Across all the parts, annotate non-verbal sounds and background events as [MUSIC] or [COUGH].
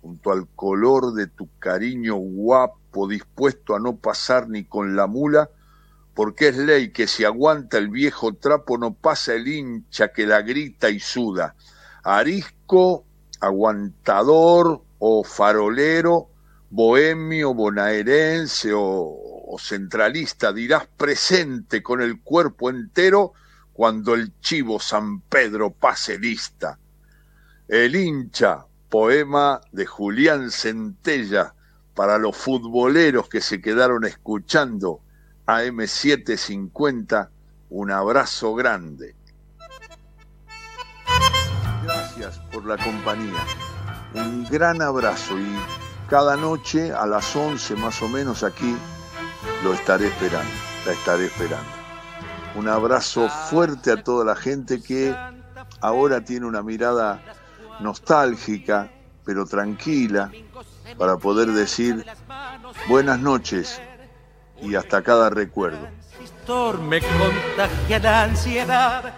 junto al color de tu cariño guapo, dispuesto a no pasar ni con la mula, porque es ley que si aguanta el viejo trapo no pasa el hincha que la grita y suda. Arisco, aguantador o farolero, bohemio, bonaerense o centralista, dirás presente con el cuerpo entero cuando el chivo San Pedro pase lista. El hincha, poema de Julián Centella para los futboleros que se quedaron escuchando a M750, un abrazo grande. Gracias por la compañía. Un gran abrazo y cada noche a las 11 más o menos aquí lo estaré esperando, la estaré esperando. Un abrazo fuerte a toda la gente que ahora tiene una mirada nostálgica, pero tranquila, para poder decir buenas noches y hasta cada recuerdo. Me contagia la ansiedad.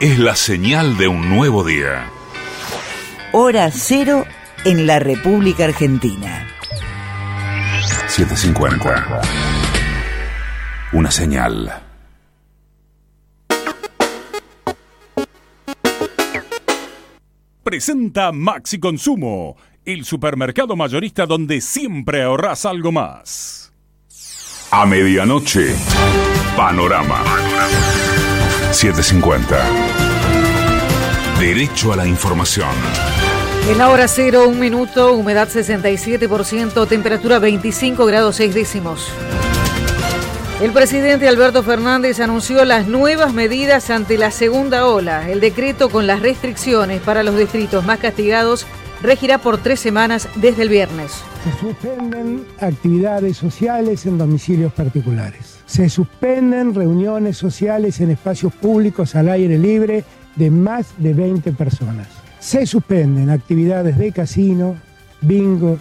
Es la señal de un nuevo día. Hora cero en la República Argentina. 750. Una señal. Presenta Maxi Consumo, el supermercado mayorista donde siempre ahorras algo más. A medianoche, Panorama. 750. Derecho a la información. En la hora cero, un minuto, humedad 67%, temperatura 25 grados 6 décimos. El presidente Alberto Fernández anunció las nuevas medidas ante la segunda ola. El decreto con las restricciones para los distritos más castigados regirá por tres semanas desde el viernes. Se suspenden actividades sociales en domicilios particulares. Se suspenden reuniones sociales en espacios públicos al aire libre de más de 20 personas. Se suspenden actividades de casino, bingo,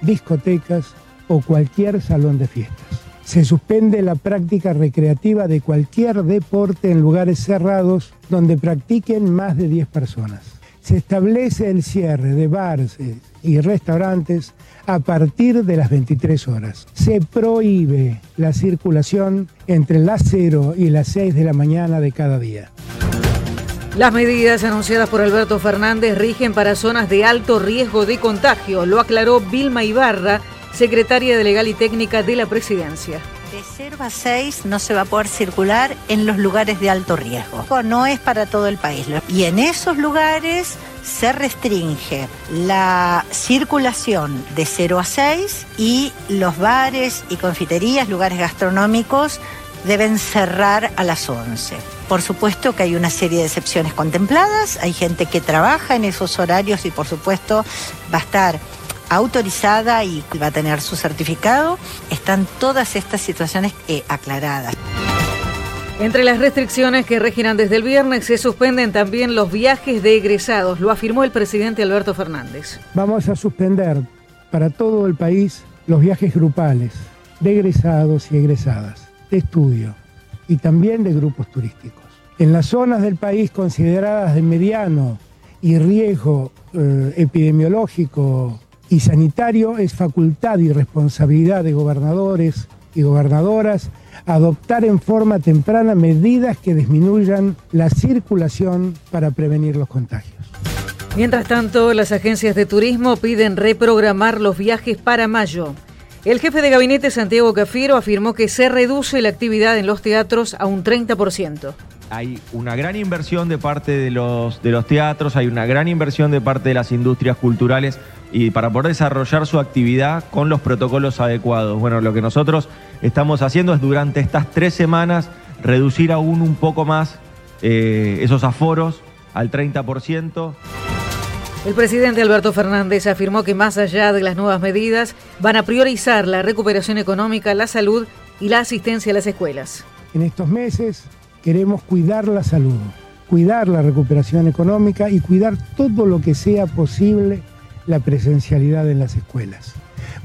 discotecas o cualquier salón de fiestas. Se suspende la práctica recreativa de cualquier deporte en lugares cerrados donde practiquen más de 10 personas. Se establece el cierre de bares y restaurantes a partir de las 23 horas. Se prohíbe la circulación entre las 0 y las 6 de la mañana de cada día. Las medidas anunciadas por Alberto Fernández rigen para zonas de alto riesgo de contagio, lo aclaró Vilma Ibarra, secretaria de Legal y Técnica de la Presidencia. De 0 a 6 no se va a poder circular en los lugares de alto riesgo. No es para todo el país. Y en esos lugares se restringe la circulación de 0 a 6 y los bares y confiterías, lugares gastronómicos, deben cerrar a las 11. Por supuesto que hay una serie de excepciones contempladas, hay gente que trabaja en esos horarios y por supuesto va a estar autorizada y va a tener su certificado, están todas estas situaciones eh, aclaradas. Entre las restricciones que regirán desde el viernes se suspenden también los viajes de egresados, lo afirmó el presidente Alberto Fernández. Vamos a suspender para todo el país los viajes grupales de egresados y egresadas, de estudio y también de grupos turísticos. En las zonas del país consideradas de mediano y riesgo eh, epidemiológico y sanitario es facultad y responsabilidad de gobernadores y gobernadoras adoptar en forma temprana medidas que disminuyan la circulación para prevenir los contagios. Mientras tanto, las agencias de turismo piden reprogramar los viajes para mayo. El jefe de gabinete Santiago Cafiero afirmó que se reduce la actividad en los teatros a un 30% hay una gran inversión de parte de los, teatros, hay una gran inversión de parte de las industrias culturales y para poder desarrollar su actividad con los protocolos adecuados. Bueno, lo que nosotros estamos haciendo es durante estas tres semanas reducir aún un poco más eh, esos aforos al 30%. El presidente Alberto Fernández afirmó que más allá de las nuevas medidas van a priorizar la recuperación económica, la salud y la asistencia a las escuelas. En estos meses queremos cuidar la salud, cuidar la recuperación económica y cuidar todo lo que sea posible la presencialidad en las escuelas.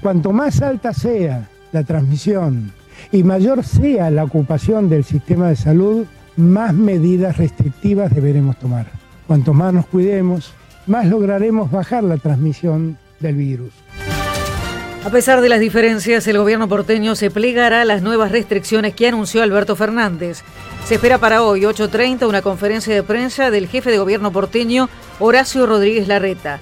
Cuanto más alta sea la transmisión y mayor sea la ocupación del sistema de salud, más medidas restrictivas deberemos tomar. Cuanto más nos cuidemos, más lograremos bajar la transmisión del virus. A pesar de las diferencias, el gobierno porteño se plegará a las nuevas restricciones que anunció Alberto Fernández. Se espera para hoy, 8.30, una conferencia de prensa del jefe de gobierno porteño, Horacio Rodríguez Larreta.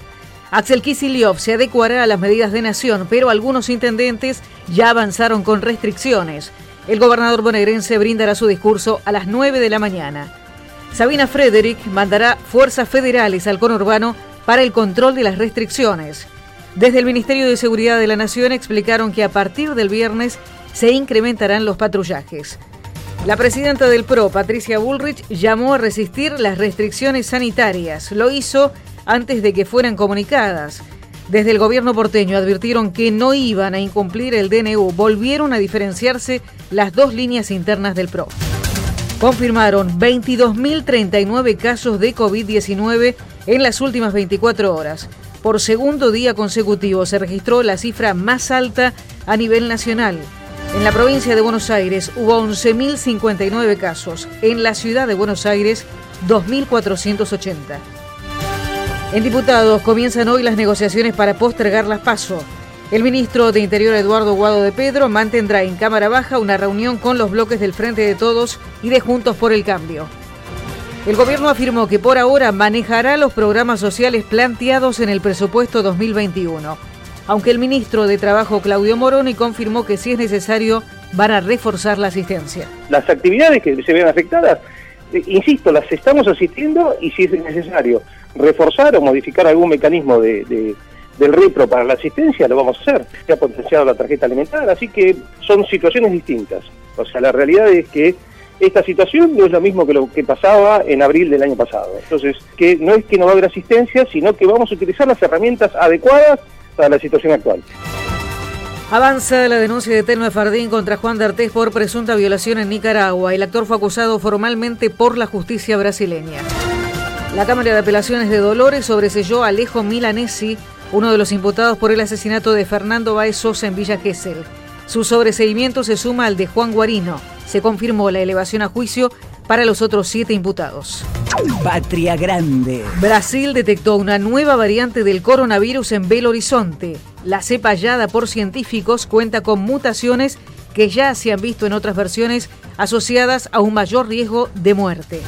Axel Kicillof se adecuará a las medidas de nación, pero algunos intendentes ya avanzaron con restricciones. El gobernador bonaerense brindará su discurso a las 9 de la mañana. Sabina Frederick mandará fuerzas federales al conurbano para el control de las restricciones. Desde el Ministerio de Seguridad de la Nación explicaron que a partir del viernes se incrementarán los patrullajes. La presidenta del PRO, Patricia Bullrich, llamó a resistir las restricciones sanitarias. Lo hizo antes de que fueran comunicadas. Desde el gobierno porteño advirtieron que no iban a incumplir el DNU. Volvieron a diferenciarse las dos líneas internas del PRO. Confirmaron 22.039 casos de COVID-19 en las últimas 24 horas. Por segundo día consecutivo se registró la cifra más alta a nivel nacional. En la provincia de Buenos Aires hubo 11.059 casos, en la ciudad de Buenos Aires 2.480. En diputados comienzan hoy las negociaciones para postergar las PASO. El ministro de Interior Eduardo Guado de Pedro mantendrá en Cámara Baja una reunión con los bloques del Frente de Todos y de Juntos por el Cambio. El gobierno afirmó que por ahora manejará los programas sociales planteados en el presupuesto 2021, aunque el ministro de Trabajo Claudio Moroni confirmó que si es necesario van a reforzar la asistencia. Las actividades que se ven afectadas, eh, insisto, las estamos asistiendo y si es necesario reforzar o modificar algún mecanismo de, del repro para la asistencia, lo vamos a hacer. Se ha potenciado la tarjeta alimentaria, así que son situaciones distintas. O sea, la realidad es que esta situación no es lo mismo que lo que pasaba en abril del año pasado. Entonces, que no es que no va a haber asistencia, sino que vamos a utilizar las herramientas adecuadas para la situación actual. Avanza la denuncia de Telma Fardín contra Juan D'Artés por presunta violación en Nicaragua. El actor fue acusado formalmente por la justicia brasileña. La Cámara de Apelaciones de Dolores sobreselló a Alejo Milanesi, uno de los imputados por el asesinato de Fernando Baez Sosa en Villa Gesell. Su sobreseimiento se suma al de Juan Guarino. Se confirmó la elevación a juicio para los otros siete imputados. Patria Grande. Brasil detectó una nueva variante del coronavirus en Belo Horizonte. La cepa hallada por científicos cuenta con mutaciones que ya se han visto en otras versiones asociadas a un mayor riesgo de muerte.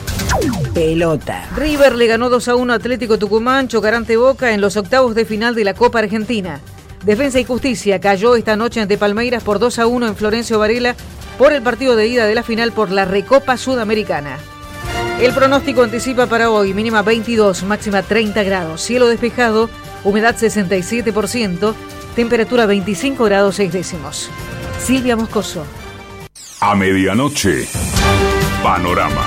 Pelota. River le ganó 2 a 1 Atlético Tucumán, Chocarante Boca en los octavos de final de la Copa Argentina. Defensa y Justicia cayó esta noche ante Palmeiras por 2 a 1 en Florencio Varela por el partido de ida de la final por la Recopa Sudamericana. El pronóstico anticipa para hoy mínima 22, máxima 30 grados, cielo despejado, humedad 67%, temperatura 25 grados 6 décimos. Silvia Moscoso. A medianoche, Panorama.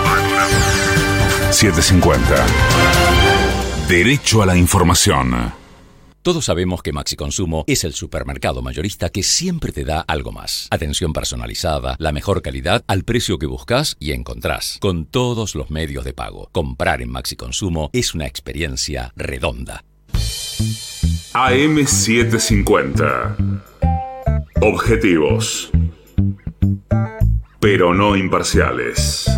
750. Derecho a la información. Todos sabemos que Maxi Consumo es el supermercado mayorista que siempre te da algo más. Atención personalizada, la mejor calidad al precio que buscas y encontrás, con todos los medios de pago. Comprar en Maxi Consumo es una experiencia redonda. AM750. Objetivos. Pero no imparciales.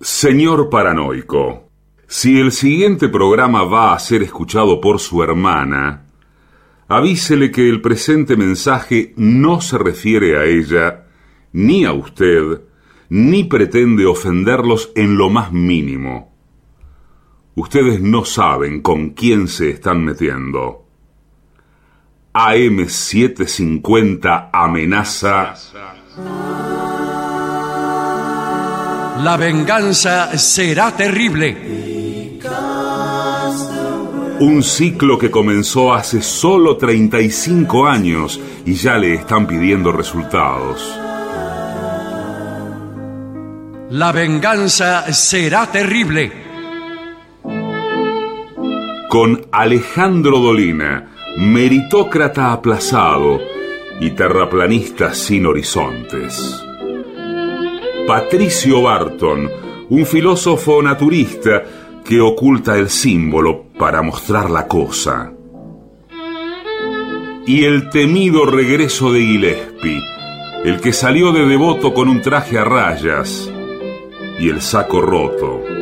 Señor paranoico. Si el siguiente programa va a ser escuchado por su hermana, avísele que el presente mensaje no se refiere a ella, ni a usted, ni pretende ofenderlos en lo más mínimo. Ustedes no saben con quién se están metiendo. AM750 amenaza. La venganza será terrible. Un ciclo que comenzó hace solo 35 años y ya le están pidiendo resultados. La venganza será terrible. Con Alejandro Dolina, meritócrata aplazado y terraplanista sin horizontes. Patricio Barton, un filósofo naturista que oculta el símbolo para mostrar la cosa. Y el temido regreso de Gillespie, el que salió de devoto con un traje a rayas y el saco roto.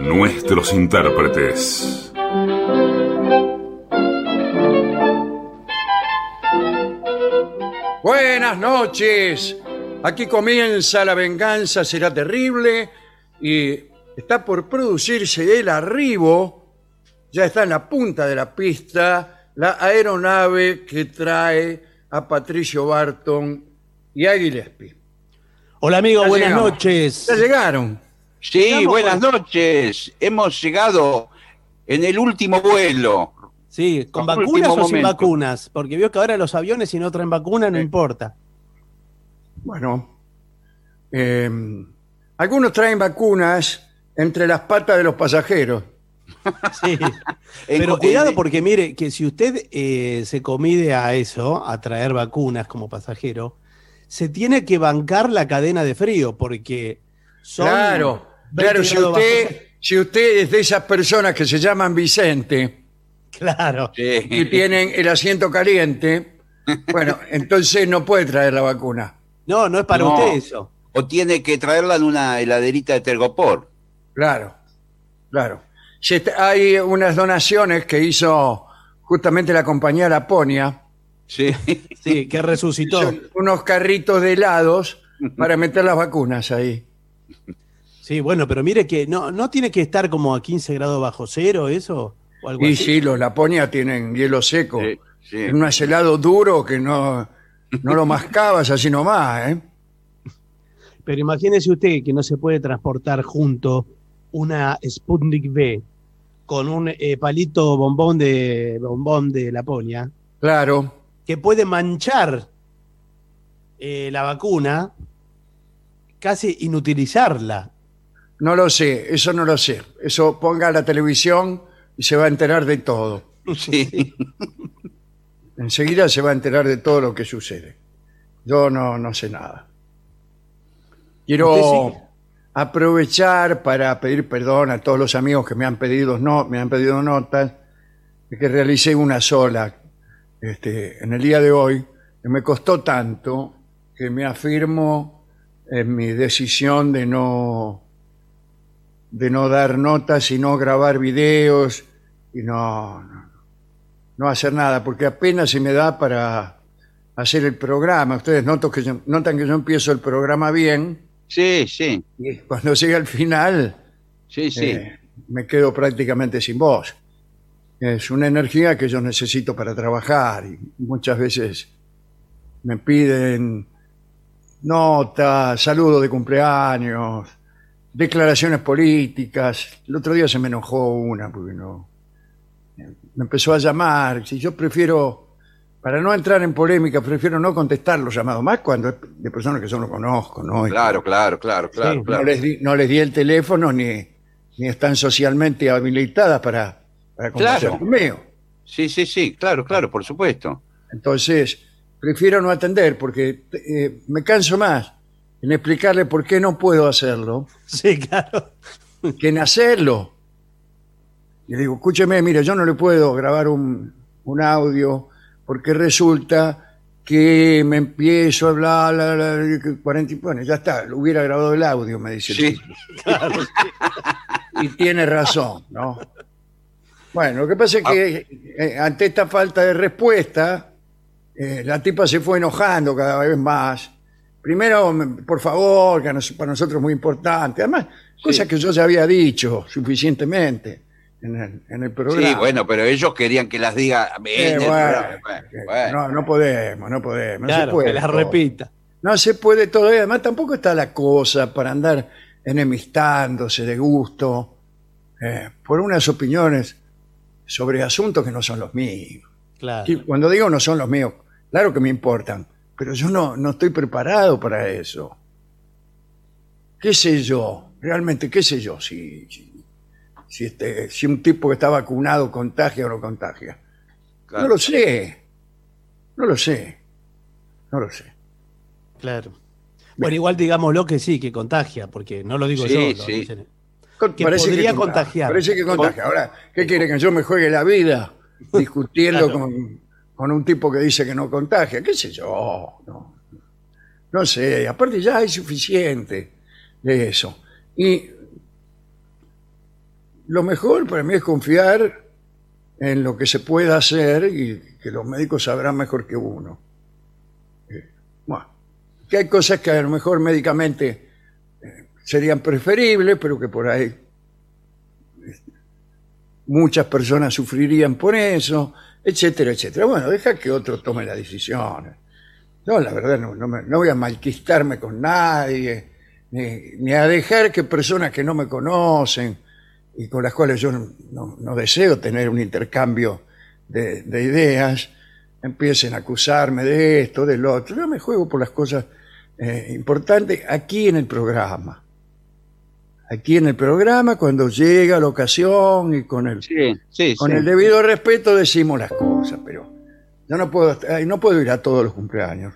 nuestros intérpretes. Buenas noches. Aquí comienza La venganza será terrible y está por producirse el arribo. Ya está en la punta de la pista la aeronave que trae a Patricio Barton y a Gillespie. Hola amigo, Ya buenas llegamos. noches. Ya llegaron. Sí, Llegamos buenas con- noches. Hemos llegado en el último vuelo. Sí, ¿con vacunas o sin vacunas? Porque veo que ahora los aviones si no traen vacuna no importa. Bueno, eh, algunos traen vacunas entre las patas de los pasajeros. [LAUGHS] Sí. Pero cuidado porque mire que si usted eh, se comide a eso, a traer vacunas como pasajero, se tiene que bancar la cadena de frío porque son Claro, 20 claro, si usted, si usted es de esas personas que se llaman Vicente Claro. y tienen el asiento caliente, bueno, entonces no puede traer la vacuna. No, no es para No. usted eso. O tiene que traerla en una heladerita de Tergopor. Claro, claro. Si est- hay unas donaciones que hizo justamente la compañía Laponia, Sí. Sí, que resucitó. son unos carritos de helados para meter las vacunas ahí. [LAUGHS] Sí, bueno, pero mire que no, no tiene que estar como a 15 grados bajo cero, eso, o algo Y así. sí, los Laponia tienen hielo seco. Sí, sí. En un helado duro que no, no lo mascabas así nomás, ¿eh? Pero imagínese usted que no se puede transportar junto una Sputnik V con un eh, palito bombón de bombón de Laponia Claro. que puede manchar eh, la vacuna, casi inutilizarla. No lo sé, eso no lo sé. Eso ponga a la televisión y se va a enterar de todo. Sí. [LAUGHS] Enseguida se va a enterar de todo lo que sucede. Yo no, no sé nada. Quiero aprovechar para pedir perdón a todos los amigos que me han pedido, no, me han pedido notas, que realicé una sola este, en el día de hoy, que me costó tanto que me afirmo en mi decisión de no de no dar notas y no grabar videos y no, no, no hacer nada, porque apenas se me da para hacer el programa. Ustedes notan que yo, notan que yo empiezo el programa bien Sí, sí. y cuando llega al final Sí, sí. eh, me quedo prácticamente sin voz. Es una energía que yo necesito para trabajar y muchas veces me piden notas, saludos de cumpleaños, declaraciones políticas. El otro día se me enojó una porque no me empezó a llamar. Si yo prefiero, para no entrar en polémica, prefiero no contestar los llamados, más cuando es de personas que yo no conozco, ¿no? Y Claro, claro, claro, claro, no, claro. les di, no les di el teléfono ni, ni están socialmente habilitadas para, para conversar Claro. conmigo. Sí, sí, sí, claro, claro, por supuesto. Entonces, prefiero no atender porque eh, me canso más en explicarle por qué no puedo hacerlo Sí, claro. que en hacerlo. Y le digo, escúcheme, mire, yo no le puedo grabar un, un audio porque resulta que me empiezo a hablar, la, la, la, que 40 y- bueno, ya está, lo hubiera grabado el audio, me dice. el Sí. tipo. y tiene razón, ¿no? Bueno, lo que pasa es que eh, ante esta falta de respuesta, eh, la tipa se fue enojando cada vez más. Primero, me- por favor, que nos- para nosotros es muy importante. Además, cosas que yo ya había dicho suficientemente en el, en el programa. Sí, bueno, pero ellos querían que las diga Eh, bueno, programa. Bueno, bueno. No, no podemos, no podemos. No Claro, se puede que las repita. No se puede todo. Y además tampoco está la cosa para andar enemistándose de gusto eh, por unas opiniones sobre asuntos que no son los míos. Claro. Y cuando digo no son los míos, claro que me importan, pero yo no, no estoy preparado para eso. ¿Qué sé yo? Realmente, ¿qué sé yo? Si, si, si este, si un tipo que está vacunado contagia o no contagia. No lo sé. No lo sé. No lo sé. Claro. Bueno, igual digámoslo que sí, que contagia, porque no lo digo Sí, yo. lo sí. dicen. Que podría contagia, contagiar. Parece que contagia. Ahora, ¿qué quiere que yo me juegue la vida discutiendo Claro. con, con un tipo que dice que no contagia? ¿Qué sé yo? No, no sé. Aparte ya hay suficiente de eso. Y lo mejor para mí es confiar en lo que se pueda hacer y que los médicos sabrán mejor que uno. Eh, Bueno, que hay cosas que a lo mejor médicamente eh, serían preferibles, pero que por ahí muchas personas sufrirían por eso, etcétera, etcétera. Bueno, deja que otro tome las decisiones. Yo, la verdad, no, no no voy a malquistarme con nadie, ni, a dejar que personas que no me conocen y con las cuales yo no, no- no deseo tener un intercambio de, de ideas, empiecen a acusarme de esto, del otro. Yo me juego por las cosas eh, importantes aquí en el programa. Aquí en el programa, cuando llega la ocasión y con el, sí, con sí. el debido respeto decimos las cosas, pero yo no puedo, no puedo ir a todos los cumpleaños.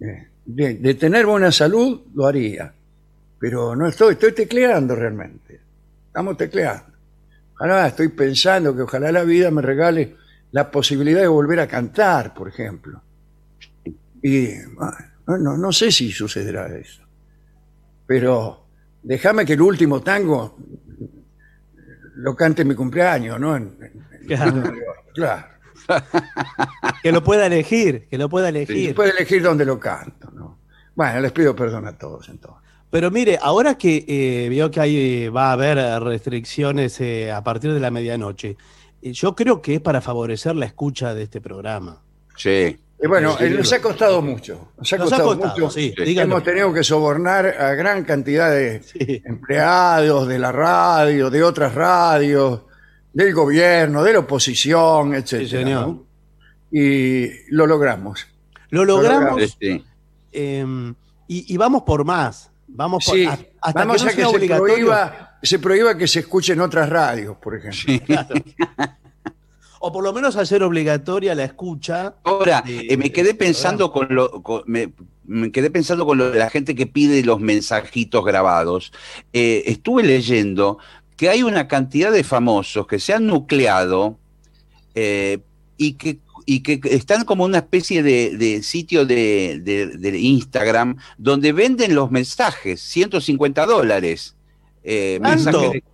Eh, De, de tener buena salud lo haría, pero no estoy, estoy tecleando realmente. Estamos tecleando. Ojalá, estoy pensando que ojalá la vida me regale la posibilidad de volver a cantar, por ejemplo. Y bueno, no, no, no sé si sucederá eso. Pero déjame que el último tango lo cante en mi cumpleaños, ¿no? En- en- Claro. claro. [LAUGHS] Que lo pueda elegir, que lo pueda elegir. Sí, puede elegir dónde lo canto, ¿no? Bueno, les pido perdón a todos entonces. Pero mire, ahora que eh, vio que hay, eh, va a haber eh, restricciones eh, a partir de la medianoche, eh, yo creo que es para favorecer la escucha de este programa. Sí. Y bueno, Sí, eh, nos ha costado mucho. Nos ha Nos ha costado, mucho. sí. Hemos tenido que sobornar a gran cantidad de empleados de la radio, de otras radios, del gobierno, de la oposición, etcétera. señor. ¿no? Y lo logramos. Lo logramos Sí. eh, y, y vamos por más. Vamos por, Sí, a- hasta vamos que no a que sea se prohíba, se prohíba que se escuchen otras radios, por ejemplo. O por lo menos hacer obligatoria la escucha. Ahora, de- eh, me quedé pensando con lo, con- me, me quedé pensando con lo de la gente que pide los mensajitos grabados. Eh, estuve leyendo que hay una cantidad de famosos que se han nucleado eh, y que y que están como una especie de, de sitio de, de- de Instagram donde venden los mensajes, 150 dólares. Eh, mensajes de-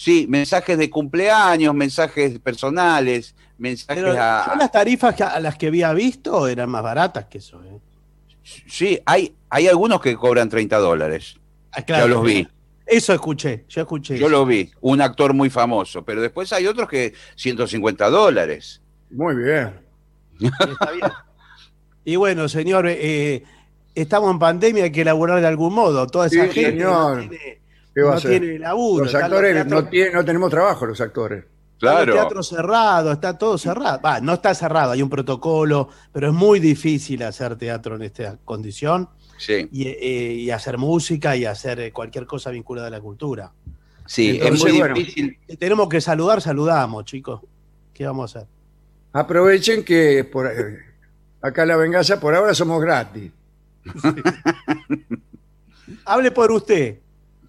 sí, mensajes de cumpleaños, mensajes personales, mensajes Pero a, yo las tarifas que- a las que había visto eran más baratas que eso. ¿eh? Sí, hay, hay algunos que cobran 30 dólares. Ah, claro. Yo los vi. Eso escuché, yo escuché. Yo eso. lo vi. Un actor muy famoso. Pero después hay otros que 150 dólares. Muy bien. Está bien. Y bueno, señor, eh, estamos en pandemia, hay que elaborar de algún modo. Toda esa Sí, gente señor. no tiene, ¿Qué va a no hacer? tiene laburo. Los actores teatros- no, tienen- no tenemos trabajo, los actores. están los teatros cerrados, está todo cerrado. Va, no está cerrado, hay un protocolo, pero es muy difícil hacer teatro en esta condición Sí. y, eh, y hacer música y hacer eh, cualquier cosa vinculada a la cultura. Sí, Entonces, es muy bueno, difícil. tenemos que saludar, saludamos, chicos. ¿Qué vamos a hacer? Aprovechen que por, eh, acá en La Venganza por ahora somos gratis. [LAUGHS] Hable por usted,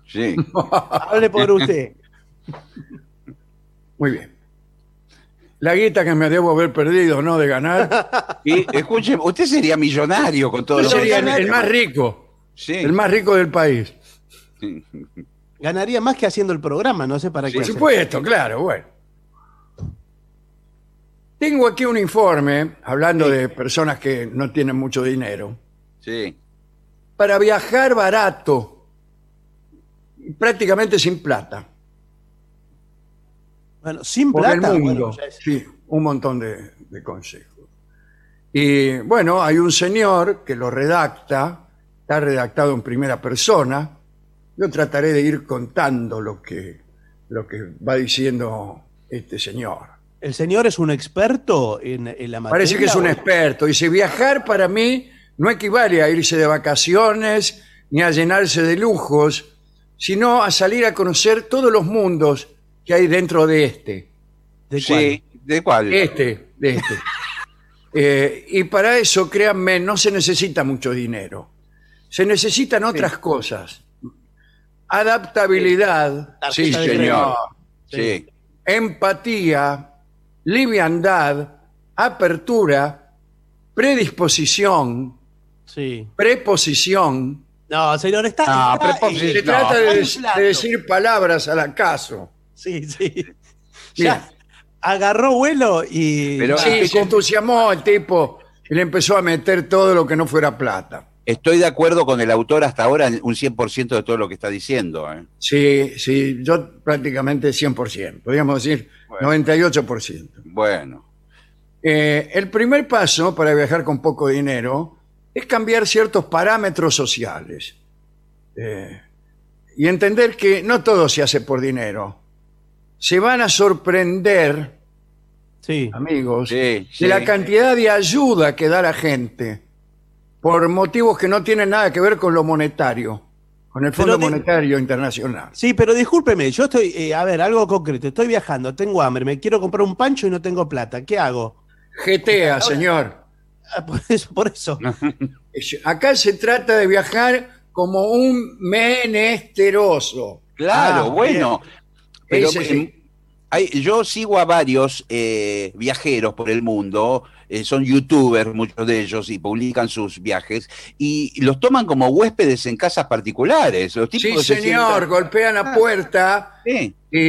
Sí. [LAUGHS] hable por usted. Muy bien. La guita que me debo haber perdido, ¿no? De ganar. Y escuche, usted sería millonario con todo Yo lo sería que el, el más rico. Sí. El más rico del país. [LAUGHS] Ganaría más que haciendo el programa, no sé para qué. Por hacer. supuesto, claro, bueno. Tengo aquí un informe, hablando de personas que no tienen mucho dinero, Sí. para viajar barato, prácticamente sin plata, Bueno, sin por plata. el mundo. bueno, ya es- Sí, un montón de, de consejos. Y bueno, hay un señor que lo redacta, está redactado en primera persona. Yo trataré de ir contando lo que, lo que va diciendo este señor. ¿El señor es un experto en, en la materia? Parece que es un experto. Dice, viajar para mí no equivale a irse de vacaciones ni a llenarse de lujos, sino a salir a conocer todos los mundos que hay dentro de este. ¿De Sí. ¿De cuál? Este, de este. [LAUGHS] Eh, y para eso, créanme, no se necesita mucho dinero. Se necesitan otras cosas. Adaptabilidad, sí, señor. Sí. Empatía, liviandad, apertura, predisposición, Sí. preposición. No, señor, está. Ah, está- preposición. Se trata de, decir palabras al acaso. Sí, sí. Ya agarró vuelo y. Pero- Sí, se entusiasmó el tipo y le empezó a meter todo lo que no fuera plata. Estoy de acuerdo con el autor hasta ahora en un 100% de todo lo que está diciendo. ¿eh? Sí, sí, yo prácticamente 100%, podríamos decir Bueno. 98%. Bueno. Eh, el primer paso para viajar con poco dinero es cambiar ciertos parámetros sociales Eh, y entender que no todo se hace por dinero. Se van a sorprender, Sí. amigos, Sí, sí. de la cantidad de ayuda que da la gente por motivos que no tienen nada que ver con lo monetario, con el Fondo Pero Monetario Internacional. Sí, pero discúlpeme, yo estoy, eh, a ver, algo concreto, estoy viajando, tengo hambre, me quiero comprar un pancho y no tengo plata, ¿qué hago? GTA, señor. Ah, Por eso, por eso. Es- [LAUGHS] Acá se trata de viajar como un menesteroso. Claro, Ah, bueno. Pero sí. em, hay- yo sigo a varios eh, viajeros por el mundo, eh, son youtubers muchos de ellos y publican sus viajes y los toman como huéspedes en casas particulares. Los Sí, tipos se señor, sientan- golpean la puerta Sí, y,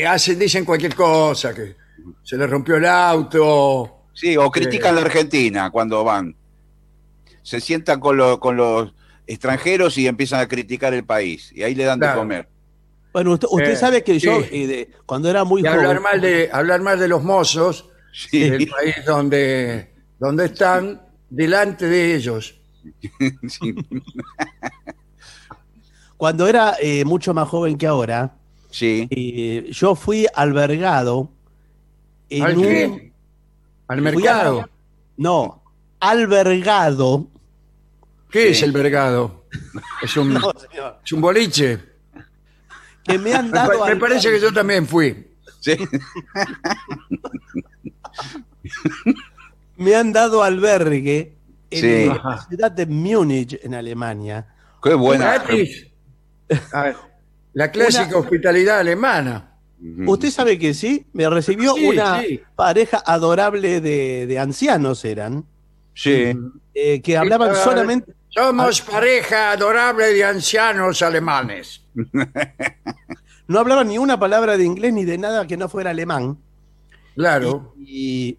y hacen, dicen cualquier cosa, que se le rompió el auto. Sí, o critican la Argentina cuando van. Se sientan con, lo- con los extranjeros y empiezan a criticar el país y ahí le dan de comer. Bueno, usted, usted Eh, sabe que yo, sí. eh, de- cuando era muy Y joven... hablar mal de, hablar mal de los mozos Sí. del país donde, donde están delante de ellos. [LAUGHS] Sí. Cuando era eh, mucho más joven que ahora, Sí. eh, yo fui albergado en ¿Al un... ¿Al mercado? No, albergado. ¿Qué Sí. es el vergado? [LAUGHS] Es un, No, señor. es un boliche. Que me han Me, dado... pa- me parece que yo también fui. Sí. me han dado albergue en Sí. la Ajá. ciudad de Múnich, en Alemania. Qué buena. Gratis. A ver, la clásica hospitalidad alemana. Usted sabe que sí, me recibió Sí, una sí. pareja adorable de, de ancianos, eran, Sí. eh, que hablaban Ah, solamente... Somos pareja adorable de ancianos alemanes. [LAUGHS] No hablaban ni una palabra de inglés ni de nada que no fuera alemán. Claro. Y,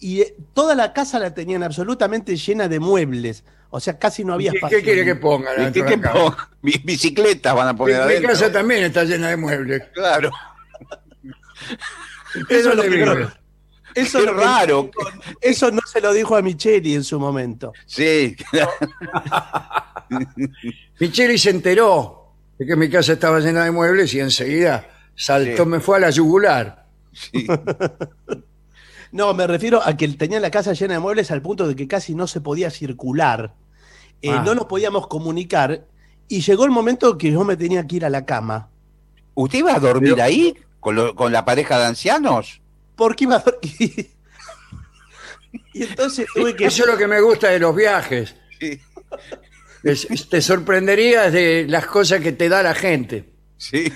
y, eh, toda la casa la tenían absolutamente llena de muebles. O sea, casi no había ¿Qué, espacio. qué quiere que ponga? ¿Y dentro qué, qué la casa? po- Bi- Bicicletas van a Mi, poner mi adentro. casa también está llena de muebles. Claro. [LAUGHS] ¿Usted Eso es lo que-? Eso, raro. eso no se lo dijo a Micheli en su momento. Sí. [LAUGHS] Micheli se enteró de que mi casa estaba llena de muebles y enseguida saltó, Sí. me fue a la yugular. sí. [LAUGHS] No, me refiero a que tenía la casa llena de muebles al punto de que casi no se podía circular. Eh, Ah. No nos podíamos comunicar. Y llegó el momento que yo me tenía que ir a la cama. ¿Usted iba a dormir Pero- ahí con, lo- con la pareja de ancianos? Porque iba a dormir. [LAUGHS] Y entonces tuve que. Eso es lo que me gusta de los viajes. Sí. Es- te sorprenderías de las cosas que te da la gente. Sí.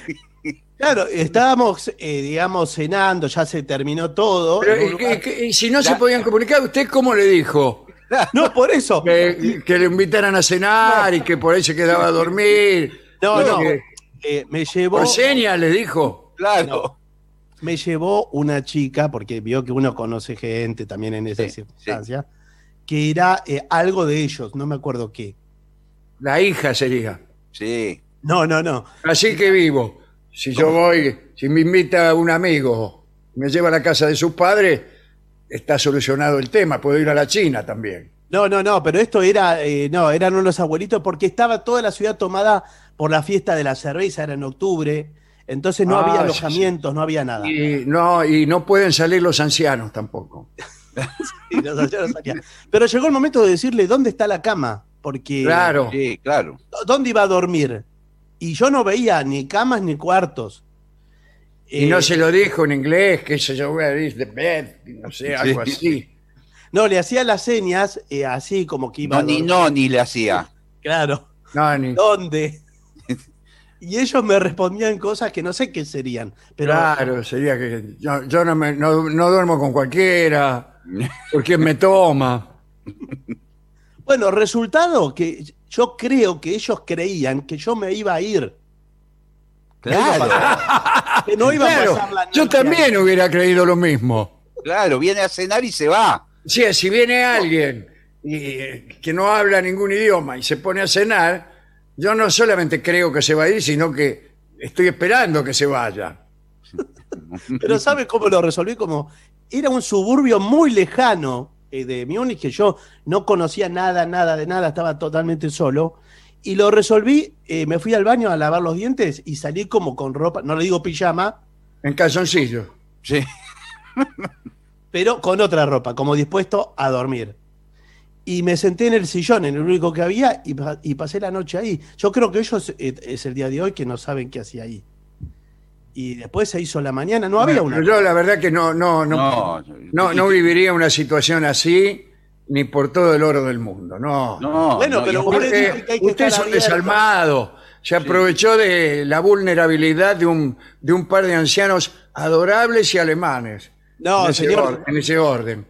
Claro, estábamos, eh, digamos, cenando, ya se terminó todo. Pero, en un ¿y, si no se podían comunicar, ¿usted cómo le dijo? No, por eso. Que, que le invitaran a cenar y que por ahí se quedaba a dormir. No, no. que- eh, me llevó. Por señas le dijo. Claro. me llevó una chica, porque vio que uno conoce gente también en esa circunstancia, que era eh, algo de ellos, no me acuerdo qué. La hija sería. Sí. No, no, no. Así que vivo. Si yo voy, si me invita un amigo, me lleva a la casa de sus padres, está solucionado el tema. Puedo ir a la China también. No, no, no, pero esto era, eh, no, eran los abuelitos porque estaba toda la ciudad tomada por la fiesta de la cerveza, era en octubre, entonces no Ah, había sí, alojamientos, no había nada. Y no, y no pueden salir los ancianos tampoco. [LAUGHS] Y los ancianos salían. Pero llegó el momento de decirle dónde está la cama, porque Claro. Sí, claro. dónde iba a dormir. Y yo no veía ni camas ni cuartos. Y Eh, no se lo dijo en inglés, que se yo, where is the bed, no sé, algo Sí. así. No, le hacía las señas eh, así como que iba No, a ni dormir. no, ni le hacía. Claro. No, ni- ¿Dónde? Y ellos me respondían cosas que no sé qué serían. Pero Claro, sería que yo, yo no, me, no, no duermo con cualquiera, porque me toma. bueno, resultado que yo creo que ellos creían que yo me iba a ir. Claro, Que no iba Claro, a pasar la yo noche también hubiera creído lo mismo. claro, viene a cenar y se va. Sí, si viene alguien y, eh, que no habla ningún idioma y se pone a cenar, yo no solamente creo que se va a ir, sino que estoy esperando que se vaya. [LAUGHS] Pero ¿sabe cómo lo resolví? Como era un suburbio muy lejano eh, de Múnich, que yo no conocía nada, nada de nada, estaba totalmente solo. Y lo resolví, eh, me fui al baño a lavar los dientes y salí como con ropa, no le digo pijama, En calzoncillo. Sí. [LAUGHS] pero con otra ropa, como dispuesto a dormir. Y me senté en el sillón, en el único que había, y, pa- y pasé la noche ahí. Yo creo que ellos eh, es el día de hoy que no saben qué hacía ahí. Y después se hizo la mañana, no había una. Yo la verdad que no, no, no, No, no, no viviría una situación así ni por todo el oro del mundo. No. No, Bueno, no, pero Porque dije que hay que usted es estar un abierto. desalmado. Se aprovechó de la vulnerabilidad de un, de un par de ancianos adorables y alemanes. No, en ese, señor. or- en ese orden.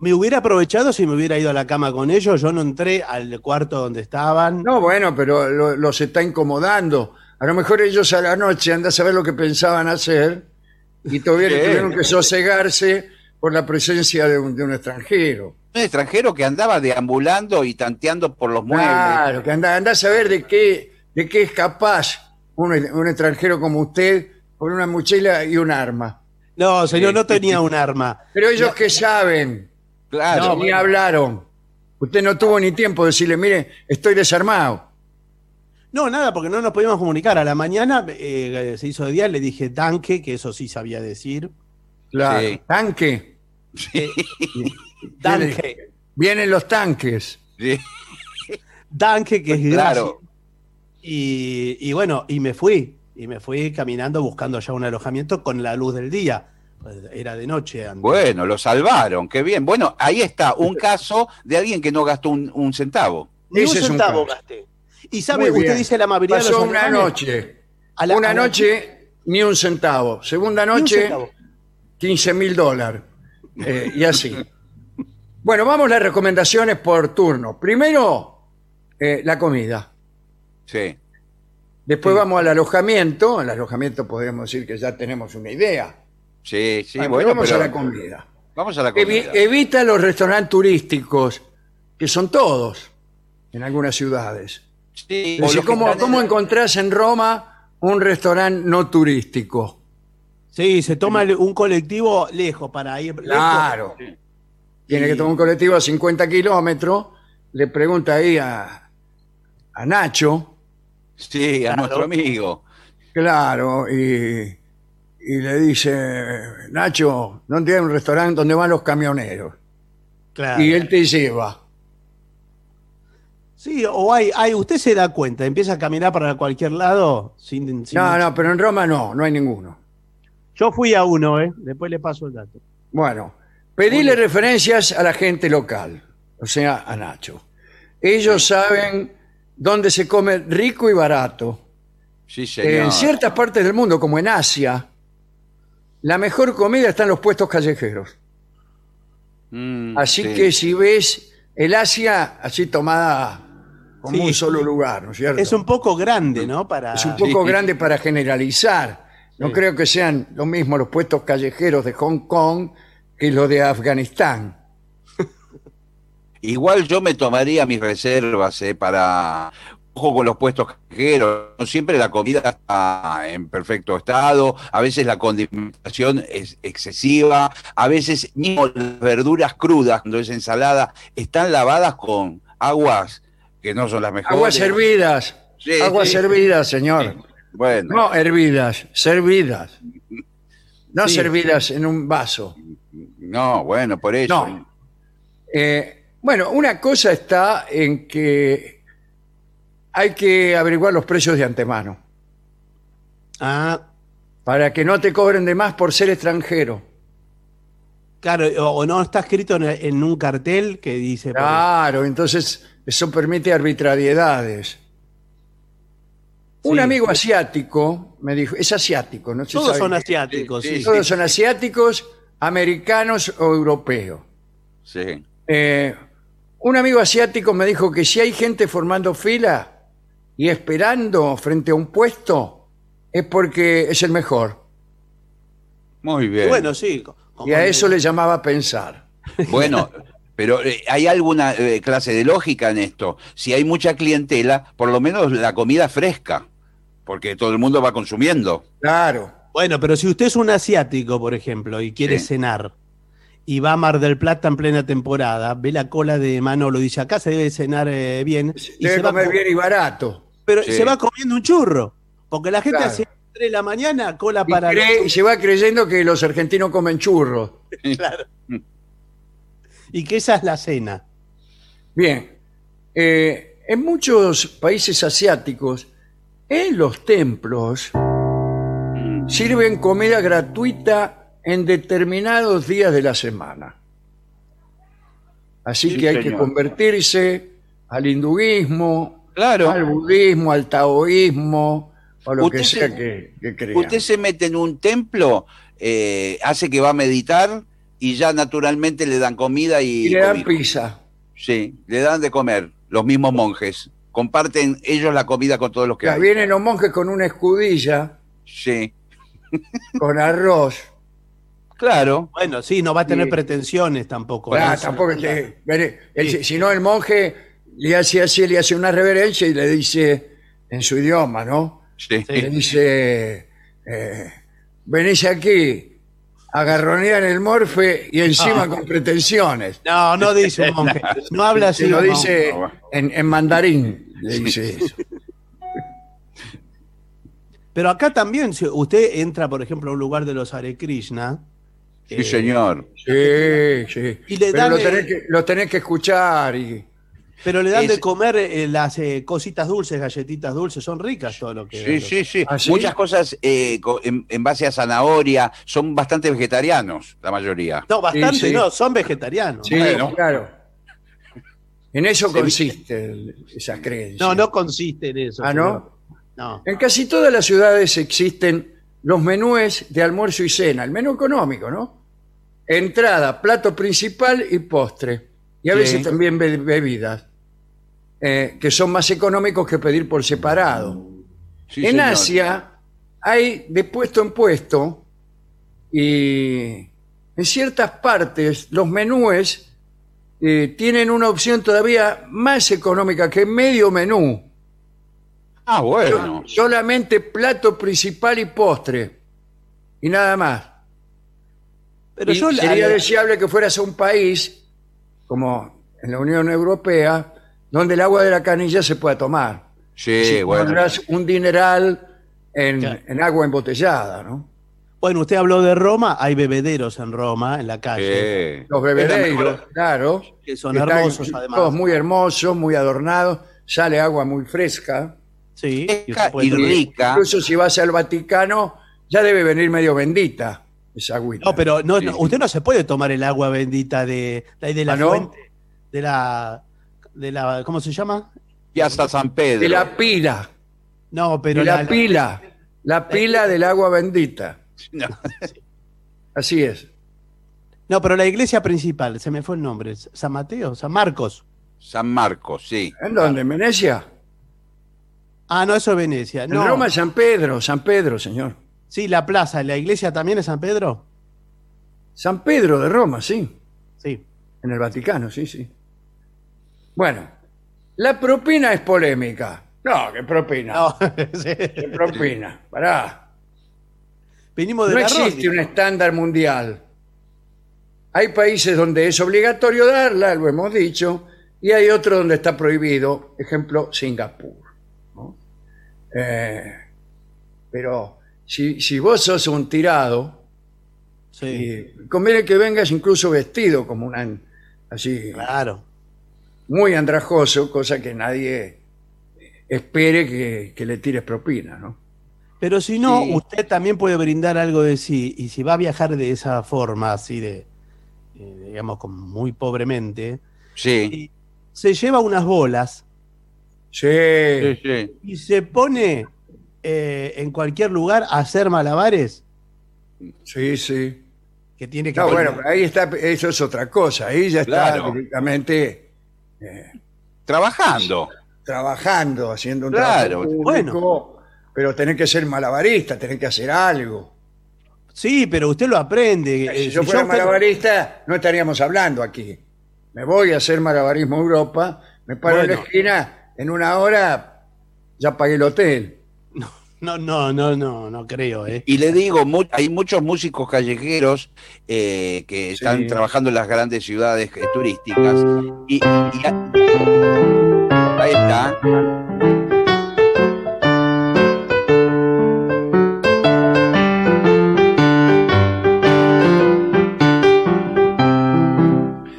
Me hubiera aprovechado si me hubiera ido a la cama con ellos. Yo no entré al cuarto donde estaban. No, bueno, pero lo- los está incomodando. A lo mejor ellos a la noche andan a saber lo que pensaban hacer y todavía Sí. tuvieron que sosegarse por la presencia de un, de un extranjero. Un extranjero que andaba deambulando y tanteando por los muebles. Claro, que anda, anda a saber de qué, de qué es capaz un, un extranjero como usted con una mochila y un arma. No, señor, no tenía un arma. Pero ellos que saben, Claro. ni hablaron. Usted no tuvo ni tiempo de decirle, mire, estoy desarmado. No, nada, porque no nos podíamos comunicar. A la mañana eh, se hizo de día, le dije tanque, que eso sí sabía decir. Claro. Sí. Tanque. Tanque. [LAUGHS] Vienen los tanques. Sí. Tanque, que es Claro. Y, y bueno, y me fui. Y me fui caminando buscando ya un alojamiento con la luz del día. Era de noche. antes. Bueno, lo salvaron, qué bien. Bueno, ahí está, un [LAUGHS] caso de alguien que no gastó un, un centavo. Ni un centavo gasté. Y sabe, Muy usted bien. dice la amabilidad de Pasó los una noche. A la- una a la- noche, ni un centavo. Segunda noche, centavo. 15 mil dólares. Eh, y así. Bueno, vamos a las recomendaciones por turno. Primero, eh, la comida. Sí. Después vamos al alojamiento. Al alojamiento podemos decir que ya tenemos una idea. Sí, sí, Bueno, bueno, vamos pero- a la comida. Vamos a la comida. evita los restaurantes turísticos, que son todos en algunas ciudades. Sí, decir, ¿cómo, encontrás en Roma un restaurante no turístico? Sí, se toma un colectivo lejos para ir. Claro. lejos. Tiene que tomar un colectivo a 50 kilómetros, le pregunta ahí a, a Nacho, Sí, a Claro. nuestro amigo. claro, y, y le dice, Nacho, ¿dónde hay un restaurante donde van los camioneros? Claro. Y él te lleva. Sí, o hay, hay, usted se da cuenta, empieza a caminar para cualquier lado sin. sin- No, no, pero en Roma no, no hay ninguno. Yo fui a uno, ¿eh? Después le paso el dato. Bueno, pedile referencias a la gente local, o sea, a Nacho. Ellos saben dónde se come rico y barato. Sí, señor. En ciertas partes del mundo, como en Asia, la mejor comida está en los puestos callejeros. Mm, Así sí. que si ves el Asia así tomada como Sí. un solo lugar, ¿no es cierto? Es un poco grande, ¿no? Para... Es un poco Sí. grande para generalizar. No Sí. creo que sean lo mismo los puestos callejeros de Hong Kong que los de Afganistán. [LAUGHS] Igual yo me tomaría mis reservas eh, para. Ojo con los puestos callejeros. No siempre la comida está en perfecto estado. A veces la condimentación es excesiva. A veces mismo las verduras crudas, cuando es ensalada, están lavadas con aguas que no son las mejores. Aguas hervidas. Sí, Aguas sí. hervidas, señor. Bueno, No hervidas, servidas. No servidas en un vaso. no, bueno, por eso. No. Eh, bueno, una cosa está en que hay que averiguar los precios de antemano. Ah, Para que no te cobren de más por ser extranjero. claro, o, o no está escrito en, en un cartel que dice. por- Claro, entonces eso permite arbitrariedades. Un Sí. amigo asiático me dijo, es asiático, no se Todos sabe son qué. asiáticos, sí. Todos son asiáticos, americanos o europeos. Sí. Eh, un amigo asiático me dijo que si hay gente formando fila y esperando frente a un puesto, es porque es el mejor. Muy bien. Bueno, sí. Y a eso le llamaba pensar. [LAUGHS] Bueno, pero eh, ¿hay alguna eh, clase de lógica en esto? Si hay mucha clientela, por lo menos la comida fresca, porque todo el mundo va consumiendo. Claro. Bueno, pero si usted es un asiático, por ejemplo, y quiere Sí. cenar, y va a Mar del Plata en plena temporada, ve la cola de Manolo, dice acá se debe cenar eh, bien. y Debe se va comer co- bien y barato. Pero Sí. se va comiendo un churro. Porque la gente Claro. hace 3 de la mañana, cola Y, para. cree- y se va creyendo que los argentinos comen churros. [LAUGHS] Claro. Y que esa es la cena. Bien. Eh, en muchos países asiáticos, en los templos, sirven comida gratuita en determinados días de la semana. Así Sí, que hay que convertirse al hinduismo, Claro. al budismo, al taoísmo, o lo que sea se- que, que crean. Usted se mete en un templo, eh, hace que va a meditar y ya naturalmente le dan comida y, y le dan pizza. Sí, le dan de comer los mismos monjes. Comparten ellos la comida con todos los que Ya hay. vienen los monjes con una escudilla, Sí, con arroz. claro. Bueno, sí, no va a tener Sí. pretensiones tampoco. Ah, ¿no? tampoco. Si no, el monje le hace así, le hace una reverencia y le dice en su idioma, ¿no? Sí. Le dice, eh, venís aquí a garronear el morfe y encima Ah. con pretensiones. No, no dice un monje. [LAUGHS] No habla así. Lo dice en, en mandarín, le dice eso. Pero acá también, si usted entra, por ejemplo, a un lugar de los Hare Krishna. Sí, eh, señor. Sí, sí. Y le Pero dan, lo tenés, que, lo tenés que escuchar y... Pero le dan Es- de comer eh, las eh, cositas dulces, galletitas dulces, son ricas todo lo que. Sí, sí, sí. ¿Ah, sí? Muchas cosas eh, en, en base a zanahoria son bastante vegetarianos, la mayoría. No, bastante Sí, sí. no, son vegetarianos. Sí, Bueno. claro. En eso consiste el- esa creencia. No, no consiste en eso. Ah, señor. ¿no? No. En casi todas las ciudades existen los menúes de almuerzo y cena, el menú económico, ¿no? Entrada, plato principal y postre. Y a Sí. veces también be- bebidas, eh, que son más económicos que pedir por separado. Sí, en señor. Asia hay de puesto en puesto y en ciertas partes los menúes eh, tienen una opción todavía más económica que medio menú. Ah, bueno. Solamente plato principal y postre. Y nada más. Pero Y yo sería la- deseable que fueras a un país, como en la Unión Europea, donde el agua de la canilla se pueda tomar. Sí, Si bueno. pondrás un dineral en, Claro. en agua embotellada, ¿no? Bueno, usted habló de Roma, hay bebederos en Roma, en la calle. Sí. Los bebederos, claro. Que son hermosos, además. Todos muy hermosos, muy adornados. Sale agua muy fresca. Sí, Fresca y rica. Incluso si vas al Vaticano, ya debe venir medio bendita esa agüita. No, pero no, Sí. no, usted no se puede tomar el agua bendita de, de, de la ¿Ah, no? fuente, de la, de la, ¿cómo se llama? Piazza San Pedro. de la pila. No, pero de la, pila. La pila del agua bendita. [LAUGHS] No. Así es. No, pero la iglesia principal, se me fue el nombre, San Mateo, San Marcos. San Marcos, sí. ¿En dónde? ¿En Venecia? Ah, no, eso es Venecia. En No, Roma, San Pedro, San Pedro, señor. Sí, la plaza, la iglesia también es San Pedro. San Pedro de Roma, sí. Sí. En el Vaticano, sí, sí. Bueno, la propina es polémica. No, ¿qué propina? No, [LAUGHS] ¿Qué propina? Pará. Venimos de No la existe Ronda. un estándar mundial. Hay países donde es obligatorio darla, lo hemos dicho, y hay otros donde está prohibido, ejemplo, Singapur. ¿no? Eh, pero si, si vos sos un tirado, y conviene que vengas incluso vestido como una así Claro. muy andrajoso, cosa que nadie espere que, que le tires propina, ¿no? Pero si no, Sí. usted también puede brindar algo de sí. Y si va a viajar de esa forma, así de, eh, digamos, como muy pobremente, Sí. se lleva unas bolas Sí. Sí, sí. y se pone eh, en cualquier lugar a hacer malabares, Sí, sí. que tiene que No, bueno, pero ahí está, eso es otra cosa. Ahí ya está Claro. directamente Trabajando. trabajando, haciendo un Claro. trabajo público, pero tenés que ser malabarista, tenés que hacer algo. Sí, pero usted lo aprende. Si Eh, yo fuera yo usted- malabarista, no estaríamos hablando aquí. Me voy a hacer malabarismo a Europa, me paro en la Bueno. esquina, en una hora ya pagué el hotel. No, no, no, no, no creo, ¿eh? Y le digo, mu- hay muchos músicos callejeros eh, que están Sí. trabajando en las grandes ciudades eh, turísticas. Y, ahí está.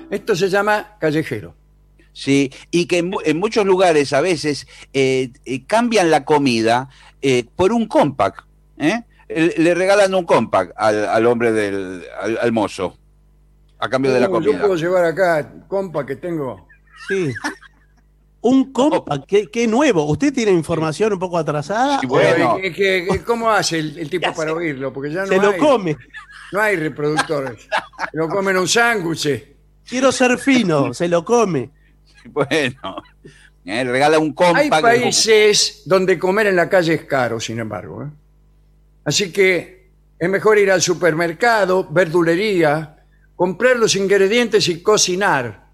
Esto se llama callejero. Sí, y que en, mu- en muchos lugares a veces eh, eh, cambian la comida eh, por un compact. ¿eh? Le regalan un compact al, al hombre del al, al mozo a cambio de la Uh, Yo comida. puedo llevar acá, compa, que tengo. Sí. Un compa, qué, qué nuevo. ¿Usted tiene información un poco atrasada? Sí, bueno. Pero, ¿y qué- qué- cómo hace el, el tipo [LAUGHS] para oírlo? Porque ya no Se lo hay, come. no hay reproductores. lo comen un sándwich. Quiero ser fino, se lo come. [LAUGHS] Bueno, ¿eh? regala un Hay compact. países donde comer en la calle es caro, sin embargo. ¿eh? Así que es mejor ir al supermercado, verdulería, comprar los ingredientes y cocinar.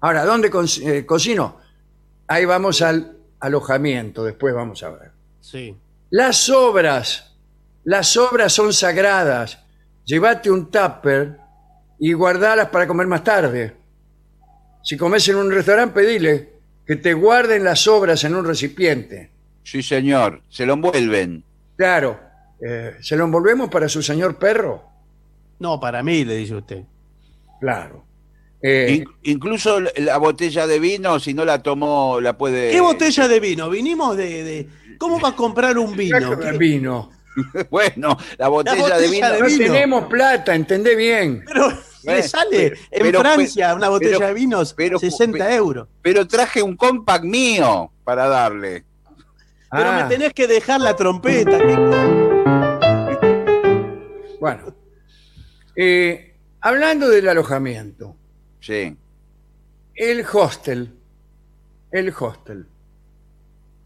Ahora, ¿dónde co- eh, cocino? Ahí vamos al alojamiento, después vamos a ver. Sí. Las obras, las obras son sagradas. Llévate un tupper y guardalas para comer más tarde. Si comes en un restaurante, pedile que te guarden las obras en un recipiente. Sí, señor, se lo envuelven. Claro, eh, ¿se lo envolvemos para su señor perro? No, para mí, le dice usted. Claro. Eh, In- incluso la- la botella de vino, si no la tomó, la puede. ¿Qué botella de vino? Vinimos de. de- ¿Cómo va a comprar un vino? ¿Qué- vino. [LAUGHS] bueno, la botella, botella de vino. de No vino. tenemos plata, entendé bien. Pero le sale pero- en pero- Francia una botella pero- de vinos pero- 60 euros. Pero traje un compact mío para darle. Pero Ah, me tenés que dejar la trompeta. ¿qué- Bueno. Eh, hablando del alojamiento, Sí. el hostel. El hostel.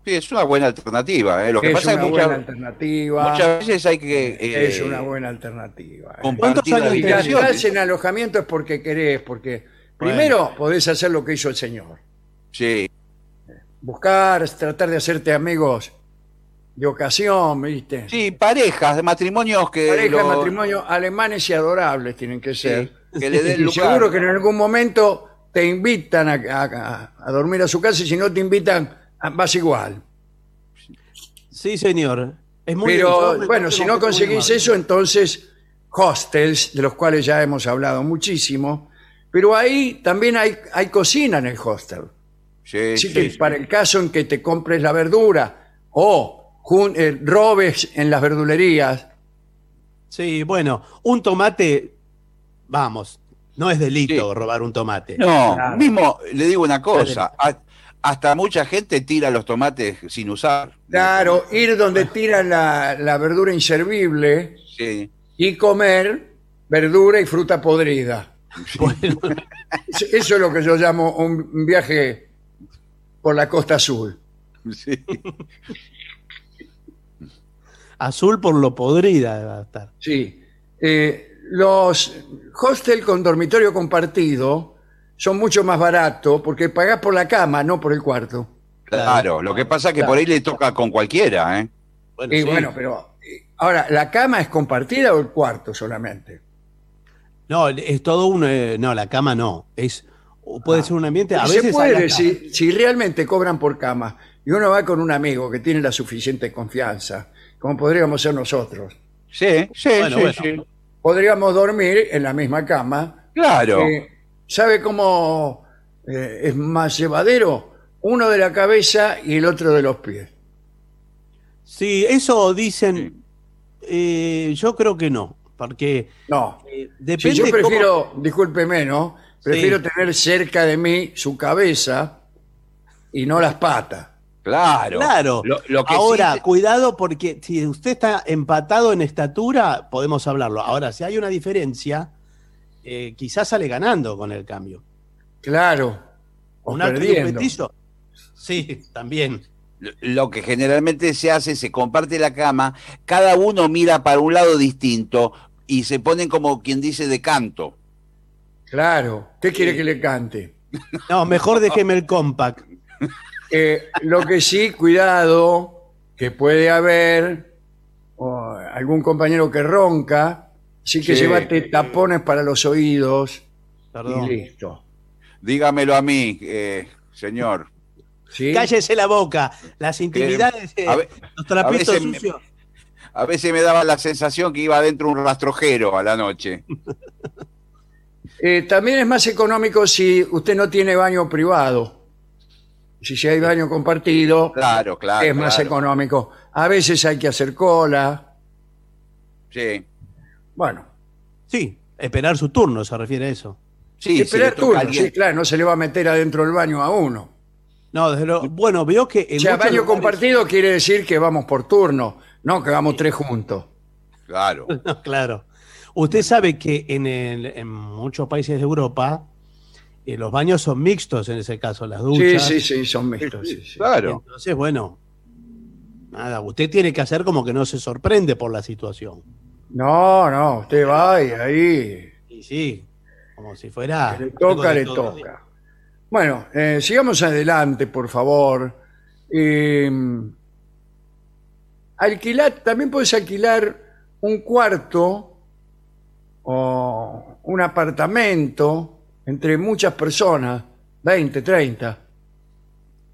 Sí, es una buena alternativa. ¿eh? Lo que es pasa es una que buena muchas, alternativa. muchas veces hay que. eh, es una buena alternativa. ¿eh? compartir años habitaciones. estás en alojamiento es porque querés, porque primero podés hacer lo que hizo el señor. Sí, Buscar, tratar de hacerte amigos de ocasión, ¿viste? sí, parejas de matrimonios que. Pareja de lo- matrimonio alemanes y adorables tienen que ser. que le den [LAUGHS] Y lugar. seguro que en algún momento te invitan a, a- a dormir a su casa y si no te invitan, vas igual. Sí, señor. Es muy Pero bueno, si no conseguís eso, entonces hostels, de los cuales ya hemos hablado muchísimo, pero ahí también hay, hay cocina en el hostel. Sí, Así sí, que sí. para el caso en que te compres la verdura o jun- eh, robes en las verdulerías, Sí, bueno, un tomate, vamos, no es delito Sí. robar un tomate. No, Claro. mismo le digo una cosa. a- hasta mucha gente tira los tomates sin usar. claro, ir donde tiran la, la verdura inservible Sí. y comer verdura y fruta podrida. Bueno, Eso es lo que yo llamo un un viaje por la costa azul. sí. azul por lo podrida va a estar. Sí. Eh, los hostel con dormitorio compartido son mucho más baratos porque pagás por la cama, no por el cuarto. Claro, lo que pasa es que Claro. por ahí le toca con cualquiera, ¿eh? y bueno, pero eh, ahora, ¿la cama es compartida o el cuarto solamente? No, es todo un. eh, no, la cama no. Es, o puede ser un ambiente. A Y veces se hay puede, hasta- si, si realmente cobran por cama y uno va con un amigo que tiene la suficiente confianza, como podríamos ser nosotros, Sí, sí, Bueno, sí, bueno. sí. podríamos dormir en la misma cama. Claro. Eh, ¿Sabe cómo eh, es más llevadero? Uno de la cabeza y el otro de los pies. Sí, eso dicen. eh, yo creo que no. Porque No. eh, Si depende. yo cómo- prefiero, discúlpeme, ¿no? Prefiero tener cerca de mí su cabeza y no las patas. Claro. Claro. Lo, lo que Ahora, sí- cuidado porque si usted está empatado en estatura, podemos hablarlo. Ahora, si hay una diferencia, eh, quizás sale ganando con el cambio. Claro. O Un perdiendo. Sí, también. lo que generalmente se hace, se comparte la cama, cada uno mira para un lado distinto y se ponen como quien dice de canto. Claro. ¿Qué quiere que le cante? No, mejor déjeme el compact. Eh, lo que sí, cuidado, que puede haber algún compañero que ronca, sí que Sí. llévate tapones para los oídos Perdón. y listo. Dígamelo a mí, eh, señor. ¿Sí? Cállese la boca. Las intimidades, eh, a ve- los trapitos a veces me- sucios. A veces me daba la sensación que iba adentro un rastrojero a la noche. [LAUGHS] Eh, también es más económico si usted no tiene baño privado. Si si hay baño compartido, Claro, claro. es más claro. económico. A veces hay que hacer cola. Sí. Bueno, Sí, esperar su turno, se refiere a eso. Sí, esperar turno. Sí, claro, no se le va a meter adentro del baño a uno. No, desde luego. Bueno, veo que. En O sea, muchos baño lugares- compartido quiere decir que vamos por turno, no que vamos tres juntos. Claro. [LAUGHS] No, claro. Usted sabe que en, el- en muchos países de Europa eh, los baños son mixtos en ese caso, las Sí, duchas. sí, sí, son mixtos. sí, sí. Claro. Entonces, bueno, nada, usted tiene que hacer como que no se sorprende por la situación. No, no, usted va y ahí Y sí, como si fuera. le toca, le toca. Bueno, eh, sigamos adelante, por favor. Eh, alquilar, también puedes alquilar un cuarto o un apartamento entre muchas personas, 20, 30.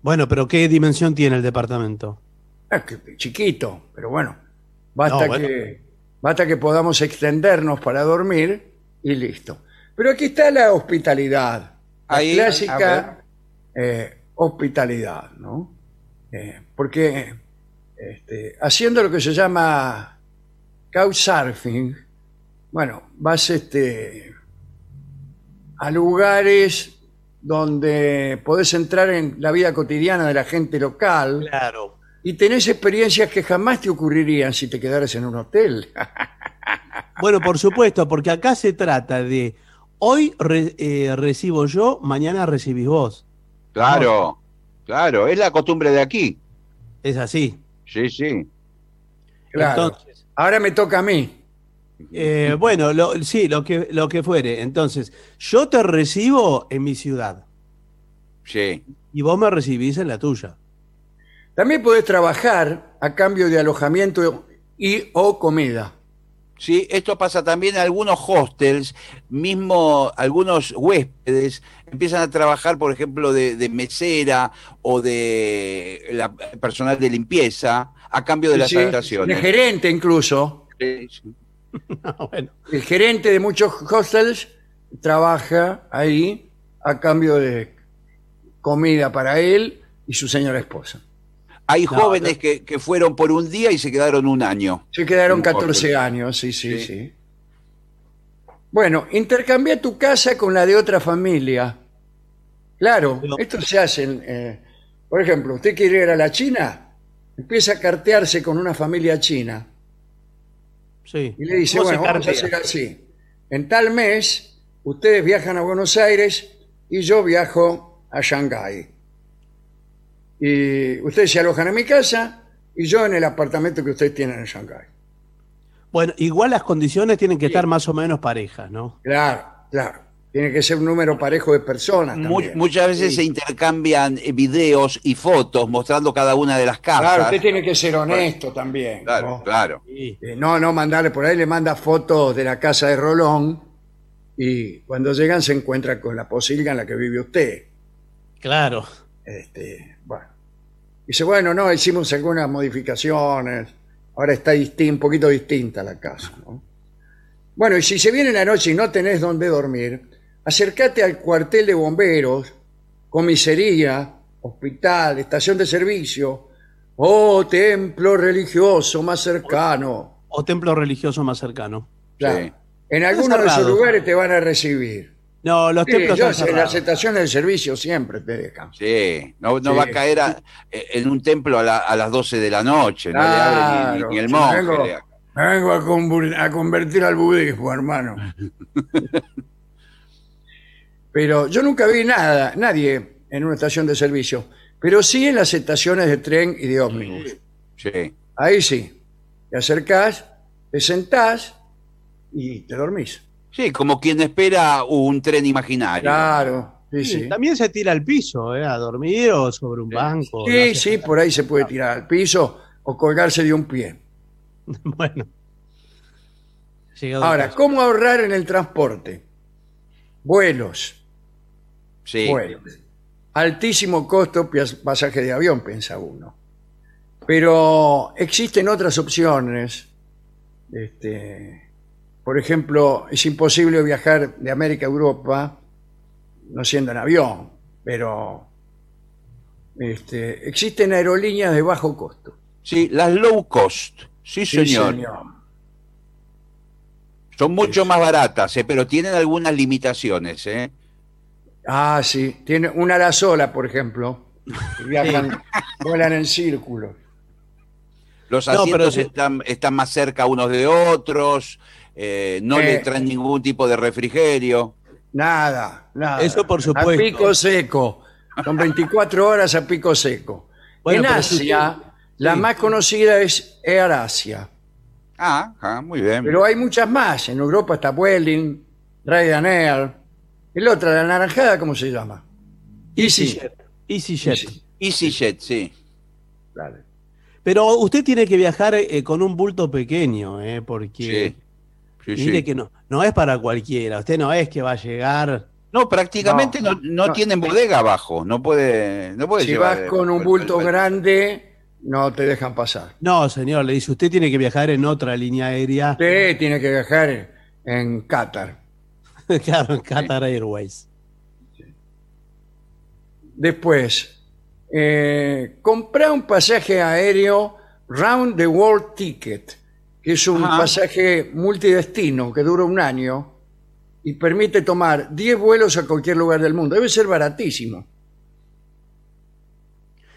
Bueno, pero ¿qué dimensión tiene el departamento? Es que chiquito, pero bueno, basta, No, bueno. Que, basta que podamos extendernos para dormir y listo. Pero aquí está la hospitalidad, la Ahí, clásica eh, hospitalidad, ¿no? Eh, porque este, haciendo lo que se llama couchsurfing, bueno, vas este, a lugares donde podés entrar en la vida cotidiana de la gente local Claro. Y tenés experiencias que jamás te ocurrirían si te quedaras en un hotel. [LAUGHS] Bueno, por supuesto, porque acá se trata de hoy re- eh, recibo yo, mañana recibís vos. Claro. Claro. Es la costumbre de aquí. Es así. Sí, sí. Claro. Entonces, Ahora me toca a mí. eh, bueno, lo- sí, lo que, lo que fuere. Entonces, yo te recibo en mi ciudad Sí. y vos me recibís en la tuya. También podés trabajar a cambio de alojamiento y o comida. Sí, esto pasa también en algunos hostels, mismo algunos huéspedes empiezan a trabajar, por ejemplo, de, de mesera o de la personal de limpieza a cambio de las Sí, de habitaciones. gerente incluso. Sí, sí. [LAUGHS] bueno, El gerente de muchos hostels trabaja ahí a cambio de comida para él y su señora esposa. Hay No, jóvenes no. que, que fueron por un día y se quedaron un año. Se quedaron Un 14 hostel. años, sí, sí, Sí. sí. Bueno, intercambia tu casa con la de otra familia. Claro, esto se hace. en, eh, por ejemplo, usted quiere ir a la China, empieza a cartearse con una familia china sí. y le dice, ¿Cómo se bueno, vamos a hacer así. En tal mes, ustedes viajan a Buenos Aires y yo viajo a Shanghái. Y ustedes se alojan en mi casa y yo en el apartamento que ustedes tienen en Shanghái. Bueno, igual las condiciones tienen que estar más o menos parejas, ¿no? Claro, claro. Tiene que ser un número parejo de personas. También. muchas veces se intercambian eh, videos y fotos mostrando cada una de las casas. Claro, usted tiene que ser honesto también. Claro, ¿no? claro. Eh, no, no mandarle por ahí, le manda fotos de la casa de Rolón y cuando llegan se encuentra con la posilga en la que vive usted. Claro. Este, bueno. Dice, bueno, no, hicimos algunas modificaciones, ahora está un poquito distinta la casa. ¿no? Bueno, y si se viene la noche y no tenés dónde dormir, acércate al cuartel de bomberos, comisaría, hospital, estación de servicio o templo religioso más cercano. O templo religioso más cercano. Claro. En algunos de esos lugares te van a recibir. No, los Sí, templos yo están sé, en cerrados. las estaciones de servicio siempre te dejan. Sí, no, no Sí. va a caer a- en un templo a, la- a las 12 de la noche, no le abre ni- Claro. ni, el monje. vengo- le- Vengo a, a convertir al budismo, hermano. [LAUGHS] Pero yo nunca vi nada, nadie en una estación de servicio, pero sí en las estaciones de tren y de ómnibus. Sí. Ahí sí. Te acercás, te sentás y te dormís. Sí, como quien espera un tren imaginario. Claro, sí, Sí. También se tira al piso, ¿eh? A dormir o sobre un banco. Sí, sí, por ahí se puede tirar al piso o colgarse de un pie. [LAUGHS] Bueno. Llegado Ahora, caso. ¿cómo ahorrar en el transporte? Vuelos. Sí. Bueno, altísimo costo pasaje de avión, piensa uno. Pero existen otras opciones. Este, por ejemplo, es imposible viajar de América a Europa no siendo en avión, pero este, existen aerolíneas de bajo costo. Sí, las low cost. Sí, Sí, señor. Son mucho más baratas, eh, pero tienen algunas limitaciones. ¿eh? Ah, sí. Tiene una ala sola, por ejemplo. [LAUGHS] Viajan, vuelan en círculo. Los No, pero asientos están, están más cerca unos de otros, eh, no Eh. le traen ningún tipo de refrigerio. Nada, nada. Eso por supuesto. A pico seco. Son 24 [LAUGHS] horas a pico seco. Bueno, en Asia, la sí. más conocida es Air Asia. Ah, ah, muy bien. Pero hay muchas más. En Europa está Vueling, Ryanair. El otro, la naranjada, ¿cómo se llama? EasyJet. EasyJet. EasyJet, sí. Claro. Pero usted tiene que viajar eh, con un bulto pequeño, ¿eh? Porque Sí, sí, mire sí. que no, no es para cualquiera. Usted no es que va a llegar. No, prácticamente no, no no. tienen bodega abajo, no puede, no puede Si llevar, vas con un bulto el- grande, no te dejan pasar. No, señor, le dice, usted tiene que viajar en otra línea aérea. Usted tiene que viajar en, Qatar. [LAUGHS] claro, en Qatar Airways. Después, eh, comprar un pasaje aéreo Round the World Ticket, que es un Ajá. pasaje multidestino que dura un año y permite tomar 10 vuelos a cualquier lugar del mundo. Debe ser baratísimo.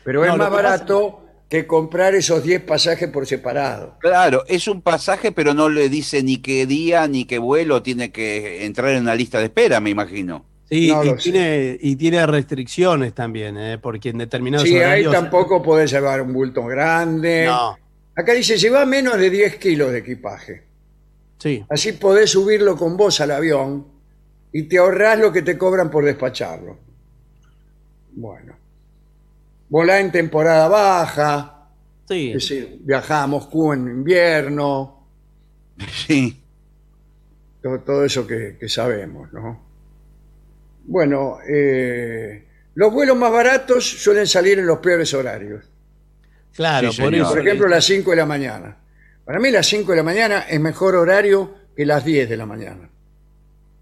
Pero No, es más que pasa- barato que comprar esos 10 pasajes por separado. Claro, es un pasaje, pero no le dice ni qué día ni qué vuelo tiene que entrar en una lista de espera, me imagino. Sí, No y, tiene, y tiene restricciones también, ¿eh? porque en determinados Sí, ahí tampoco podés llevar un bulto grande. No, Acá dice, lleva menos de 10 kilos de equipaje. sí. Así podés subirlo con vos al avión y te ahorrás lo que te cobran por despacharlo. Bueno. Volá en temporada baja, Sí. es decir, viajá a Moscú en invierno, Sí. todo, todo eso que, que sabemos, ¿no? Bueno, eh, los vuelos más baratos suelen salir en los peores horarios. Claro, Sí, por eso. Por ejemplo, las 5 de la mañana. Para mí las 5 de la mañana es mejor horario que las 10 de la mañana.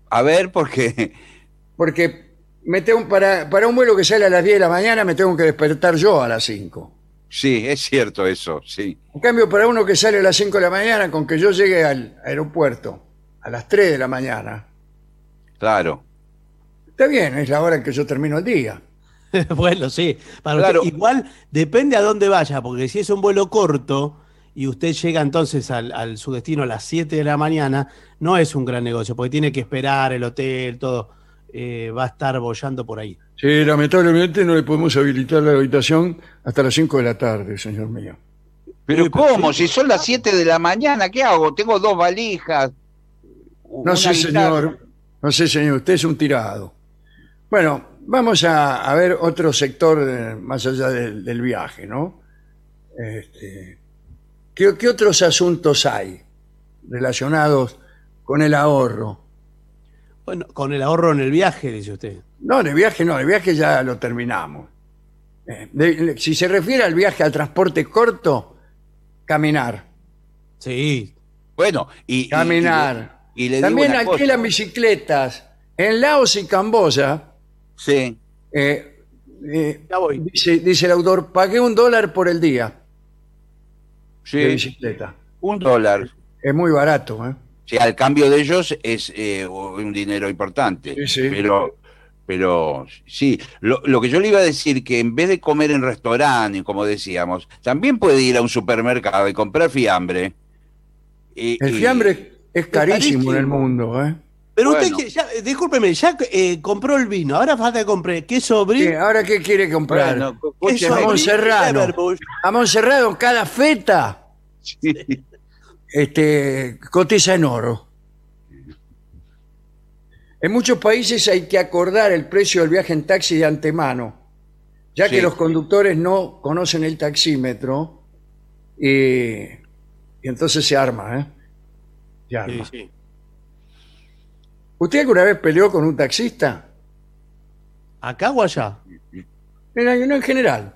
A ver, porque Porque me tengo, para, para un vuelo que sale a las 10 de la mañana me tengo que despertar yo a las 5. sí, es cierto eso, sí. En cambio, para uno que sale a las 5 de la mañana, con que yo llegue al aeropuerto a las 3 de la mañana, Claro. está bien, es la hora en que yo termino el día. [LAUGHS] bueno, sí. Para Claro. usted- igual depende a dónde vaya, porque si es un vuelo corto y usted llega entonces al, al su destino a las 7 de la mañana, no es un gran negocio, porque tiene que esperar el hotel, todo. eh, va a estar bollando por ahí. Sí, lamentablemente no le podemos habilitar la habitación hasta las 5 de la tarde, señor mío. Pero ¿cómo? Si son las 7 de la mañana, ¿qué hago? Tengo dos valijas. No sé, guitarra. señor. No sé, señor. Usted es un tirado. Bueno, vamos a, a ver otro sector eh, más allá del, del viaje, ¿no? Este, ¿qué, qué otros asuntos hay relacionados con el ahorro? Bueno, con el ahorro en el viaje, dice usted. No, de viaje no, de viaje ya lo terminamos. Eh, de- si se refiere al viaje al transporte corto, caminar. Sí. Bueno, y. y- Caminar. Y, le digo También una cosa. alquilan bicicletas. En Laos y Camboya, Sí. eh, eh, Dice, dice el autor, pagué un dólar por el día Sí. de bicicleta. Un dólar. Es muy barato, ¿eh? Sí, al cambio de ellos es eh, un dinero importante. Pero, pero sí, lo, lo que yo le iba a decir que en vez de comer en restaurante, como decíamos, también puede ir a un supermercado y comprar fiambre. Y- El y- fiambre es carísimo, en el carísimo. mundo, ¿eh? Pero Bueno. usted, ya, eh, discúlpeme, ya eh, compró el vino, ahora falta que compre queso brie. ¿Qué? ¿Ahora qué quiere comprar? Bueno, Queso. Leverbush. Jamón serrano, cada feta este, cotiza en oro. En muchos países hay que acordar el precio del viaje en taxi de antemano, ya que Sí. los conductores no conocen el taxímetro y, y entonces se arma, ¿eh? Se arma. Sí, sí. ¿Usted alguna vez peleó con un taxista? ¿Acá o allá? En, no, en general.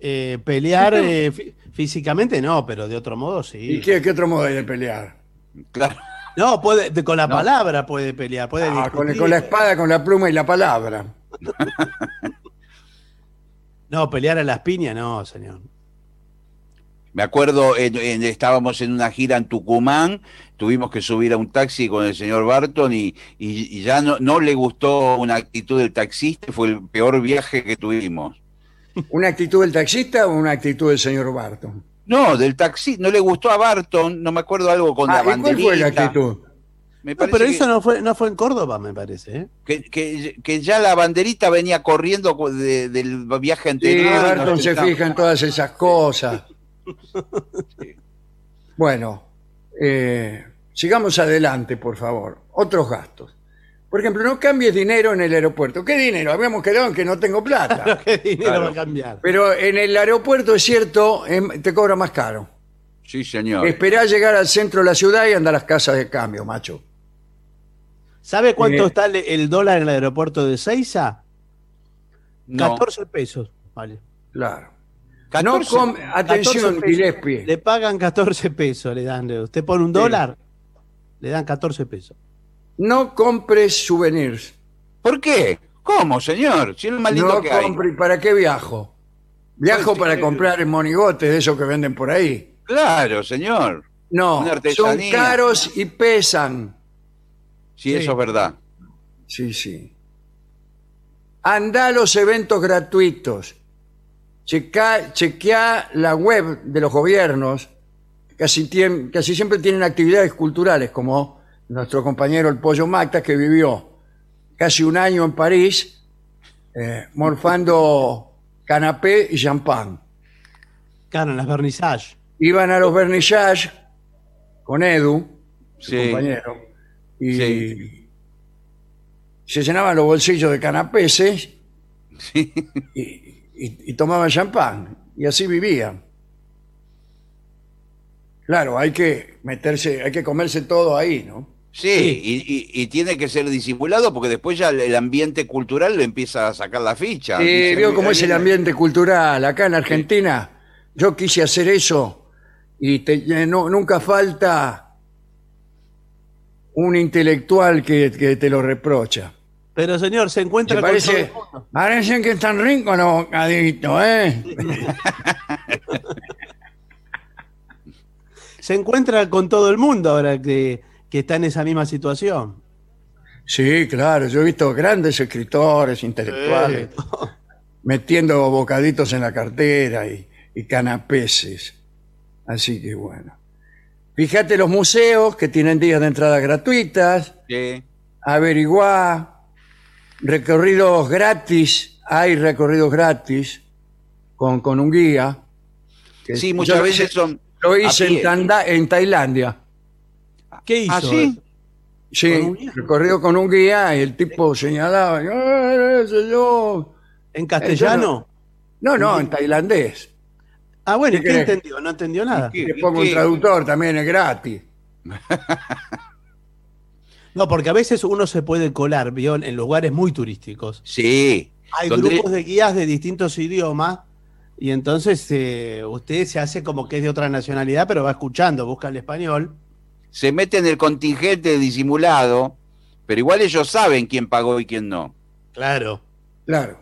Eh, pelear eh, fí- físicamente no, pero de otro modo ¿Y sí. qué, qué otro modo hay de pelear? Claro. No, puede, de- con la palabra puede pelear, puede Ah, con, discutir. con la espada, con la pluma y la palabra. [LAUGHS] No, pelear a las piñas no, señor. Me acuerdo, en- en- estábamos en una gira en Tucumán, tuvimos que subir a un taxi con el señor Barton y, y- y ya no, no le gustó una actitud del taxista, fue el peor viaje que tuvimos. ¿Una actitud del taxista o una actitud del señor Barton? No, del taxi, no le gustó a Barton, no me acuerdo algo con Ah, la ¿y cuál banderita. fue la actitud? Me No, pero que- eso no fue, no fue en Córdoba, me parece. ¿eh? que, que- que ya la banderita venía corriendo de- del viaje anterior. Barton se fija en todas esas cosas. Bueno, eh, sigamos adelante, por favor. Otros gastos. Por ejemplo, no cambies dinero en el aeropuerto. ¿Qué dinero? Habíamos quedado en que no tengo plata. [LAUGHS] ¿Qué dinero Claro. va a cambiar? Pero en el aeropuerto es cierto, em, te cobra más caro. Sí, señor. Esperá llegar al centro de la ciudad y anda a las casas de cambio, macho. ¿Sabe cuánto Eh, está el, el dólar en el aeropuerto de Seiza? No. 14 pesos. Vale. Claro. 14. no com- atención, 14 pesos. Gillespie. Le pagan 14 pesos, le dan. Usted pone un dólar, le dan 14 pesos. No compres souvenirs. ¿Por qué? ¿Cómo, señor? Si es lindo No que hay. compre, ¿para qué viajo? Viajo Pues para sí. comprar monigotes de esos que venden por ahí. Claro, señor. No, son caros y pesan. Sí, Sí. eso es verdad. Sí, sí. Anda a los eventos gratuitos. Checa, chequea la web de los gobiernos. Casi, tien- casi siempre tienen actividades culturales, como nuestro compañero el Pollo Macta, que vivió casi un año en París, eh, morfando canapé y champán. Claro, en las vernissages. Iban a los vernissages con Edu, su Sí. compañero, y Sí. se llenaban los bolsillos de canapeses Sí. y, y- y tomaban champán, y así vivían. Claro, hay que meterse, hay que comerse todo ahí, ¿no? Sí, Y, y- y tiene que ser disimulado porque después ya el ambiente cultural le empieza a sacar la ficha. Vio "Mira, cómo es el mira". ambiente cultural acá en Argentina. Yo quise hacer eso y te- eh, no- nunca falta un intelectual que, que te lo reprocha. Pero señor, se ¿Te encuentra con parece? todo el mundo. Parecen que están ricos los bocaditos, ¿eh? [LAUGHS] Se encuentra con todo el mundo ahora que, que está en esa misma situación. Sí, claro, yo he visto grandes escritores, intelectuales, [LAUGHS] metiendo bocaditos en la cartera y, y canapeses. Así que bueno. Fíjate los museos que tienen días de entrada gratuitas, Sí. averiguá, recorridos gratis, hay recorridos gratis con, con un guía. que Sí, yo muchas lo veces hice- son. Lo a hice en, pie. Tanda- en Tailandia. ¿Qué hizo? ¿Ah, sí? Sí, ¿Con un guía? recorrido con un guía y el tipo señalaba, "Eh, ese yo". ¿En castellano? No, no, en tailandés. Ah, bueno, ¿y ¿Qué ¿qué querés? entendió? No entendió nada. Le pongo un traductor, también es gratis. [LAUGHS] No, porque a veces uno se puede colar, ¿vio? En lugares muy turísticos. Sí. Hay Donde- grupos de guías de distintos idiomas y entonces eh, usted se hace como que es de otra nacionalidad, pero va escuchando, busca el español. Se mete en el contingente disimulado, pero igual ellos saben quién pagó y quién no. Claro. Claro.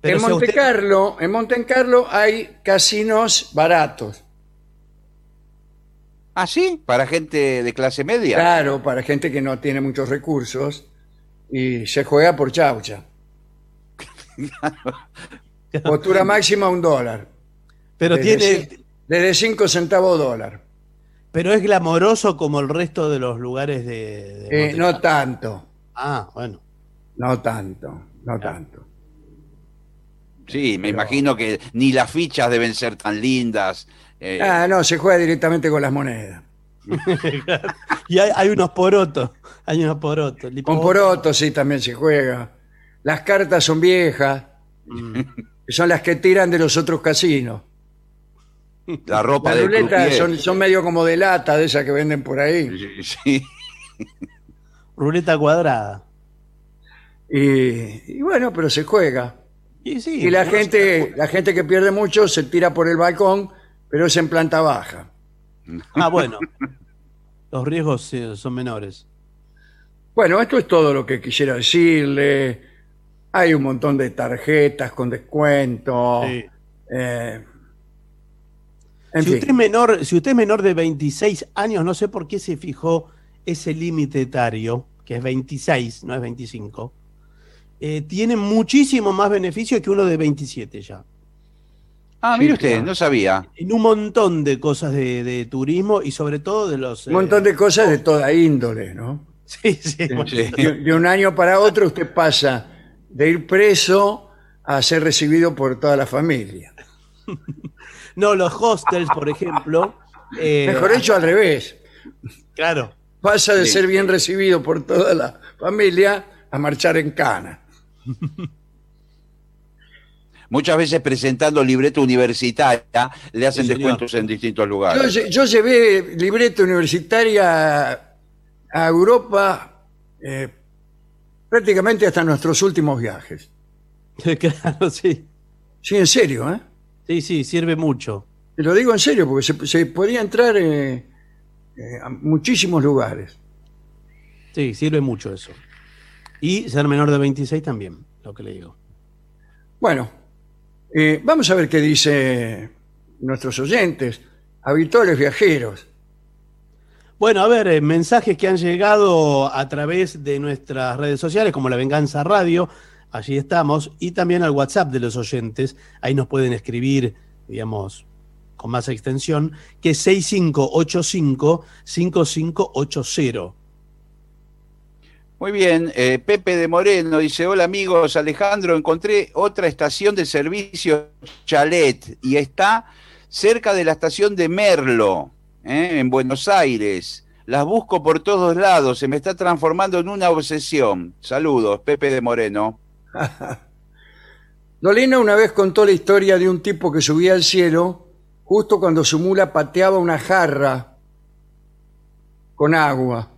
Pero en Monte usted- Carlo, en Monte Carlo hay casinos baratos. ¿Ah, sí? ¿Para gente de clase media? Claro, para gente que no tiene muchos recursos y se juega por chaucha. [LAUGHS] Postura máxima un dólar. Pero Desde tiene, ci- Desde 5 centavos dólar. pero es glamoroso como el resto de los lugares de. de Eh, no tanto, Ah, bueno. no tanto, no tanto. Sí, me imagino que ni las fichas deben ser tan lindas. Eh, Ah, no, se juega directamente con las monedas. [LAUGHS] Y hay, hay unos porotos. Hay unos porotos. Con porotos sí también se juega. Las cartas son viejas, Mm. que son las que tiran de los otros casinos. la ropa Las ruletas son, son medio como de lata, de esas que venden por ahí. Sí. [LAUGHS] Ruleta cuadrada. Y, y bueno, pero se juega. Y sí. Y la gente, la gente que pierde mucho se tira por el balcón, pero es en planta baja. [LAUGHS] Ah, bueno. Los riesgos eh, son menores. Bueno, esto es todo lo que quisiera decirle. Hay un montón de tarjetas con descuento. Sí. Eh, en Si fin. usted, es menor, si usted es menor de 26 años, no sé por qué se fijó ese límite etario, que es 26, no es 25. eh, tiene muchísimo más beneficio que uno de 27 ya. Ah, mire usted, no sabía. En un montón de cosas de, de turismo y sobre todo de los... Un montón de cosas de toda índole, ¿no? Sí, sí. De, de un año para otro usted pasa de ir preso a ser recibido por toda la familia. [LAUGHS] No, los hostels, por ejemplo. eh, Mejor dicho, al revés. Claro. Pasa de Sí. ser bien recibido por toda la familia a marchar en cana. [LAUGHS] Muchas veces presentando libreta universitaria le hacen Sí, descuentos en distintos Yo, lugares. lle- yo llevé libreta universitaria a Europa eh, prácticamente hasta nuestros últimos viajes. [LAUGHS] claro, sí. Sí, en serio, ¿eh? Sí, sí, sirve mucho. Te lo digo en serio, porque se, se podía entrar eh, eh, a muchísimos lugares. Sí, sirve mucho eso. Y ser menor de 26 también, lo que le digo. Bueno, eh, vamos a ver qué dice nuestros oyentes, habituales viajeros. Bueno, a ver, eh, mensajes que han llegado a través de nuestras redes sociales, como La Venganza Radio, allí estamos, y también al WhatsApp de los oyentes, ahí nos pueden escribir, digamos, con más extensión, que es 6585-5580. Muy bien, eh, Pepe de Moreno dice, hola amigos, Alejandro, encontré otra estación de servicio chalet y está cerca de la estación de Merlo, ¿eh? en Buenos Aires. Las busco por todos lados, se me está transformando en una obsesión. Saludos, Pepe de Moreno. [LAUGHS] Dolina una vez contó la historia de un tipo que subía al cielo justo cuando su mula pateaba una jarra con agua.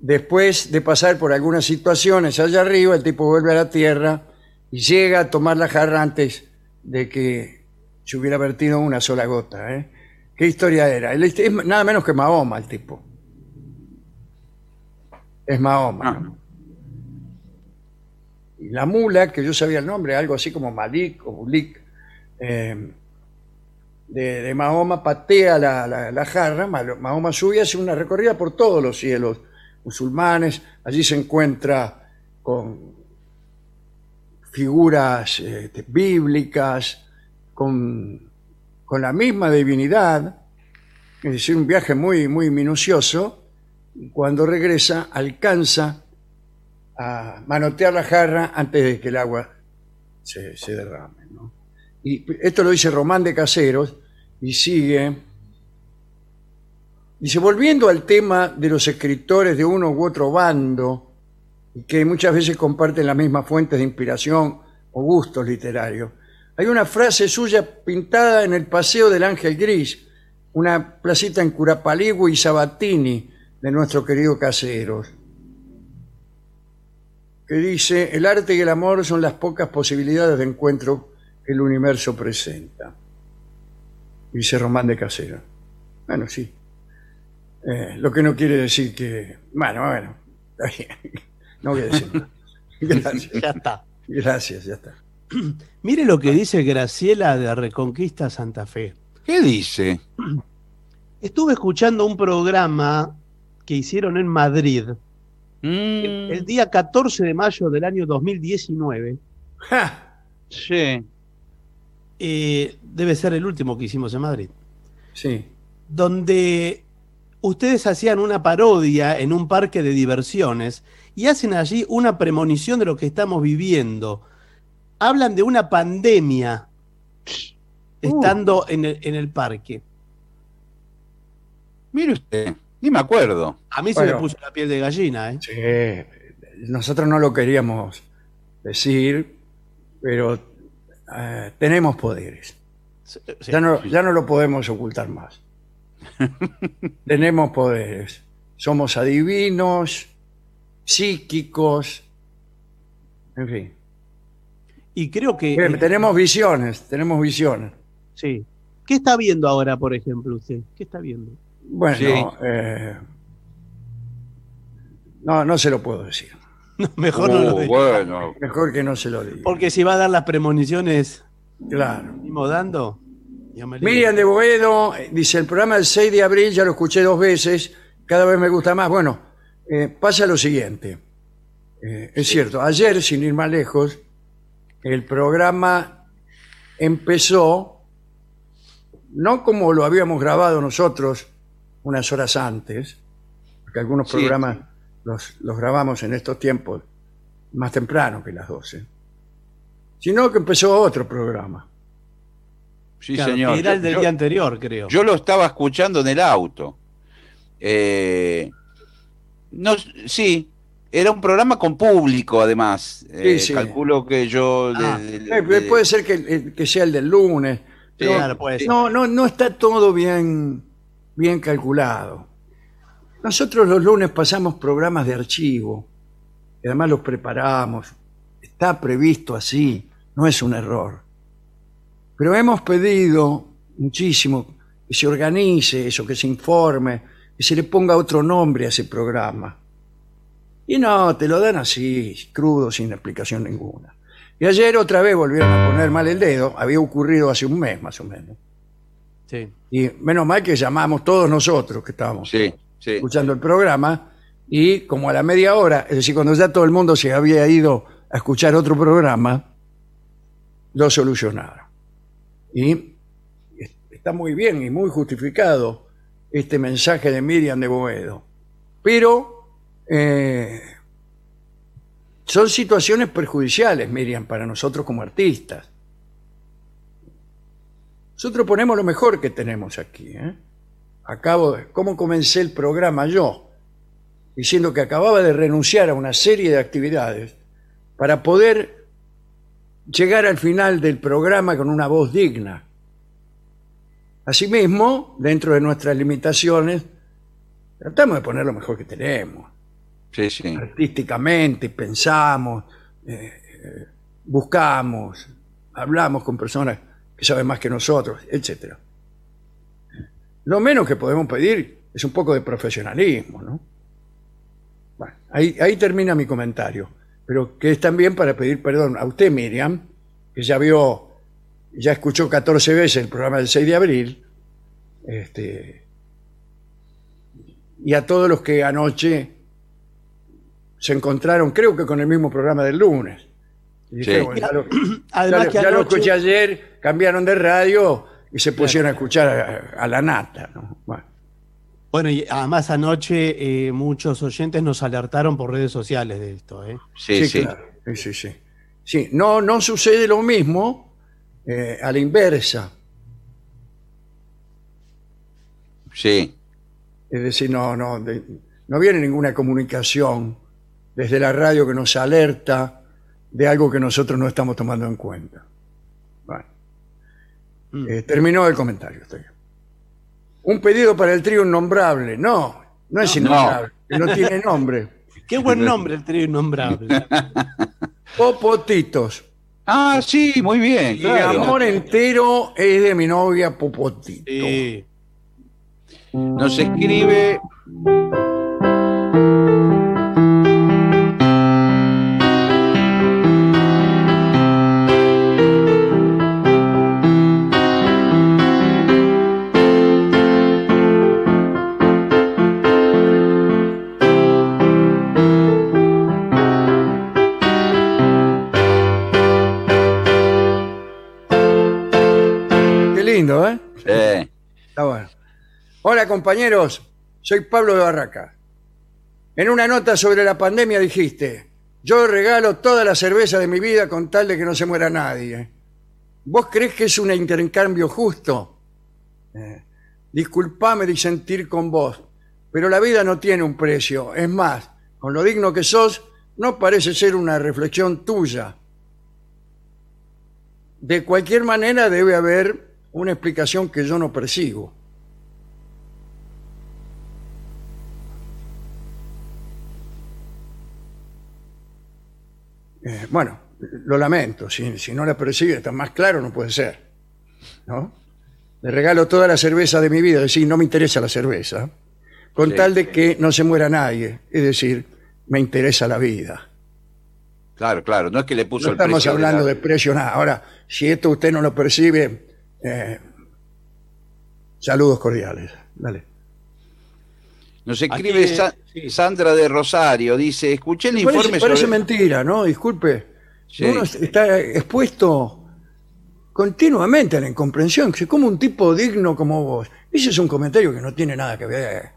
Después de pasar por algunas situaciones allá arriba, el tipo vuelve a la tierra y llega a tomar la jarra antes de que se hubiera vertido una sola gota. ¿eh? ¿Qué historia era? Él Es nada menos que Mahoma el tipo. Es Mahoma. ¿no? Y la mula, que yo sabía el nombre, algo así como Malik o Bulik, eh, de, de Mahoma, patea la, la- la jarra, Ma- Mahoma sube y hace una recorrida por todos los cielos musulmanes, allí se encuentra con figuras eh, bíblicas, con, con la misma divinidad, es decir, un viaje muy, muy minucioso, y cuando regresa alcanza a manotear la jarra antes de que el agua se, se derrame. Y esto lo dice Román de Caseros, Y sigue. Dice, volviendo al tema de los escritores de uno u otro bando, que muchas veces comparten las mismas fuentes de inspiración o gustos literarios, hay una frase suya pintada en el Paseo del Ángel Gris, una placita en Curapaligua y Sabatini de nuestro querido Caseros, que dice, el arte y el amor son las pocas posibilidades de encuentro que el universo presenta. Dice Román de Casero. Bueno, sí. Eh, lo que no quiere decir que... Bueno, bueno. está bien. No voy a decir nada. [LAUGHS] Gracias. Ya está. Gracias, ya está. [CLEARS THROAT] Mire lo que dice Graciela de Reconquista Santa Fe. ¿Qué dice? [CLEARS THROAT] Estuve escuchando un programa que hicieron en Madrid Mm, el, el día 14 de mayo del año 2019. sí. Eh, debe ser el último que hicimos en Madrid. Sí. Donde ustedes hacían una parodia en un parque de diversiones y hacen allí una premonición de lo que estamos viviendo. Hablan de una pandemia estando en, el, en el parque. Mire usted, ni me acuerdo. A mí se me puso la piel de gallina, ¿eh? Sí, nosotros no lo queríamos decir, pero eh, tenemos poderes. Ya, no, ya no lo podemos ocultar más. [LAUGHS] tenemos poderes. Somos adivinos, psíquicos, en fin. Y creo que... Eh, tenemos visiones, tenemos visiones. Sí. ¿Qué está viendo ahora, por ejemplo, usted? ¿Qué está viendo? Bueno, Sí. eh, no, no se lo puedo decir. [LAUGHS] Mejor no lo Uh, diga. bueno. Mejor que no se lo diga. Porque si va a dar las premoniciones Claro. mismo dando. Miriam de Boedo eh, dice, el programa del 6 de abril ya lo escuché dos veces, cada vez me gusta más. Bueno, eh, pasa lo siguiente. Eh, es cierto, ayer, sin ir más lejos, el programa empezó, no como lo habíamos grabado nosotros unas horas antes, porque algunos Sí. programas los, los grabamos en estos tiempos más temprano que las 12, sino que empezó otro programa. Sí, Claro, señor. que era el del Yo- día anterior, creo. Yo lo estaba escuchando en el auto. Eh, no, sí, era un programa con público, además. Eh, sí. Calculo que yo. Ah, de- de- eh, de- puede ser que, que sea el del lunes. pero Claro, puede ser. no, no, no está todo bien, bien calculado. Nosotros los lunes pasamos programas de archivo, y además los preparamos. Está previsto así, no es un error. Pero hemos pedido muchísimo que se organice eso, que se informe, que se le ponga otro nombre a ese programa. Y no, te lo dan así, crudo, sin explicación ninguna. Y ayer otra vez volvieron a poner mal el dedo, había ocurrido hace un mes más o menos. Sí. Y menos mal que llamamos todos nosotros que estábamos Sí, sí. escuchando el programa, y como a la media hora, es decir, cuando ya todo el mundo se había ido a escuchar otro programa, lo solucionaron. Y está muy bien y muy justificado este mensaje de Miriam de Boedo. Pero eh, son situaciones perjudiciales, Miriam, para nosotros como artistas. Nosotros ponemos lo mejor que tenemos aquí. ¿eh? Acabo de, ¿Cómo comencé el programa yo? Diciendo que acababa de renunciar a una serie de actividades para poder llegar al final del programa con una voz digna. Asimismo, dentro de nuestras limitaciones, tratamos de poner lo mejor que tenemos. Sí, sí. Artísticamente, pensamos, eh, eh, buscamos, hablamos con personas que saben más que nosotros, etc. Lo menos que podemos pedir es un poco de profesionalismo, ¿no? Bueno, ahí, ahí termina mi comentario, pero que es también para pedir perdón a usted, Miriam, que ya vio, ya escuchó 14 veces el programa del 6 de abril, este, y a todos los que anoche se encontraron, creo que con el mismo programa del lunes. Y dijeron, bueno, ya lo, [CLEARS THROAT] Además ya- que ya lo anoche- escuché ayer, cambiaron de radio y se pusieron a escuchar a, a la nata. ¿no? Bueno, Bueno, y además anoche eh, muchos oyentes nos alertaron por redes sociales de esto. ¿eh? Sí, sí. claro. Sí, sí, sí. Sí, no, no sucede lo mismo eh, a la inversa. Sí. Es decir, no, no, de- no viene ninguna comunicación desde la radio que nos alerta de algo que nosotros no estamos tomando en cuenta. Bueno. Eh, terminó el comentario. estoy. Un pedido para el trío innombrable. No, no es No. innombrable, no tiene nombre. [LAUGHS] Qué buen nombre el trío innombrable. [LAUGHS] Popotitos. Ah, sí, muy bien. Y claro. amor entero es de mi novia Popotito. Nos escribe. Hola compañeros, soy Pablo de Barraca. En una nota sobre la pandemia dijiste, yo regalo toda la cerveza de mi vida con tal de que no se muera nadie. ¿Vos crees que es un intercambio justo? Eh, disculpame disentir con vos, pero la vida no tiene un precio. Es más, con lo digno que sos, no parece ser una reflexión tuya. De cualquier manera debe haber una explicación que yo no percibo. Eh, bueno, lo lamento, si, si no la percibe, está más claro, no puede ser. ¿no? Le regalo toda la cerveza de mi vida, es decir, no me interesa la cerveza, con Sí. tal de que no se muera nadie, es decir, me interesa la vida. Claro, claro. No es que le puso No el estamos precio hablando la- de precio, nada. Ahora, si esto usted no lo percibe, eh, saludos cordiales. Dale. Nos escribe Aquí, Sa- Sandra de Rosario. Dice: Escuché el Parece, informe parece sobre. mentira, ¿no? Disculpe. Sí. Uno está expuesto continuamente a la incomprensión. que como un tipo digno como vos? Ese es un comentario que no tiene nada que ver.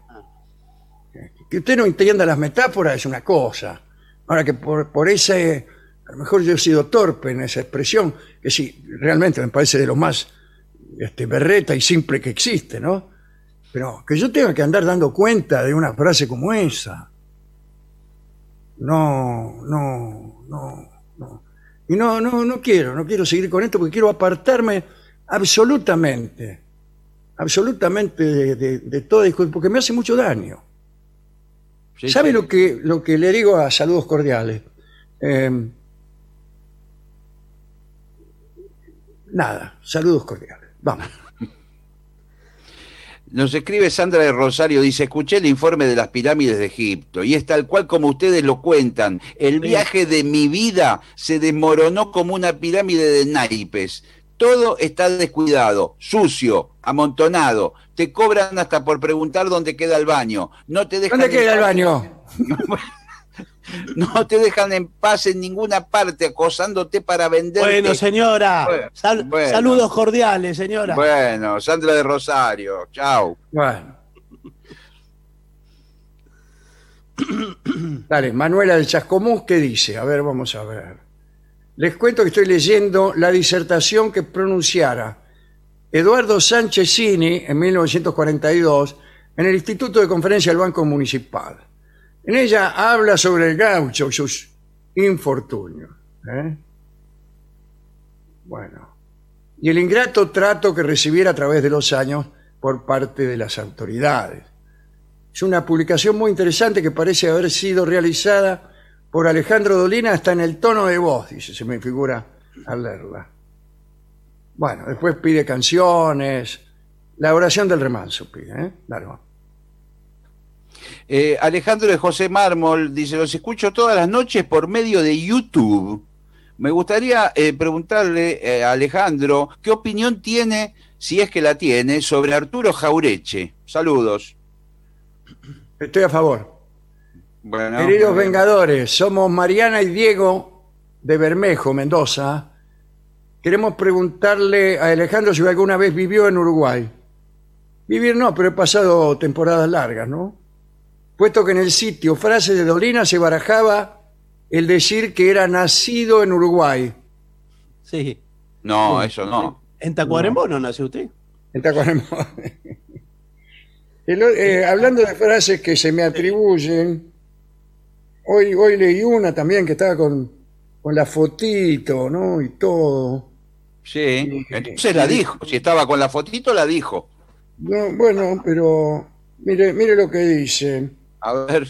Que usted no entienda las metáforas es una cosa. Ahora que por, por ese... A lo mejor yo he sido torpe en esa expresión, que sí, realmente me parece de lo más este, berreta y simple que existe, ¿no? Pero que yo tenga que andar dando cuenta de una frase como esa. No, no, no, no. Y no, no, no quiero, no quiero seguir con esto porque quiero apartarme absolutamente, absolutamente de, de, de toda discusión, porque me hace mucho daño. Sí, ¿Sabe sí. lo que, lo que le digo a saludos cordiales? Eh, nada, saludos cordiales. Vamos. Nos escribe Sandra de Rosario, dice, escuché el informe de las pirámides de Egipto y es tal cual como ustedes lo cuentan. El viaje de mi vida se desmoronó como una pirámide de naipes. Todo está descuidado, sucio, amontonado. Te cobran hasta por preguntar dónde queda el baño. No te dejan ¿Dónde queda el baño? [LAUGHS] [LAUGHS] No te dejan en paz en ninguna parte acosándote para venderte. Bueno, señora. Bueno, sal- bueno. Saludos cordiales, señora. Bueno, Sandra de Rosario, chao. Bueno. [COUGHS] Dale, Manuela del Chascomús, ¿qué dice? A ver, vamos a ver. Les cuento que estoy leyendo la disertación que pronunciara Eduardo Sánchez Cini en 1942 en el Instituto de Conferencia del Banco Municipal. En ella habla sobre el gaucho y sus infortunios. ¿eh? Bueno. Y el ingrato trato que recibiera a través de los años por parte de las autoridades. Es una publicación muy interesante que parece haber sido realizada por Alejandro Dolina hasta en el tono de voz, dice, se me figura al leerla. Bueno, después pide canciones, la oración del remanso pide, ¿eh? Largo. Eh, Alejandro de José Mármol dice, los escucho todas las noches por medio de YouTube. Me gustaría eh, preguntarle eh, a Alejandro qué opinión tiene, si es que la tiene, sobre Arturo Jaureche. Saludos. Estoy a favor. Bueno, Queridos. Vengadores, somos Mariana y Diego de Bermejo, Mendoza. Queremos preguntarle a Alejandro si alguna vez vivió en Uruguay. Vivir no, pero he pasado temporadas largas, ¿no? Puesto que en el sitio Frase de Dolina se barajaba el decir que era nacido en Uruguay. Sí. No, eso no. ¿En Tacuarembó no nació usted? En Tacuarembó. [LAUGHS] El eh, hablando de frases que se me atribuyen, hoy, hoy leí una también que estaba con, con la fotito, ¿no? Y todo. Sí, entonces la dijo. Si estaba con la fotito, la dijo. No, bueno, pero mire, mire lo que dice. A ver.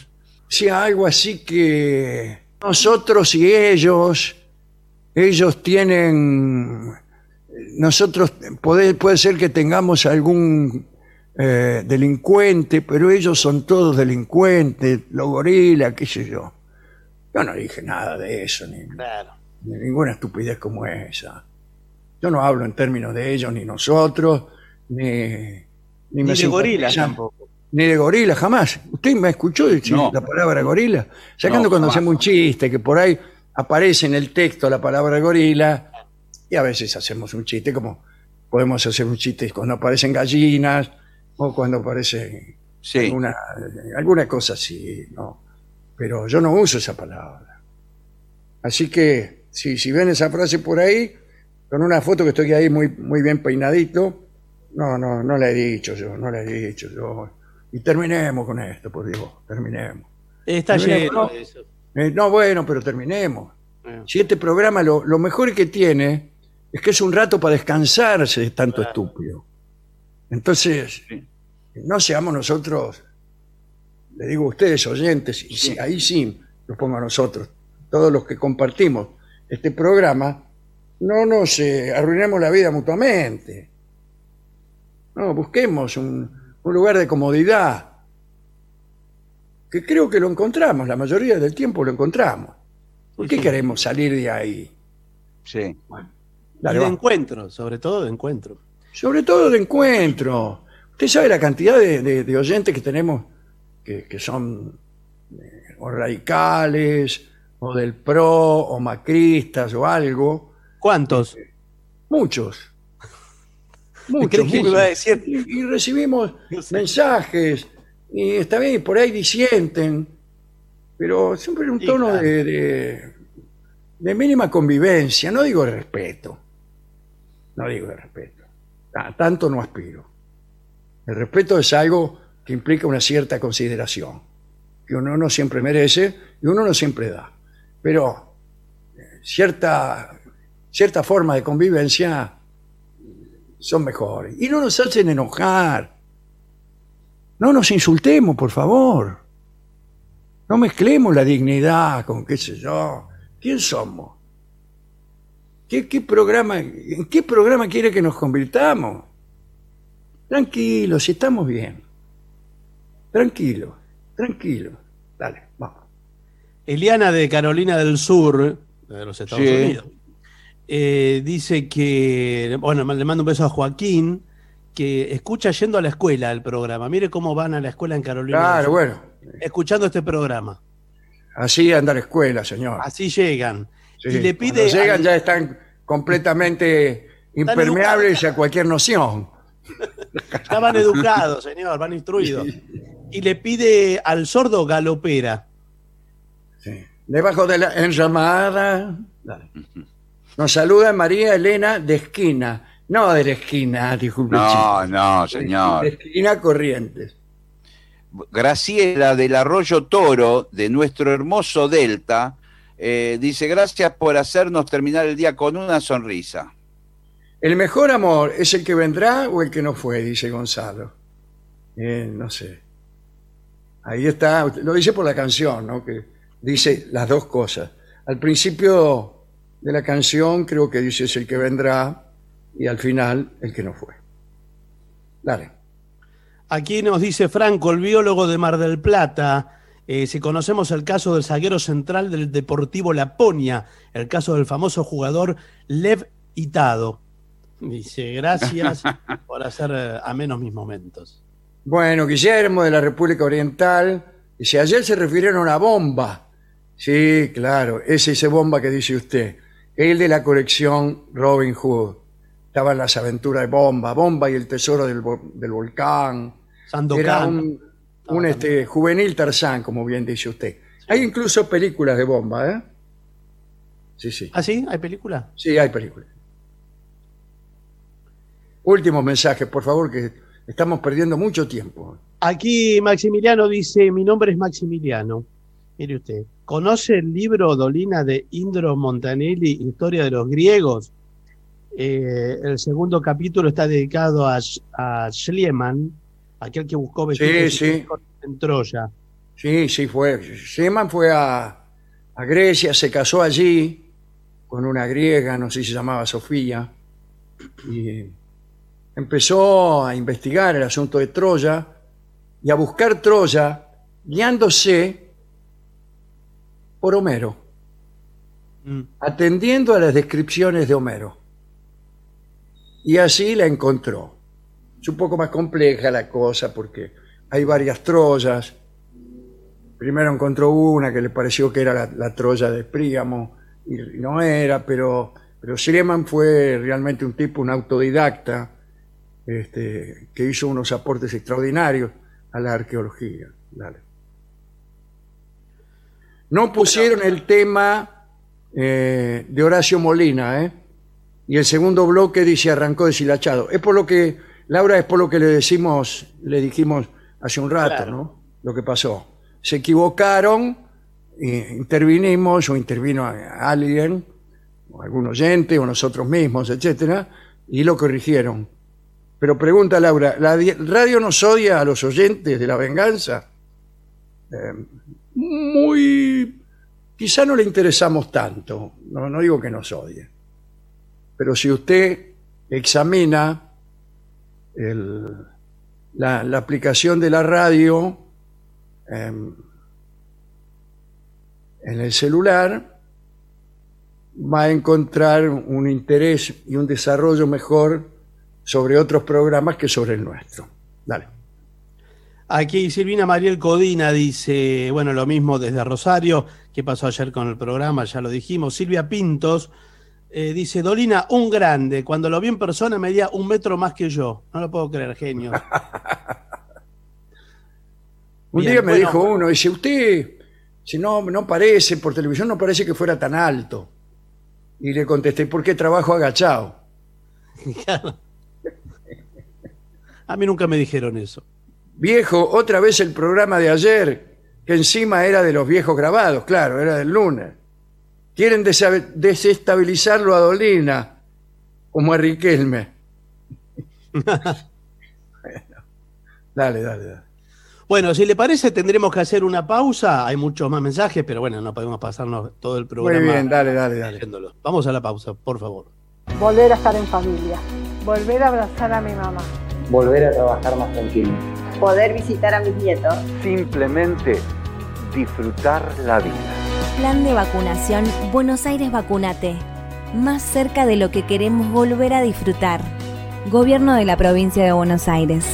Sí, algo así que nosotros y ellos, ellos tienen, nosotros puede, puede ser que tengamos algún eh, delincuente, pero ellos son todos delincuentes, los gorilas, qué sé yo. Yo no dije nada de eso, ni, ni ninguna estupidez como esa. Yo no hablo en términos de ellos, ni nosotros, ni... Ni de gorilas tampoco. Ni de gorila, jamás. ¿Usted me escuchó decir No. la palabra gorila? Sacando No, cuando jamás. hacemos un chiste, que por ahí aparece en el texto la palabra gorila, y a veces hacemos un chiste, como podemos hacer un chiste cuando aparecen gallinas, o cuando aparece Sí. alguna, alguna cosa así, ¿no? Pero yo no uso esa palabra. Así que, si, si ven esa frase por ahí, con una foto que estoy ahí muy, muy bien peinadito, no, no, no la he dicho yo, no la he dicho yo. Y terminemos con esto, por Dios, terminemos. Está lleno ¿no? de eso. Eh, no, bueno, pero terminemos. Eh. Si este programa lo, lo mejor que tiene es que es un rato para descansarse de tanto estúpido. Entonces, no seamos nosotros, le digo a ustedes oyentes, y sí, ahí sí los pongo a nosotros, todos los que compartimos este programa, no nos eh, arruinemos la vida mutuamente. No, busquemos un, un lugar de comodidad, que creo que lo encontramos, la mayoría del tiempo lo encontramos. ¿Por qué queremos salir de ahí? Sí. Dale, y de va. encuentro, sobre todo de encuentro. Sobre todo de encuentro. Usted sabe la cantidad de, de- de oyentes que tenemos que, que son eh, o radicales, o del PRO, o macristas, o algo. ¿Cuántos? Muchos. Muchos. ¿Crees que me muchos. iba a decir? Y, y recibimos mensajes, y está bien, por ahí disienten, pero siempre en un tono claro. de, de- de mínima convivencia, no digo de respeto. No digo de respeto. A tanto no aspiro. El respeto es algo que implica una cierta consideración, que uno no siempre merece y uno no siempre da. Pero eh, cierta, cierta forma de convivencia son mejores. Y no nos hacen enojar. No nos insultemos, por favor. No mezclemos la dignidad con qué sé yo. ¿Quién somos? ¿Qué, qué programa, ¿En qué programa quiere que nos convirtamos? Tranquilo, si estamos bien. Tranquilo, tranquilo. Dale, vamos. Eliana de Carolina del Sur, de los Estados Sí. Unidos, eh, dice que, bueno, le mando un beso a Joaquín, que escucha yendo a la escuela el programa. Mire cómo van a la escuela en Carolina. Claro, bueno. Escuchando este programa. Así anda la escuela, señor. Así llegan. Sí, y le cuando pide. llegan al- ya están completamente impermeables a cualquier noción. [LAUGHS] Ya van educados, señor, van instruidos. Y le pide al sordo galopera. Debajo de la enramada. Dale. Nos saluda María Elena de esquina. No de la esquina, [LAUGHS] disculpe. No, no, De señor. esquina Corrientes. Graciela del Arroyo Toro, de nuestro hermoso Delta, eh, dice, gracias por hacernos terminar el día con una sonrisa. El mejor amor es el que vendrá o el que no fue, dice Gonzalo. Eh, no sé. Ahí está, lo dice por la canción, ¿no? Que dice las dos cosas. Al principio de la canción creo que dice es el que vendrá y al final el que no fue. Dale. Aquí nos dice Franco, el biólogo de Mar del Plata, eh, si conocemos el caso del zaguero central del Deportivo Laponia, el caso del famoso jugador Lev Itado. Dice, gracias [LAUGHS] por hacer eh, amenos mis momentos. Bueno, Guillermo de la República Oriental dice, ayer se refirieron a bomba. Sí, claro, es ese bomba que dice usted. El de la colección Robin Hood. Estaban las aventuras de bomba, bomba y el tesoro del, vo- del volcán. Sandokan. Era un, un, este, juvenil Tarzán, como bien dice usted. Hay incluso películas de bomba, ¿eh? Sí, sí. ¿Ah, sí? ¿Hay película? Sí, hay películas. Último mensaje, por favor, que estamos perdiendo mucho tiempo. Aquí Maximiliano dice, mi nombre es Maximiliano. Mire usted, ¿conoce el libro Dolina de Indro Montanelli, Historia de los Griegos? Eh, el segundo capítulo está dedicado a, a Schliemann, aquel que buscó Sí, sí. en Troya. Sí, sí, fue. Schliemann fue a, a Grecia, se casó allí con una griega, no sé si se llamaba Sofía, y empezó a investigar el asunto de Troya y a buscar Troya guiándose por Homero, atendiendo a las descripciones de Homero. Y así la encontró. Es un poco más compleja la cosa porque hay varias Troyas. Primero encontró una que le pareció que era la, la Troya de Príamo y no era, pero, pero Schliemann fue realmente un tipo, un autodidacta, este, que hizo unos aportes extraordinarios a la arqueología. Dale. No pusieron el tema eh, de Horacio Molina, ¿eh? Y el segundo bloque dice arrancó deshilachado. Es por lo que, Laura, es por lo que le decimos, le dijimos hace un rato, Claro. ¿no? Lo que pasó. Se equivocaron, eh, intervinimos o intervino a- alguien, o algún oyente, o nosotros mismos, etcétera, y lo corrigieron. Pero pregunta Laura, ¿la di- radio nos odia a los oyentes de la venganza? Eh, muy... Quizá no le interesamos tanto, no, no digo que nos odie. Pero si usted examina el- la, aplicación de la radio em, en el celular, va a encontrar un interés y un desarrollo mejor sobre otros programas que sobre el nuestro. Dale. Aquí Silvina Mariel Codina dice, bueno, lo mismo desde Rosario, ¿qué pasó ayer con el programa? Ya lo dijimos. Silvia Pintos eh, dice, Dolina, un grande, cuando lo vi en persona medía un metro más que yo. No lo puedo creer, genio. [LAUGHS] Un Bien, día me bueno. dijo uno, dice, usted, si no, no parece, por televisión no parece que fuera tan alto. Y le contesté, ¿por qué trabajo agachado? [LAUGHS] A mí nunca me dijeron eso. Viejo, otra vez el programa de ayer, que encima era de los viejos grabados, claro, era del lunes. Quieren desestabilizarlo a Dolina, como a Riquelme. [LAUGHS] Dale, dale, dale. Bueno, si le parece, tendremos que hacer una pausa. Hay muchos más mensajes, pero bueno, no podemos pasarnos todo el programa. Muy bien, dale, dale, dale. leyéndolo. Vamos a la pausa, por favor. Volver a estar en familia. Volver a abrazar a mi mamá. Volver a trabajar más tranquilo. Poder visitar a mis nietos. Simplemente disfrutar la vida. Plan de vacunación Buenos Aires Vacunate. Más cerca de lo que queremos volver a disfrutar. Gobierno de la provincia de Buenos Aires.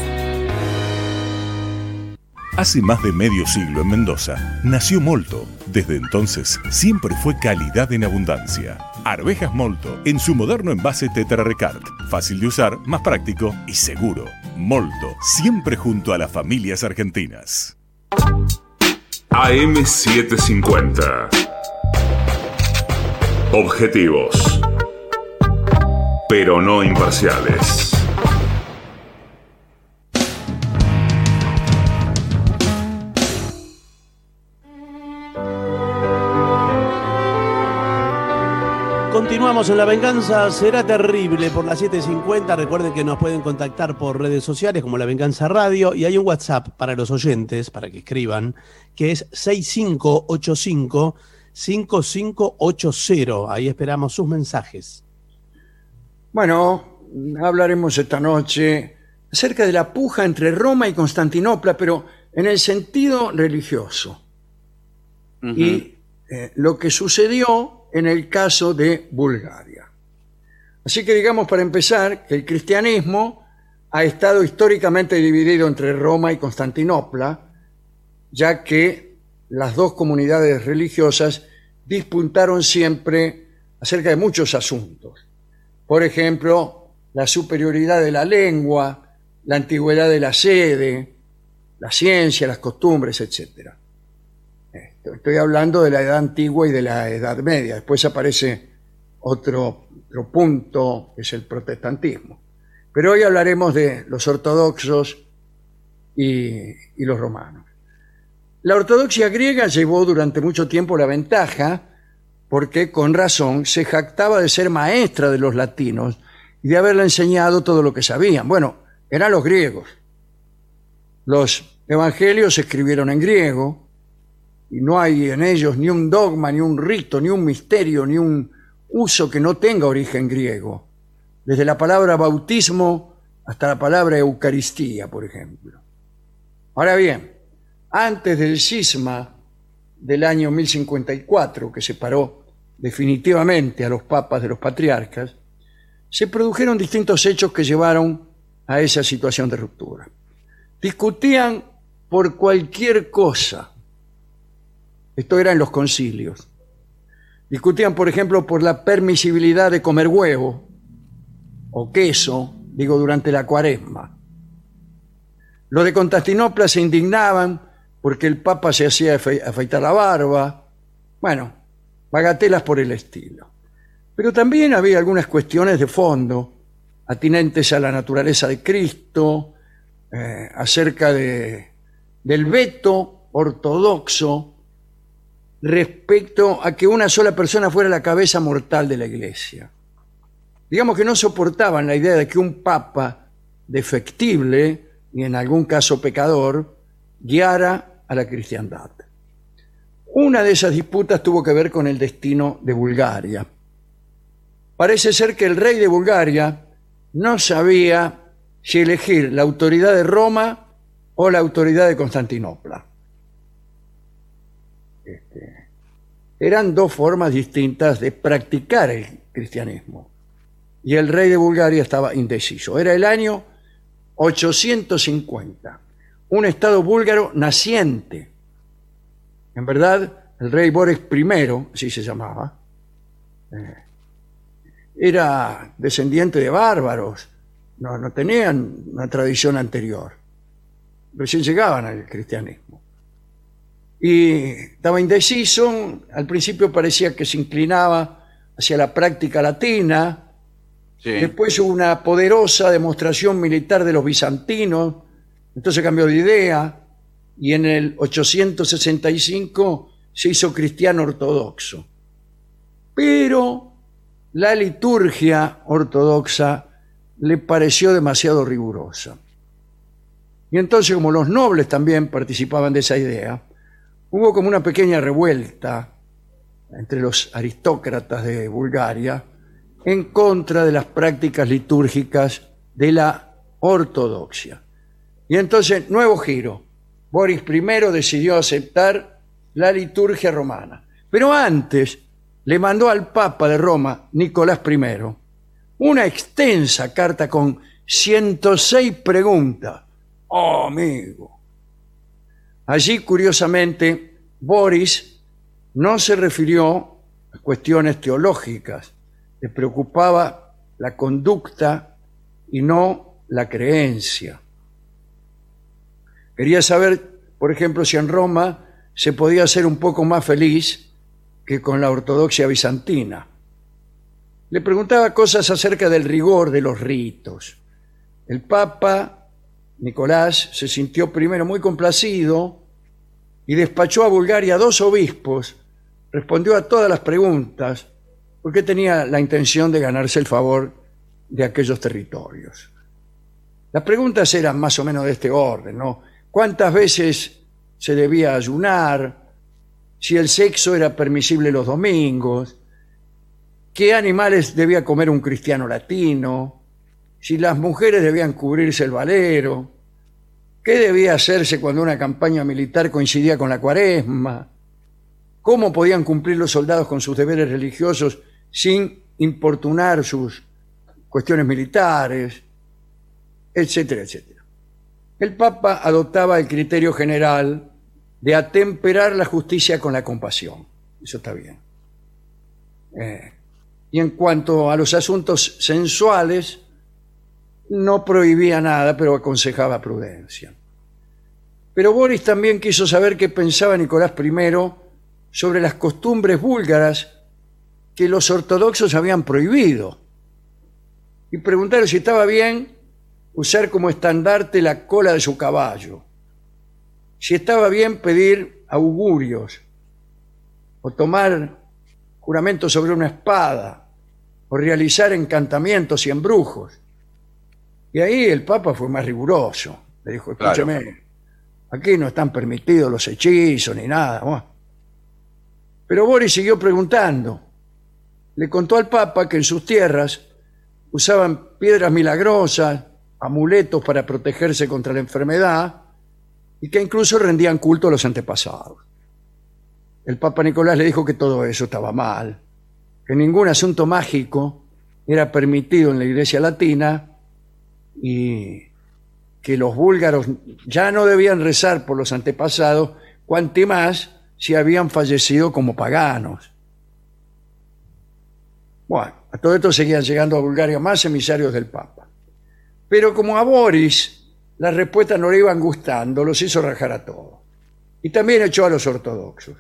Hace más de medio siglo en Mendoza nació Molto. Desde entonces siempre fue calidad en abundancia. Arvejas Molto en su moderno envase Tetra Recart. Fácil de usar, más práctico y seguro. Molto, siempre junto a las familias argentinas. AM750. Objetivos. Pero no imparciales. Continuamos en La Venganza Será Terrible por las 7.50. Recuerden que nos pueden contactar por redes sociales como La Venganza Radio y hay un WhatsApp para los oyentes, para que escriban, que es 6585-5580. Ahí esperamos sus mensajes. Bueno, hablaremos esta noche acerca de la puja entre Roma y Constantinopla, pero en el sentido religioso. Y eh, lo que sucedió en el caso de Bulgaria. Así que digamos para empezar que el cristianismo ha estado históricamente dividido entre Roma y Constantinopla, ya que las dos comunidades religiosas disputaron siempre acerca de muchos asuntos. Por ejemplo, la superioridad de la lengua, la antigüedad de la sede, la ciencia, las costumbres, etc. Estoy hablando de la edad antigua y de la edad media. Después aparece otro, otro punto, que es el protestantismo. Pero hoy hablaremos de los ortodoxos y, y los romanos. La ortodoxia griega llevó durante mucho tiempo la ventaja porque con razón se jactaba de ser maestra de los latinos y de haberle enseñado todo lo que sabían. Bueno, eran los griegos. Los evangelios se escribieron en griego y no hay en ellos ni un dogma, ni un rito, ni un misterio, ni un uso que no tenga origen griego. Desde la palabra bautismo hasta la palabra Eucaristía, por ejemplo. Ahora bien, antes del cisma del año 1054, que separó definitivamente a los papas de los patriarcas, se produjeron distintos hechos que llevaron a esa situación de ruptura. Discutían por cualquier cosa. Esto era en los concilios. Discutían, por ejemplo, por la permisibilidad de comer huevo o queso, digo, durante la cuaresma. Los de Constantinopla se indignaban porque el Papa se hacía afeitar la barba. Bueno, bagatelas por el estilo. Pero también había algunas cuestiones de fondo, atinentes a la naturaleza de Cristo, eh, acerca de, del veto ortodoxo respecto a que una sola persona fuera la cabeza mortal de la iglesia. Digamos que no soportaban la idea de que un papa defectible y en algún caso pecador guiara a la cristiandad. Una de esas disputas tuvo que ver con el destino de Bulgaria. Parece ser que el rey de Bulgaria no sabía si elegir la autoridad de Roma o la autoridad de Constantinopla. Este, eran dos formas distintas de practicar el cristianismo. Y el rey de Bulgaria estaba indeciso. Era el año 850. Un estado búlgaro naciente. En verdad, el rey Boris I, así se llamaba, eh, era descendiente de bárbaros, no, no tenían una tradición anterior, recién llegaban al cristianismo. Y estaba indeciso, al principio parecía que se inclinaba hacia la práctica latina, después hubo una poderosa demostración militar de los bizantinos, entonces cambió de idea, y en el 865 se hizo cristiano ortodoxo. Pero la liturgia ortodoxa le pareció demasiado rigurosa. Y entonces, como los nobles también participaban de esa idea, hubo como una pequeña revuelta entre los aristócratas de Bulgaria en contra de las prácticas litúrgicas de la ortodoxia. Y entonces, nuevo giro. Boris I decidió aceptar la liturgia romana. Pero antes le mandó al Papa de Roma, Nicolás I, una extensa carta con 106 preguntas. Oh, amigo. Allí, curiosamente, Boris no se refirió a cuestiones teológicas, le preocupaba la conducta y no la creencia. Quería saber, por ejemplo, si en Roma se podía ser un poco más feliz que con la ortodoxia bizantina. Le preguntaba cosas acerca del rigor de los ritos. El Papa Nicolás se sintió primero muy complacido y despachó a Bulgaria dos obispos, respondió a todas las preguntas, porque tenía la intención de ganarse el favor de aquellos territorios. Las preguntas eran más o menos de este orden, cuántas veces se debía ayunar, si el sexo era permisible los domingos, qué animales debía comer un cristiano latino, si las mujeres debían cubrirse el valero, qué debía hacerse cuando una campaña militar coincidía con la cuaresma, cómo podían cumplir los soldados con sus deberes religiosos sin importunar sus cuestiones militares, etcétera, etcétera el Papa adoptaba el criterio general de atemperar la justicia con la compasión. Eso está bien. Eh, y en cuanto a los asuntos sensuales, no prohibía nada, pero aconsejaba prudencia. Pero Boris también quiso saber qué pensaba Nicolás I sobre las costumbres búlgaras que los ortodoxos habían prohibido. Y preguntar si estaba bien usar como estandarte la cola de su caballo. Si estaba bien pedir augurios, o tomar juramento sobre una espada, o realizar encantamientos y embrujos. Y ahí el Papa fue más riguroso. Le dijo, Claro. escúcheme, aquí no están permitidos los hechizos ni nada. Bueno. Pero Boris siguió preguntando. Le contó al Papa que en sus tierras usaban piedras milagrosas, amuletos para protegerse contra la enfermedad y que incluso rendían culto a los antepasados. El Papa Nicolás le dijo que todo eso estaba mal, que ningún asunto mágico era permitido en la Iglesia Latina y que los búlgaros ya no debían rezar por los antepasados, cuanto más si habían fallecido como paganos. Bueno, a todo esto seguían llegando a Bulgaria más emisarios del Papa. Pero como a Boris las respuestas no le iban gustando, los hizo rajar a todos. Y también echó a los ortodoxos.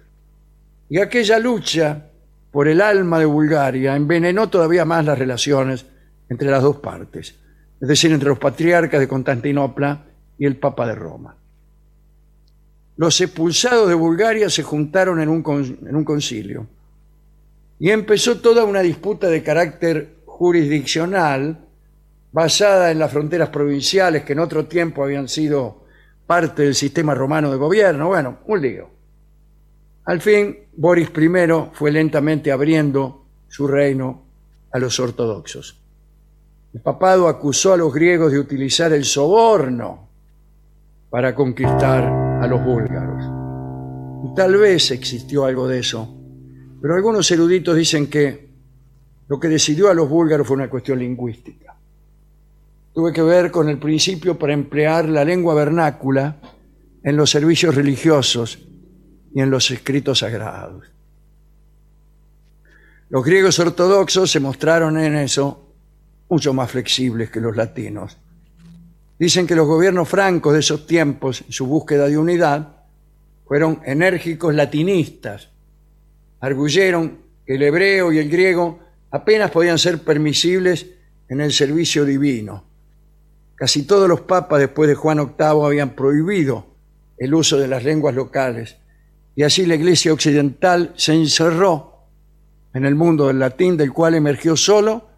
Y aquella lucha por el alma de Bulgaria envenenó todavía más las relaciones entre las dos partes, es decir, entre los patriarcas de Constantinopla y el Papa de Roma. Los expulsados de Bulgaria se juntaron en un, concilio y empezó toda una disputa de carácter jurisdiccional basada en las fronteras provinciales que en otro tiempo habían sido parte del sistema romano de gobierno. Bueno, un lío. Al fin, Boris I fue lentamente abriendo su reino a los ortodoxos. El papado acusó a los griegos de utilizar el soborno para conquistar a los búlgaros. Y tal vez existió algo de eso, pero algunos eruditos dicen que lo que decidió a los búlgaros fue una cuestión lingüística. Tuve que ver con el principio para emplear la lengua vernácula en los servicios religiosos y en los escritos sagrados. Los griegos ortodoxos se mostraron en eso mucho más flexibles que los latinos. Dicen que los gobiernos francos de esos tiempos, en su búsqueda de unidad, fueron enérgicos latinistas. Arguyeron que el hebreo y el griego apenas podían ser permisibles en el servicio divino. Casi todos los papas después de Juan VIII habían prohibido el uso de las lenguas locales y así la Iglesia occidental se encerró en el mundo del latín del cual emergió solo,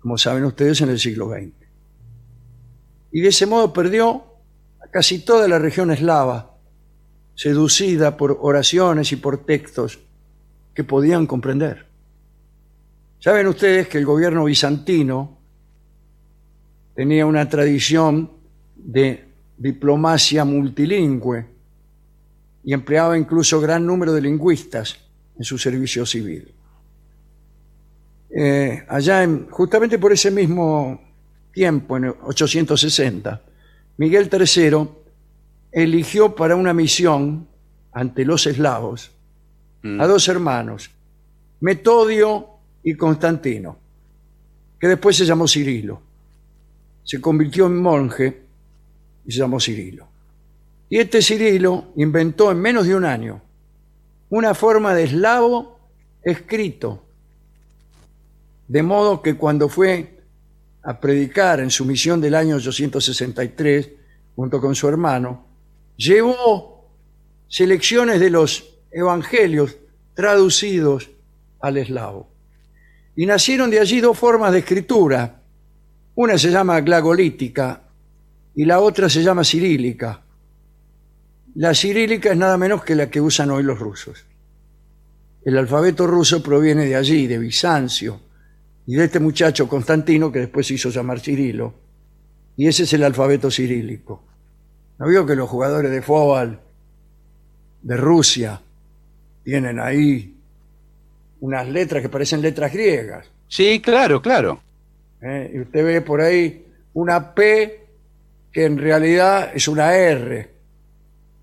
como saben ustedes, en el siglo XX. Y de ese modo perdió a casi toda la región eslava, seducida por oraciones y por textos que podían comprender. Saben ustedes que el gobierno bizantino tenía una tradición de diplomacia multilingüe y empleaba incluso gran número de lingüistas en su servicio civil. Eh, allá, en- justamente por ese mismo tiempo, en 860, Miguel III eligió para una misión ante los eslavos a dos hermanos, Metodio y Constantino, que después se llamó Cirilo. Se convirtió en monje y se llamó Cirilo. Y este Cirilo inventó en menos de un año una forma de eslavo escrito, de modo que cuando fue a predicar en su misión del año 863, junto con su hermano, llevó selecciones de los evangelios traducidos al eslavo. Y nacieron de allí dos formas de escritura. Una se llama glagolítica y la otra se llama cirílica. La cirílica es nada menos que la que usan hoy los rusos. El alfabeto ruso proviene de allí, de Bizancio, y de este muchacho Constantino que después se hizo llamar Cirilo. Y ese es el alfabeto cirílico. ¿No vio que los jugadores de fútbol de Rusia tienen ahí unas letras que parecen letras griegas? Sí, claro, claro. ¿eh? Y usted ve por ahí una P que en realidad es una R,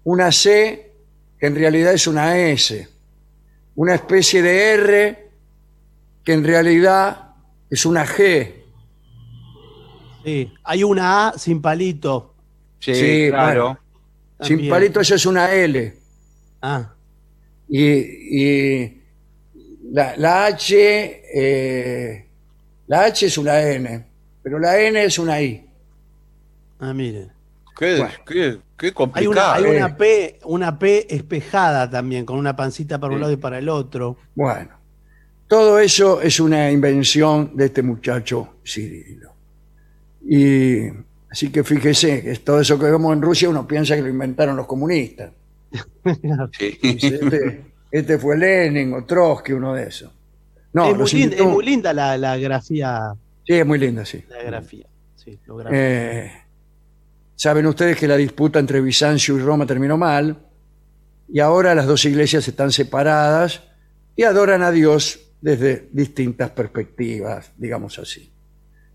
una C que en realidad es una S, una especie de R que en realidad es una G. Sí, hay una A sin palito. Sí, bueno. Sin palito eso es una L. Ah, Y, y la, la H, eh, la H es una N, pero la N es una I. Ah, miren. Qué, Bueno. qué, qué Hay complicado. una, hay eh. una P, una P espejada también, con una pancita para un lado y para el otro. Bueno, todo eso es una invención de este muchacho Cirilo. Y así que fíjese, que todo eso que vemos en Rusia uno piensa que lo inventaron los comunistas. [LAUGHS] Sí. Este, este fue Lenin o Trotsky, uno de esos. No, es, muy linda, inventó- es muy linda la, la grafía. Sí, es muy linda, sí. La grafía. Sí, lo grafía. Eh, Saben ustedes que la disputa entre Bizancio y Roma terminó mal y ahora las dos iglesias están separadas y adoran a Dios desde distintas perspectivas, digamos así.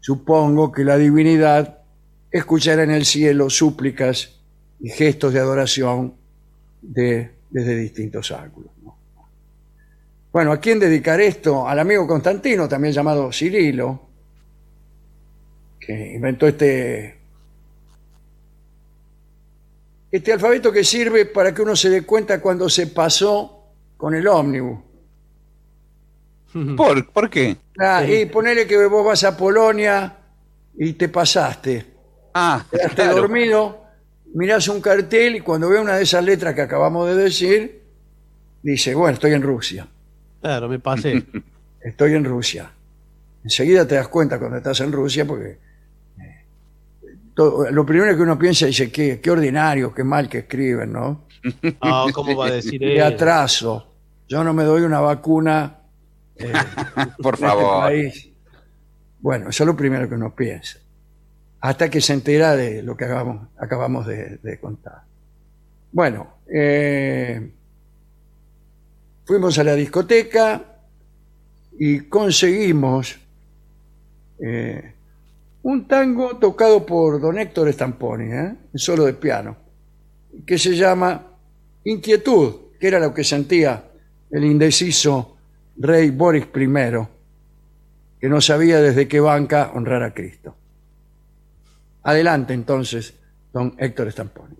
Supongo que la divinidad escuchará en el cielo súplicas y gestos de adoración de- desde distintos ángulos. ¿no? Bueno, ¿a quién dedicar esto? Al amigo Constantino, también llamado Cirilo, que inventó este este alfabeto que sirve para que uno se dé cuenta cuando se pasó con el ómnibus. ¿Por, ¿Por qué? Ah, Y ponele que vos vas a Polonia y te pasaste. Ah, Quedaste claro. dormido, mirás un cartel y cuando ve una de esas letras que acabamos de decir, dice, bueno, estoy en Rusia. Claro, me pasé. [LAUGHS] Estoy en Rusia. Enseguida te das cuenta cuando estás en Rusia porque eh, todo- lo primero que uno piensa dice, qué, qué ordinario, qué mal que escriben, ¿no? Ah, ¿cómo va a decir [LAUGHS] Qué eso? atraso. Yo no me doy una vacuna eh, Por en este favor. país. Bueno, eso es lo primero que uno piensa. Hasta que se entera de lo que acabamos, acabamos de, de contar. Bueno, eh, fuimos a la discoteca y conseguimos eh, un tango tocado por don Héctor Stamponi, ¿eh? solo de piano, que se llama Inquietud, que era lo que sentía el indeciso rey Boris I, que no sabía desde qué banca honrar a Cristo. Adelante entonces, don Héctor Stamponi.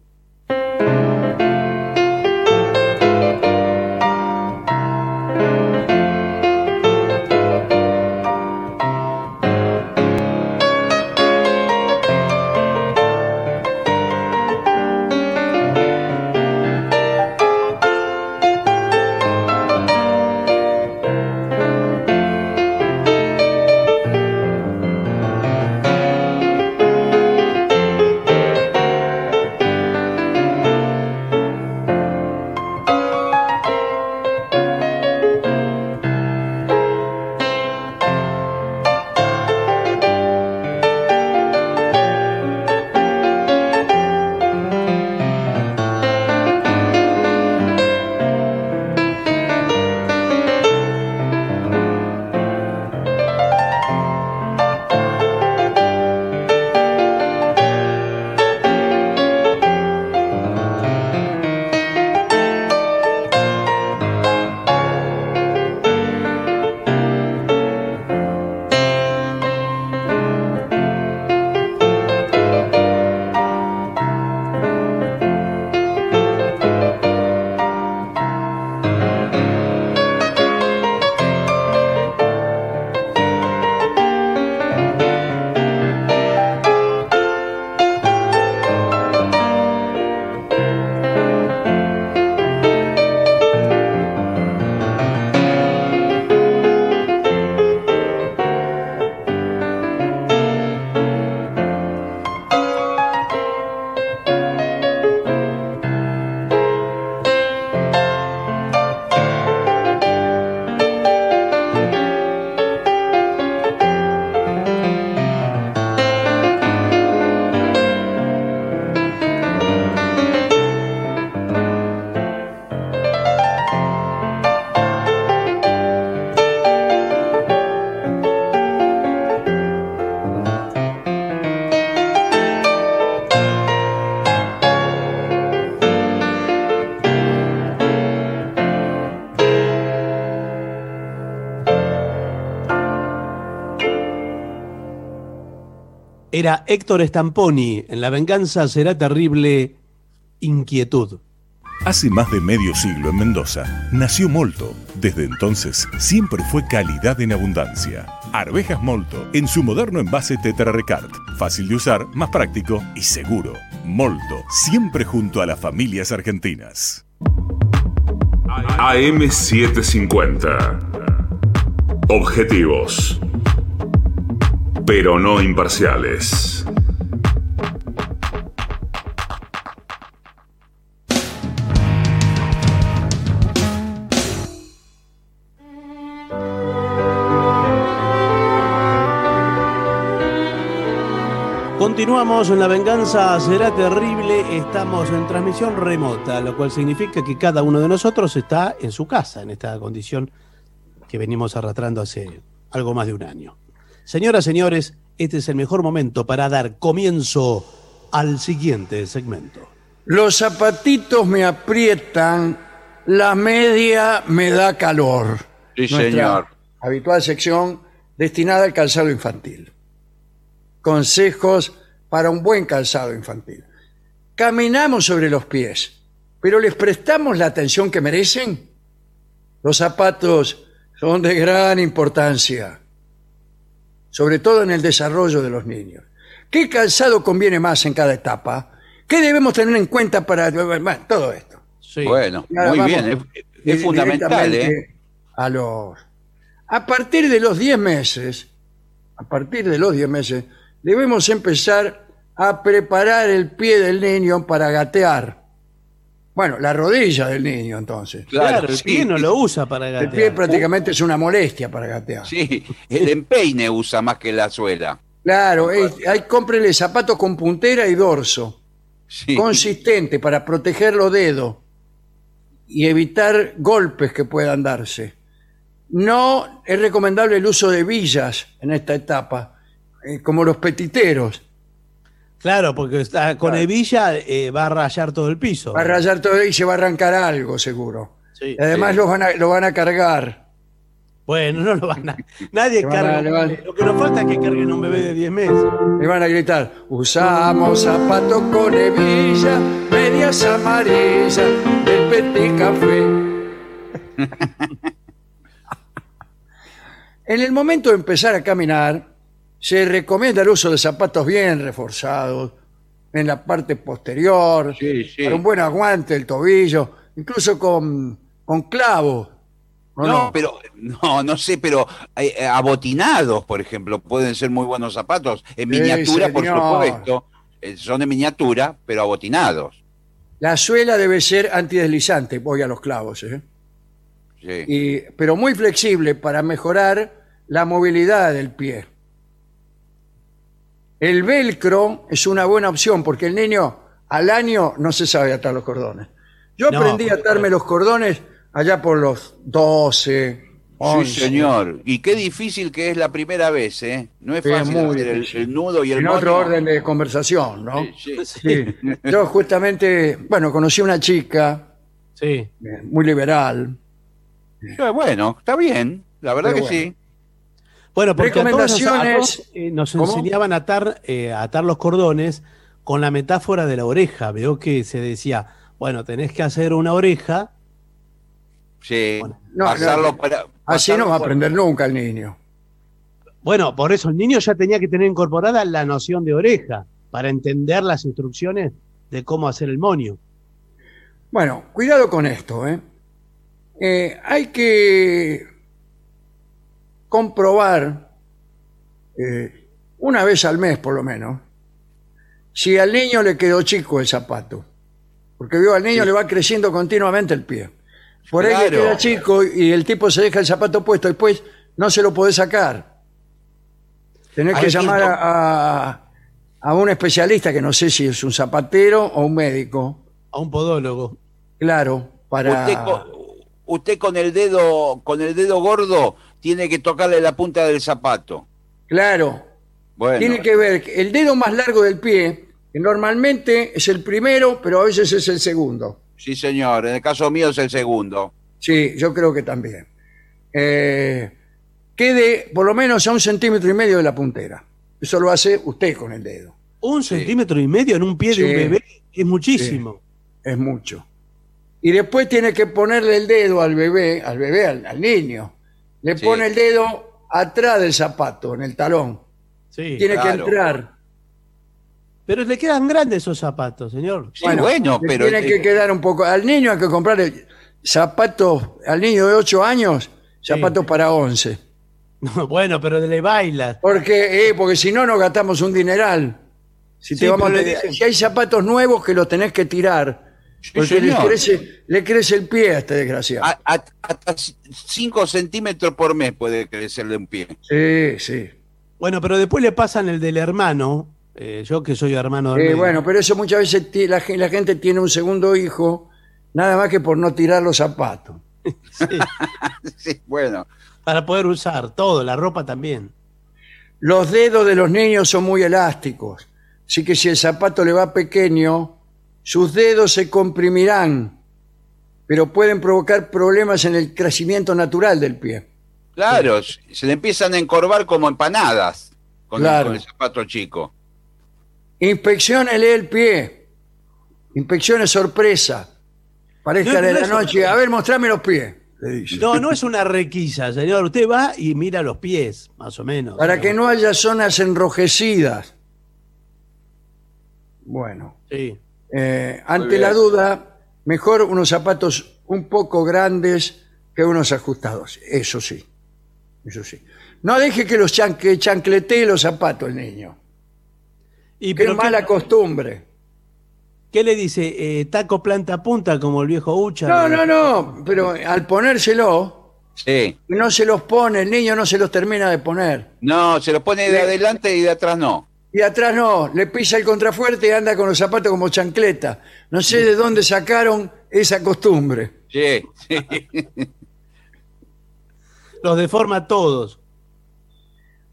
Era Héctor Stamponi. En La venganza será terrible. Inquietud. Hace más de medio siglo en Mendoza nació Molto. Desde entonces siempre fue calidad en abundancia. Arvejas Molto en su moderno envase Tetra Recart. Fácil de usar, más práctico y seguro. Molto, siempre junto a las familias argentinas. AM750. Objetivos. Pero no imparciales. Continuamos en La Venganza Será Terrible. Estamos en transmisión remota, lo cual significa que cada uno de nosotros está en su casa, en esta condición que venimos arrastrando hace algo más de un año. Señoras, señores, este es el mejor momento para dar comienzo al siguiente segmento. Los zapatitos me aprietan, la media me da calor. Sí, Nuestra señor. Habitual sección destinada al calzado infantil. Consejos para un buen calzado infantil. Caminamos sobre los pies, pero ¿les prestamos la atención que merecen? Los zapatos son de gran importancia, sobre todo en el desarrollo de los niños. ¿Qué calzado conviene más en cada etapa? ¿Qué debemos tener en cuenta para bueno, todo esto? Bueno, Y ahora muy bien, es, fundamental, ¿eh? A los a partir de los 10 meses, a partir de los 10 meses, debemos empezar a preparar el pie del niño para gatear. Bueno, la rodilla del niño entonces. Claro, el pie no lo usa para El gatear. pie prácticamente es una molestia para gatear. Sí, el empeine usa más que la suela. Claro, es- hay cómprele zapatos con puntera y dorso. Consistente para proteger los dedos y evitar golpes que puedan darse. No es recomendable el uso de villas en esta etapa, eh, como los petiteros. Claro, porque está, con hebilla eh, va a rayar todo el piso. Va a rayar todo y se va a arrancar algo, seguro. Sí. Y además Sí. lo, van a, lo van a cargar. Bueno, no lo van a. [LAUGHS] Nadie van a- carga. van- Lo que nos falta es que carguen un bebé de 10 meses. Le van a gritar, usamos zapatos con hebilla, medias amarillas, del petit café. [LAUGHS] en el momento de empezar a caminar, se recomienda el uso de zapatos bien reforzados, en la parte posterior, para un buen aguante del tobillo, incluso con, con clavos. ¿o No, no? pero no, no sé, pero eh, eh, abotinados, por ejemplo, pueden ser muy buenos zapatos. En Sí, miniatura, por señor. supuesto. eh, son de miniatura, pero abotinados. La suela debe ser antideslizante, voy a los clavos, ¿eh? Sí. y- pero muy flexible para mejorar la movilidad del pie. El velcro es una buena opción porque el niño al año no se sabe atar los cordones. Yo No, aprendí a atarme los cordones allá por los 12, 11. Sí, señor. Y qué difícil que es la primera vez, ¿eh? No es Sí, es fácil muy hacer el, difícil. el nudo y el en moño. otro orden de conversación, ¿no? Sí, Sí. [LAUGHS] Yo justamente, bueno, conocí una chica sí. muy liberal. Bueno, está bien. La verdad Pero que bueno. sí. Bueno, porque a todos nos- a Recomendaciones- todos, eh, enseñaban a atar, eh, a atar los cordones con la metáfora de la oreja. Veo que se decía, bueno, tenés que hacer una oreja. Sí. No, pasarlo no, para. Así no va a aprender nunca el niño. Bueno, por eso el niño ya tenía que tener incorporada la noción de oreja para entender las instrucciones de cómo hacer el moño. Bueno, cuidado con esto, ¿eh? Eh, hay que comprobar eh, una vez al mes, por lo menos, si al niño le quedó chico el zapato. Porque veo al niño le va creciendo continuamente el pie. Por ahí le Claro. queda chico y el tipo se deja el zapato puesto, después no se lo podés sacar. Tenés A que llamar ¿quién a, a- a un especialista que no sé si es un zapatero o un médico. A un podólogo. Claro, para... Usted, con, usted con el dedo, con el dedo gordo, tiene que tocarle la punta del zapato. Claro, Bueno, tiene que ver que el dedo más largo del pie, que normalmente es el primero, pero a veces es el segundo. sí, señor. En el caso mío es el segundo. Sí, yo creo que también. Eh, quede por lo menos a un centímetro y medio de la puntera. Eso lo hace usted con el dedo. Un centímetro y medio en un pie Sí. de un bebé es muchísimo. Es mucho. y después tiene que ponerle el dedo al bebé, al bebé, al, al niño. Le Sí. pone el dedo atrás del zapato, en el talón. Sí. tiene que claro. entrar. Pero le quedan grandes esos zapatos, señor. Sí, bueno, le pero Tiene que eh, quedar un poco. Al niño hay que comprarle zapatos, al niño de 8 años, zapatos para 11. [LAUGHS] bueno, pero le bailas. Porque, eh, porque si no, nos gastamos un dineral. Si, te Sí, vamos a pero le dicen- si hay zapatos nuevos que los tenés que tirar. Porque le crece, le crece el pie a este desgraciado. a- a- hasta 5 centímetros por mes puede crecerle un pie. Sí, sí. Bueno, pero después le pasan el del hermano. eh, yo que soy hermano del Eh, bueno, pero eso muchas veces la, la gente tiene un segundo hijo, nada más que por no tirar los zapatos. [LAUGHS] [LAUGHS] Sí, bueno. Para poder usar todo, la ropa también. Los dedos de los niños son muy elásticos, así que si el zapato le va pequeño, sus dedos se comprimirán, pero pueden provocar problemas en el crecimiento natural del pie. Claro, se le empiezan a encorvar como empanadas con, el- Claro. con el zapato chico. Inspecciónele el pie. Inspeccione sorpresa. Pareja No, de no la noche. A ver, mostrame los pies. le dice. No, no es una requisa, señor. Usted va y mira los pies, más o menos. Para que no haya zonas enrojecidas. Bueno, Sí. Eh, ante bien. la duda, mejor unos zapatos un poco grandes que unos ajustados. Eso sí. Eso sí. No deje que los chan que chancletee los zapatos el niño. Y Qué pero mala costumbre. ¿Qué le dice? Eh, taco planta a punta como el viejo Ucha. No, no, no. Pero al ponérselo, Sí. no se los pone, el niño no se los termina de poner. No, se lo pone de Le- adelante y de atrás no. Y atrás no, le pisa el contrafuerte y anda con los zapatos como chancleta. No sé de dónde sacaron esa costumbre. Sí, sí. Los deforma todos.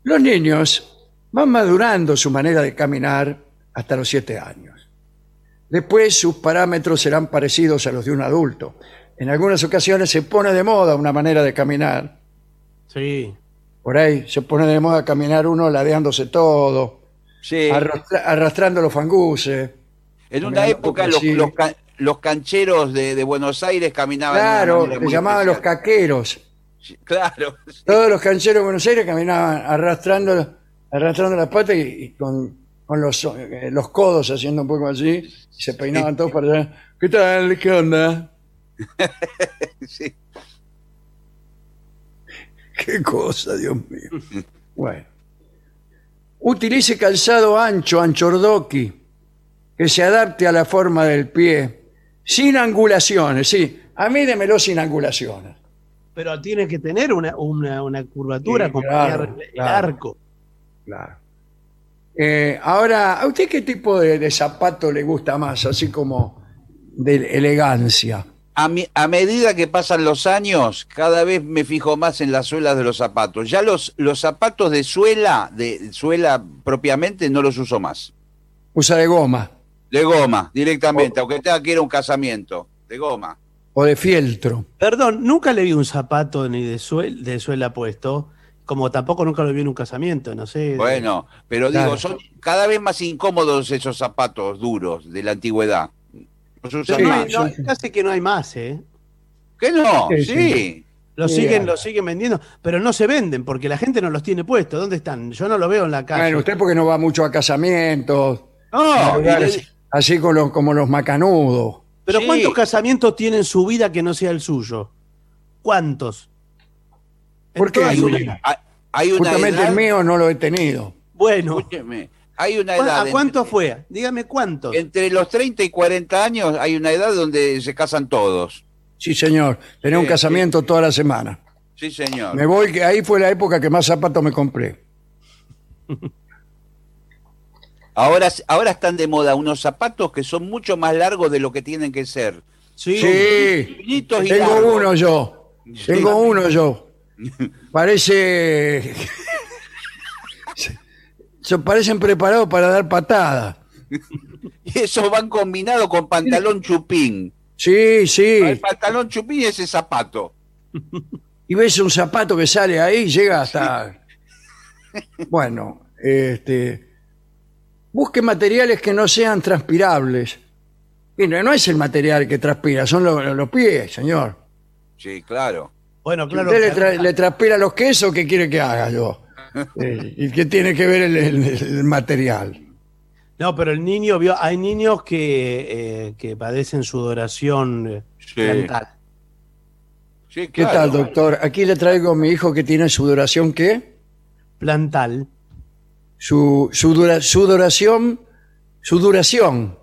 Los niños van madurando su manera de caminar hasta los siete años. Después sus parámetros serán parecidos a los de un adulto. En algunas ocasiones se pone de moda una manera de caminar. Sí. Por ahí se pone de moda caminar uno ladeándose todo, Sí. arrastra- arrastrando los fanguses. En una época los, los, ca- los cancheros de, de Buenos Aires caminaban Claro, se llamaban los caqueros. Claro. [LAUGHS] Todos los cancheros de Buenos Aires caminaban arrastrando, arrastrando las patas y, y con, con los, eh, los codos haciendo un poco así. Y se peinaban todos para allá. ¿Qué tal? ¿Qué onda? [LAUGHS] Sí. [LAUGHS] Qué cosa, Dios mío. Bueno. Utilice calzado ancho, anchordoqui, que se adapte a la forma del pie, sin angulaciones, sí. A mí démelo sin angulaciones. Pero tiene que tener una, una, una curvatura, Sí, acompañar el claro. arco. Claro. Eh, ahora, ¿a usted qué tipo de, de zapato le gusta más? Así como de elegancia. A, mi- a medida que pasan los años, cada vez me fijo más en las suelas de los zapatos. Ya los, los zapatos de suela, de suela propiamente, no los uso más. Usa de goma De goma, directamente, aunque tenga que ir a un casamiento. De goma. o de fieltro. Perdón, nunca le vi un zapato ni de, suel, de suela puesto, como tampoco nunca lo vi en un casamiento, no sé. Bueno, pero Claro. digo, son cada vez más incómodos esos zapatos duros de la antigüedad. Los usan Pero no más. hay- no, casi que no hay más, ¿eh? ¿Qué no? Sí, Sí. sí. Los Sí, siguen, los siguen vendiendo, pero no se venden porque la gente no los tiene puestos. ¿Dónde están? Yo no lo veo en la calle. Bueno, usted porque no va mucho a casamientos, No, lugares y le- así con los- como los macanudos. pero sí. ¿cuántos casamientos tiene en su vida que no sea el suyo? ¿Cuántos? En ¿Por qué? toda hay su una, vida. hay- hay una Justamente edad, el mío no lo he tenido. Bueno, escúcheme, hay una ¿cu- edad ¿a cuánto entre, fue? Dígame cuántos. entre los 30 y 40 años hay una edad donde se casan todos. Sí, señor. Tenía un Sí, casamiento toda la semana. Sí, señor. Me voy, que ahí fue la época que más zapatos me compré. [LAUGHS] Ahora, ahora están de moda unos zapatos que son mucho más largos de lo que tienen que ser. Sí. Sí, Finitos y tengo largos. uno yo. Tengo uno yo. [LAUGHS] Parece. [LAUGHS] Se parecen preparados para dar patadas. [LAUGHS] Y esos van combinados con pantalón chupín. Sí, El sí. pantalón chupín y ese zapato. Y ves un zapato que sale ahí y llega hasta. [LAUGHS] Bueno, este. Busque materiales que no sean transpirables. Y no, es el material que transpira, son los, los pies, señor. Sí, claro. Bueno, Si claro. usted le, tra- le transpira los quesos, ¿qué quiere que haga yo? Eh, ¿Y qué tiene que ver el, el- el material? No, pero el niño vio, hay niños que, eh, que padecen sudoración eh. Sí, ¿Qué tal, doctor? Aquí le traigo a mi hijo que tiene sudoración, ¿qué? Plantal. Su, sudora- sudoración, sudoración.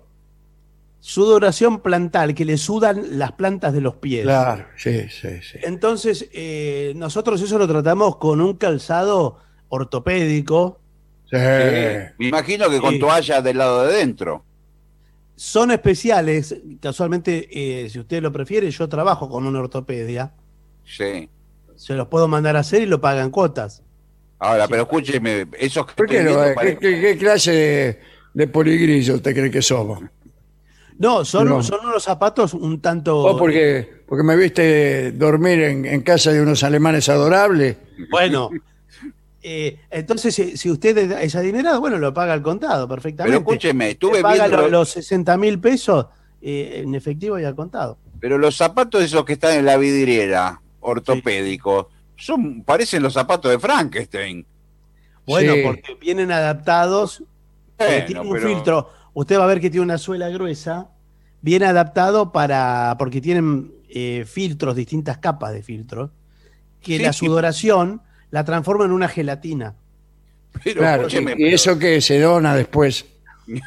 Sudoración plantal, que le sudan las plantas de los pies. Claro, sí, sí, sí. Entonces, eh, nosotros eso lo tratamos con un calzado ortopédico. Sí. Me imagino que con Sí. toalla del lado de dentro. Son especiales, casualmente, eh, si usted lo prefiere, yo trabajo con una ortopedia. Sí. Se los puedo mandar a hacer y lo pagan cuotas. Ahora, pero escúcheme, esos que ¿Por qué estoy no? viendo ¿Qué, pare- qué- qué clase de, de poligrillo usted cree que somos? No, son, No. son unos zapatos un tanto. ¿O porque, porque me viste dormir en, en casa de unos alemanes adorables? Bueno, [LAUGHS] eh, entonces si, si usted es- adinerado, bueno, lo paga al contado perfectamente. Pero escúcheme, estuve paga viendo- lo- los 60 mil pesos eh, en efectivo y al contado. Pero los zapatos esos que están en la vidriera, ortopédicos, son, parecen los zapatos de Frankenstein. Bueno, Sí. porque vienen adaptados, porque Bueno, tiene un pero- filtro. Usted va a ver que tiene una suela gruesa, bien adaptado para, porque tienen eh, filtros, distintas capas de filtros, que Sí. la sudoración la transforma en una gelatina. Pero, Claro, y, y eso que se dona después. [LAUGHS]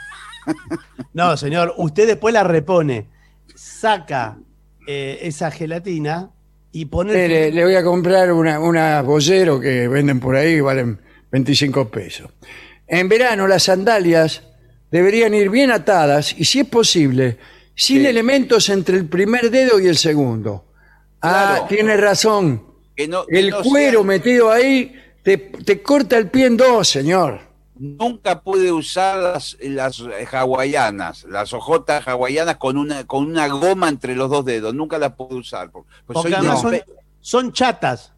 No, señor, usted después la repone, saca eh, esa gelatina y pone... Eh, le, le voy a comprar una, una bollero que venden por ahí, valen 25 pesos. En verano las sandalias deberían ir bien atadas y si es posible, sin elementos entre el primer dedo y el segundo. Ah, Claro. tiene razón. Que no- que El no cuero metido ahí te, te corta el pie en dos, señor. nunca pude usar las, las hawaianas, las ojotas hawaianas con una, con una goma entre los dos dedos. Nunca las pude usar. pues Porque soy de además son, chatas.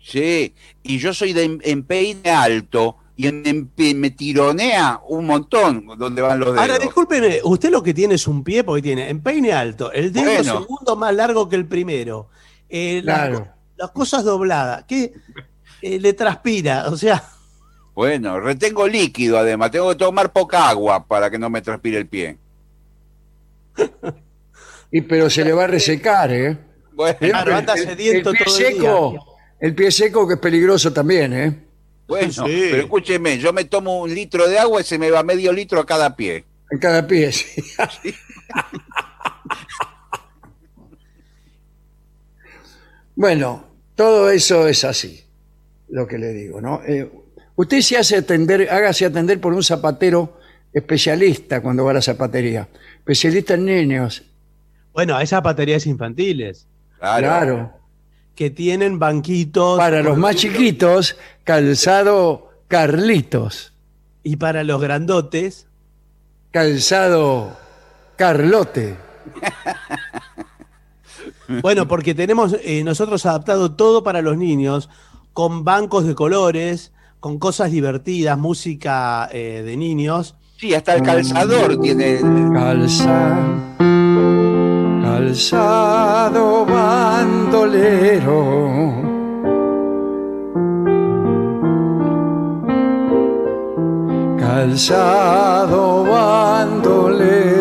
Sí, y yo soy de em- empeine alto y en, me tironea un montón donde van los dedos. Ahora, discúlpeme, usted lo que tiene es un pie porque tiene empeine alto, el dedo Bueno. segundo más largo que el primero, eh, Claro. Las cosas dobladas, que eh, le transpira, o sea, Bueno, retengo líquido además, tengo que tomar poca agua para que no me transpire el pie. Y pero se le va a resecar, ¿eh? Bueno, Claro, anda el, sediento el pie todo el día. seco, el pie seco que es peligroso también, ¿eh? bueno, Sí. pero escúcheme, yo me tomo un litro de agua y se me va medio litro a cada pie. En cada pie, sí. [LAUGHS] bueno, todo eso es así, lo que le digo, ¿no? Eh, usted se hace atender, hágase atender por un zapatero especialista cuando va a la zapatería. Especialista en niños, bueno, hay zapaterías infantiles Claro. claro. que tienen banquitos. Para los más chiquitos, calzado Carlitos, Y para los grandotes, calzado Carlote. [LAUGHS] bueno, porque tenemos eh, nosotros adaptado todo para los niños, con bancos de colores, con cosas divertidas, música eh, de niños. Sí, hasta el calzador tiene. Calza, calzado bandolero. Calzado bandolero.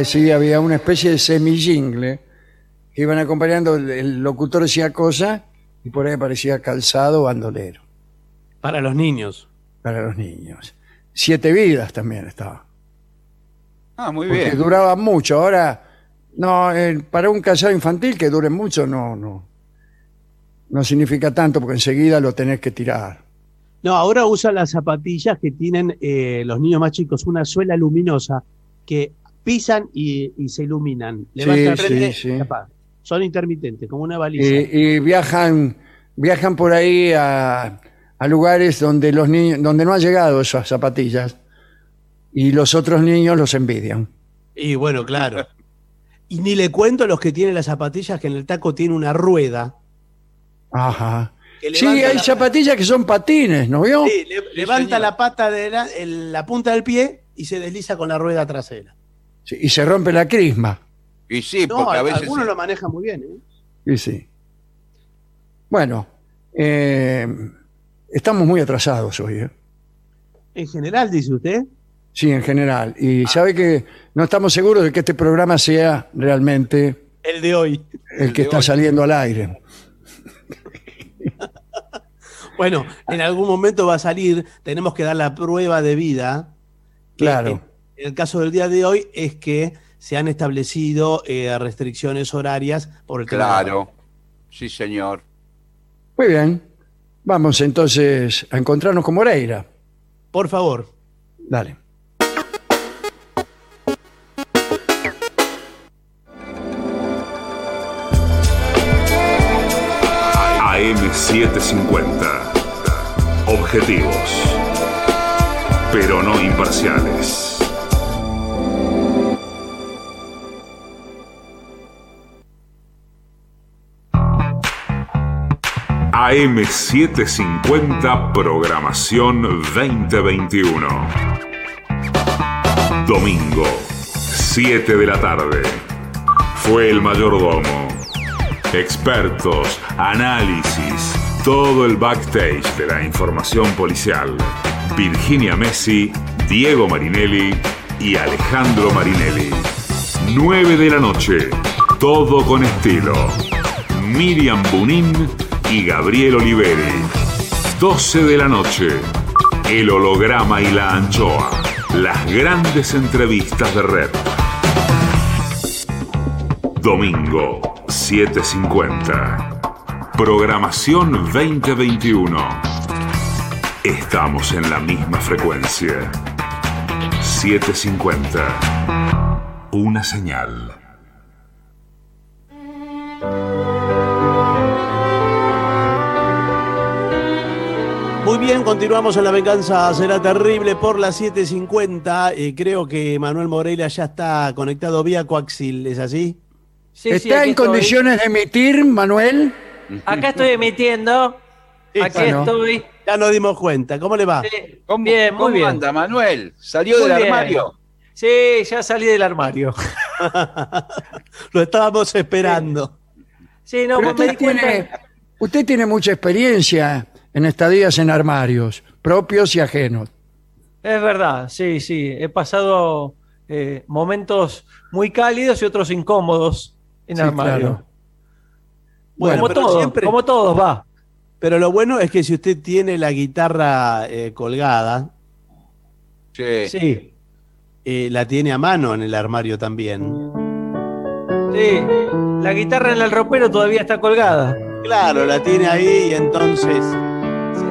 Así había una especie de semijingle que iban acompañando, el, el locutor decía cosa y por ahí aparecía calzado bandolero Para los niños. para los niños. Siete vidas también estaba. Ah, muy Porque bien. duraba mucho. Ahora, no, eh, para un calzado infantil que dure mucho, no, no. No significa tanto porque enseguida lo tenés que tirar. No, ahora usan las zapatillas que tienen eh, los niños más chicos, una suela luminosa que pisan y, y se iluminan. Levantan, sí, apagan. Son intermitentes, como una baliza. Y, y viajan, viajan por ahí a, a lugares donde los niños, donde no han llegado esas zapatillas y los otros niños los envidian. Y bueno, claro. [LAUGHS] Y ni le cuento los que tienen las zapatillas que en el taco tiene una rueda. Ajá. Sí, hay la- zapatillas que son patines, ¿no vio? Sí, le- levanta la pata de la, el- la punta del pie y se desliza con la rueda trasera. Sí, y se rompe la crisma. Y sí, No, porque a veces. algunos lo manejan muy bien. ¿eh? Sí, sí. Bueno, eh, estamos muy atrasados hoy. ¿eh? En general, dice usted. Sí, en general. Y sabe que no estamos seguros de que este programa sea realmente El de hoy. el que está saliendo al aire. [LAUGHS] Bueno, en algún momento va a salir, tenemos que dar la prueba de vida. que Claro. En el caso del día de hoy es que se han establecido eh, restricciones horarias por el tema de la Claro. Sí, señor. Muy bien. Vamos entonces a encontrarnos con Moreira. Por favor. Dale. AM750. Objetivos. Pero no imparciales. AM750 Programación 2021. Domingo, 7 de la tarde. Fue el mayordomo. Expertos, análisis, todo el backstage de la información policial. Virginia Messi, Diego Marinelli y Alejandro Marinelli. 9 de la noche, todo con estilo. Miriam Bunin y Gabriel Oliveri. 12 de la noche, el holograma y la anchoa. Las grandes entrevistas de Red. Domingo, 7.50. Programación 2021. Estamos en la misma frecuencia. 7.50. Una señal. Muy bien, continuamos en La Venganza Será Terrible por las 7.50. Eh, creo que Manuel Moreira ya está conectado vía coaxil, ¿es así? ¿Está en condiciones de emitir, Manuel? Acá estoy emitiendo. Aquí Bueno. estoy. Ya nos dimos cuenta. ¿Cómo le va? ¿Cómo, Bien, muy cómo bien. anda, Manuel? ¿Salió Muy del bien. armario? Sí, ya salí del armario. [LAUGHS] Lo estábamos esperando. Sí, no, Pero me usted, di cuenta. tiene, usted tiene mucha experiencia en estadías en armarios, propios y ajenos. Es verdad, sí, sí. He pasado eh, momentos muy cálidos y otros incómodos en Sí, armario. claro. Bueno, como pero todos, siempre- como todos va. Pero lo bueno es que si usted tiene la guitarra eh, colgada, Sí. Sí, eh, la tiene a mano en el armario también. sí. La guitarra en el ropero todavía está colgada. Claro, la tiene ahí y entonces...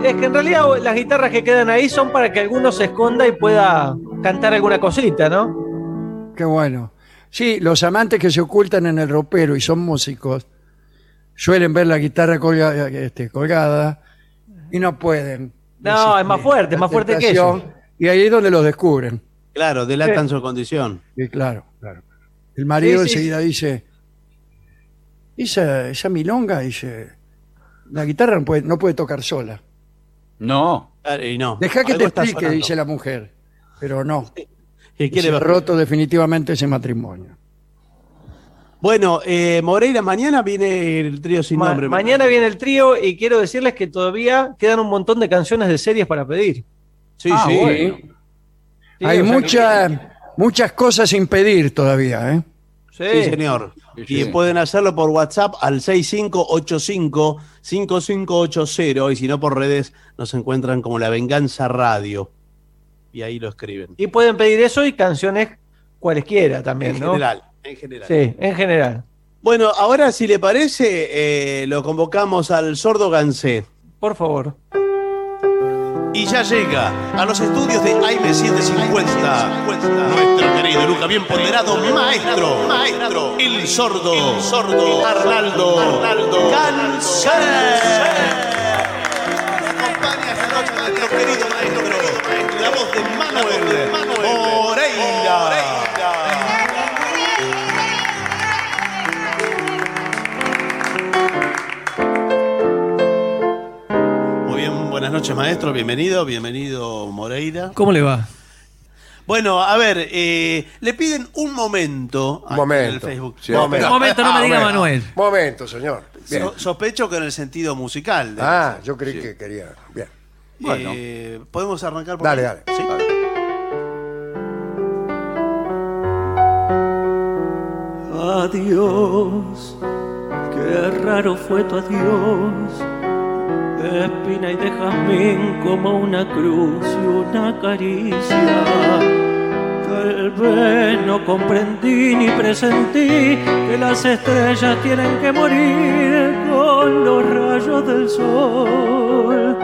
Es que en realidad las guitarras que quedan ahí son para que alguno se esconda y pueda cantar alguna cosita, ¿no? Qué bueno. Sí, los amantes que se ocultan en el ropero y son músicos suelen ver la guitarra colga- este, colgada y no pueden. No, es más fuerte, es más fuerte que eso. Y ahí es donde los descubren. Claro, delatan su condición. Sí, claro, claro. El marido Sí, sí, enseguida dice, esa, esa milonga, dice, la guitarra no puede, no puede tocar sola. No. Claro, y no. Deja que te explique, sonando. dice la mujer. Pero no. [LAUGHS] Que quiere Se ha ver- roto definitivamente ese matrimonio. Bueno, eh, Moreira, mañana viene el trío sin Ma- nombre. mañana viene el trío y quiero decirles que todavía quedan un montón de canciones de series para pedir. Sí, Ah, sí. bueno. Sí, Hay o sea que- muchas muchas cosas sin pedir todavía, ¿eh? Sí. Sí, señor. Sí, Y sí. pueden hacerlo por WhatsApp al 6585-5580 y si no por redes nos encuentran como La Venganza Radio. Y ahí lo escriben. Y pueden pedir eso y canciones cualesquiera también, En ¿no? general, en general. Sí, en general. Bueno, ahora si le parece, eh, lo convocamos al sordo Gansé. Por favor. Y ya llega a los estudios de AM750 nuestro querido y nunca bien ponderado maestro, maestro, el sordo, el sordo. Arnaldo, Arnaldo. Gansé. Acompaña esta noche a nuestro querido maestro, la voz de Manuel, Moreira. Buenas noches maestro, bienvenido, bienvenido Moreira. ¿Cómo le va? Bueno, a ver, eh, le piden un momento en Momento. el Facebook. Sí, momento. Momento, no me diga Manuel. Momento, señor. Bien. So- sospecho que en el sentido musical. debe Ah, yo creí que quería. Bien. Eh, ¿Podemos arrancar por Dale, ahí? dale. ¿Sí? Adiós, qué raro fue tu adiós, de espina y de jazmín como una cruz y una caricia. Tal vez no comprendí ni presentí que las estrellas tienen que morir con los rayos del sol.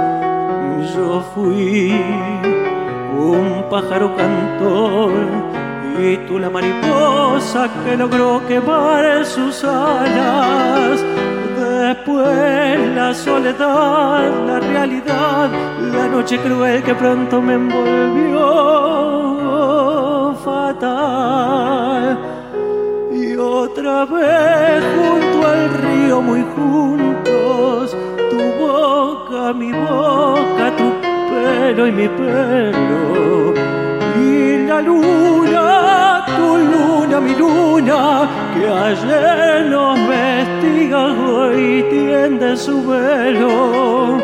Yo fui un pájaro cantor y tú la mariposa que logró quemar sus alas. Después la soledad, la realidad, la noche cruel que pronto me envolvió fatal. Y otra vez junto al río muy juntos, tu boca, mi boca, tu pelo y mi pelo. Y la luna, tu luna, mi luna, que ayer nos vestía hoy tiende su velo.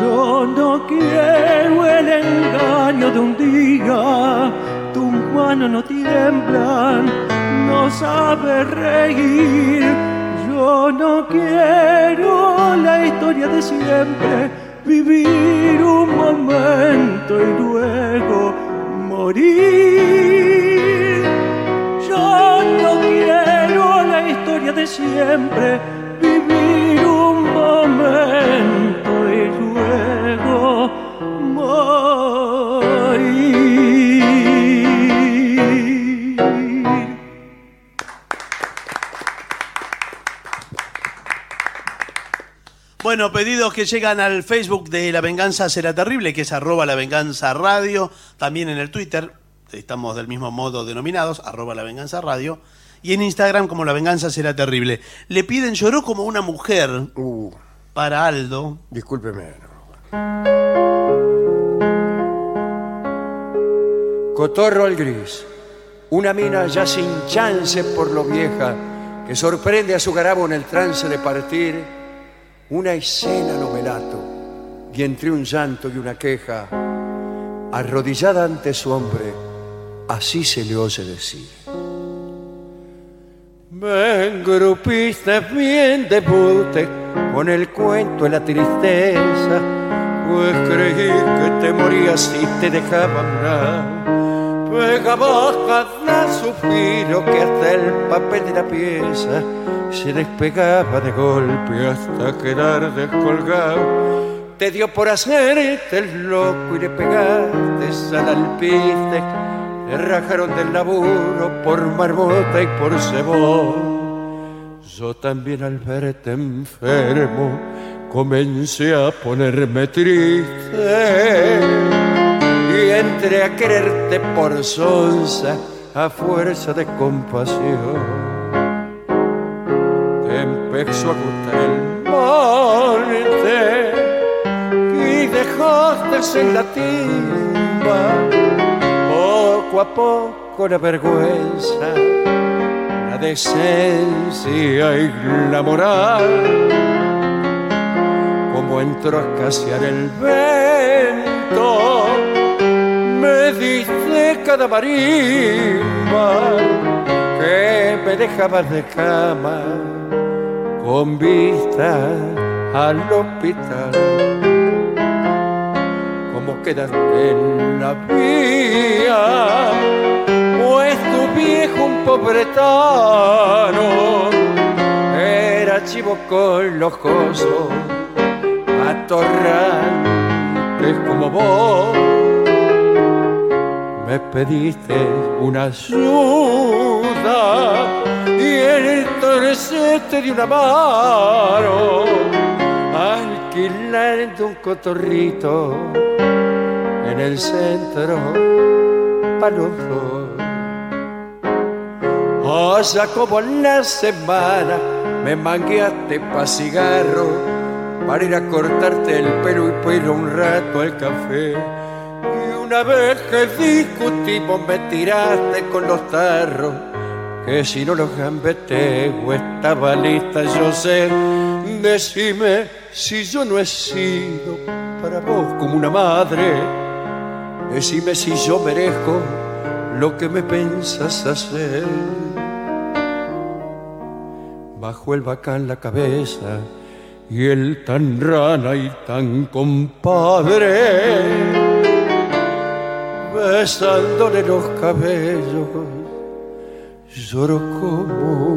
Yo no quiero el engaño de un día, tus manos no tiemblan, no sabes reír. Yo no quiero la historia de siempre, vivir un momento y luego morir. Yo no quiero la historia de siempre, Bueno, pedidos que llegan al Facebook de La Venganza Será Terrible, que es arroba La Venganza Radio, también en el Twitter, estamos del mismo modo denominados, arroba La Venganza Radio, y en Instagram como La Venganza Será Terrible. Le piden lloró como una mujer para Aldo. Discúlpeme. Cotorro al gris. Una mina ya sin chance por lo vieja, que sorprende a su garabo en el trance de partir. Una escena novelato, y entre un llanto y una queja, arrodillada ante su hombre, así se le oye decir. Me engrupiste bien de bute con el cuento de la tristeza, pues creí que te morías y te dejaba morar. Pegaba cada suspiro que hasta el papel de la pieza se despegaba de golpe hasta quedar descolgado. Te dio por hacerte el loco y le pegaste al alpiste. Te rajaron del laburo por marmota y por cebón. Yo también al verte enfermo comencé a ponerme triste y entré a quererte por sonza a fuerza de compasión. Te empezó a gustar el monte y dejaste en la timba poco a poco la vergüenza, la decencia y la moral. Como entró a escasear el vento, diste cada marimba que me dejaba de cama con vista al hospital. Como quedaste en la vía, pues tu viejo un pobretano era chivo con los cosos, atorrantes como vos me pediste una ayuda y entonces de una mano alquilando un cotorrito en el centro para los dos. O sea, como en la semana me mangueaste pa' cigarro para ir a cortarte el pelo y ir un rato al café. Una vez que discutimos me tiraste con los tarros, que si no los gambeteo estaba lista, yo sé. Decime si yo no he sido para vos como una madre. Decime si yo merezco lo que me pensas hacer. Bajo el bacán la cabeza y el tan rana y tan compadre, besándole los cabellos, lloro como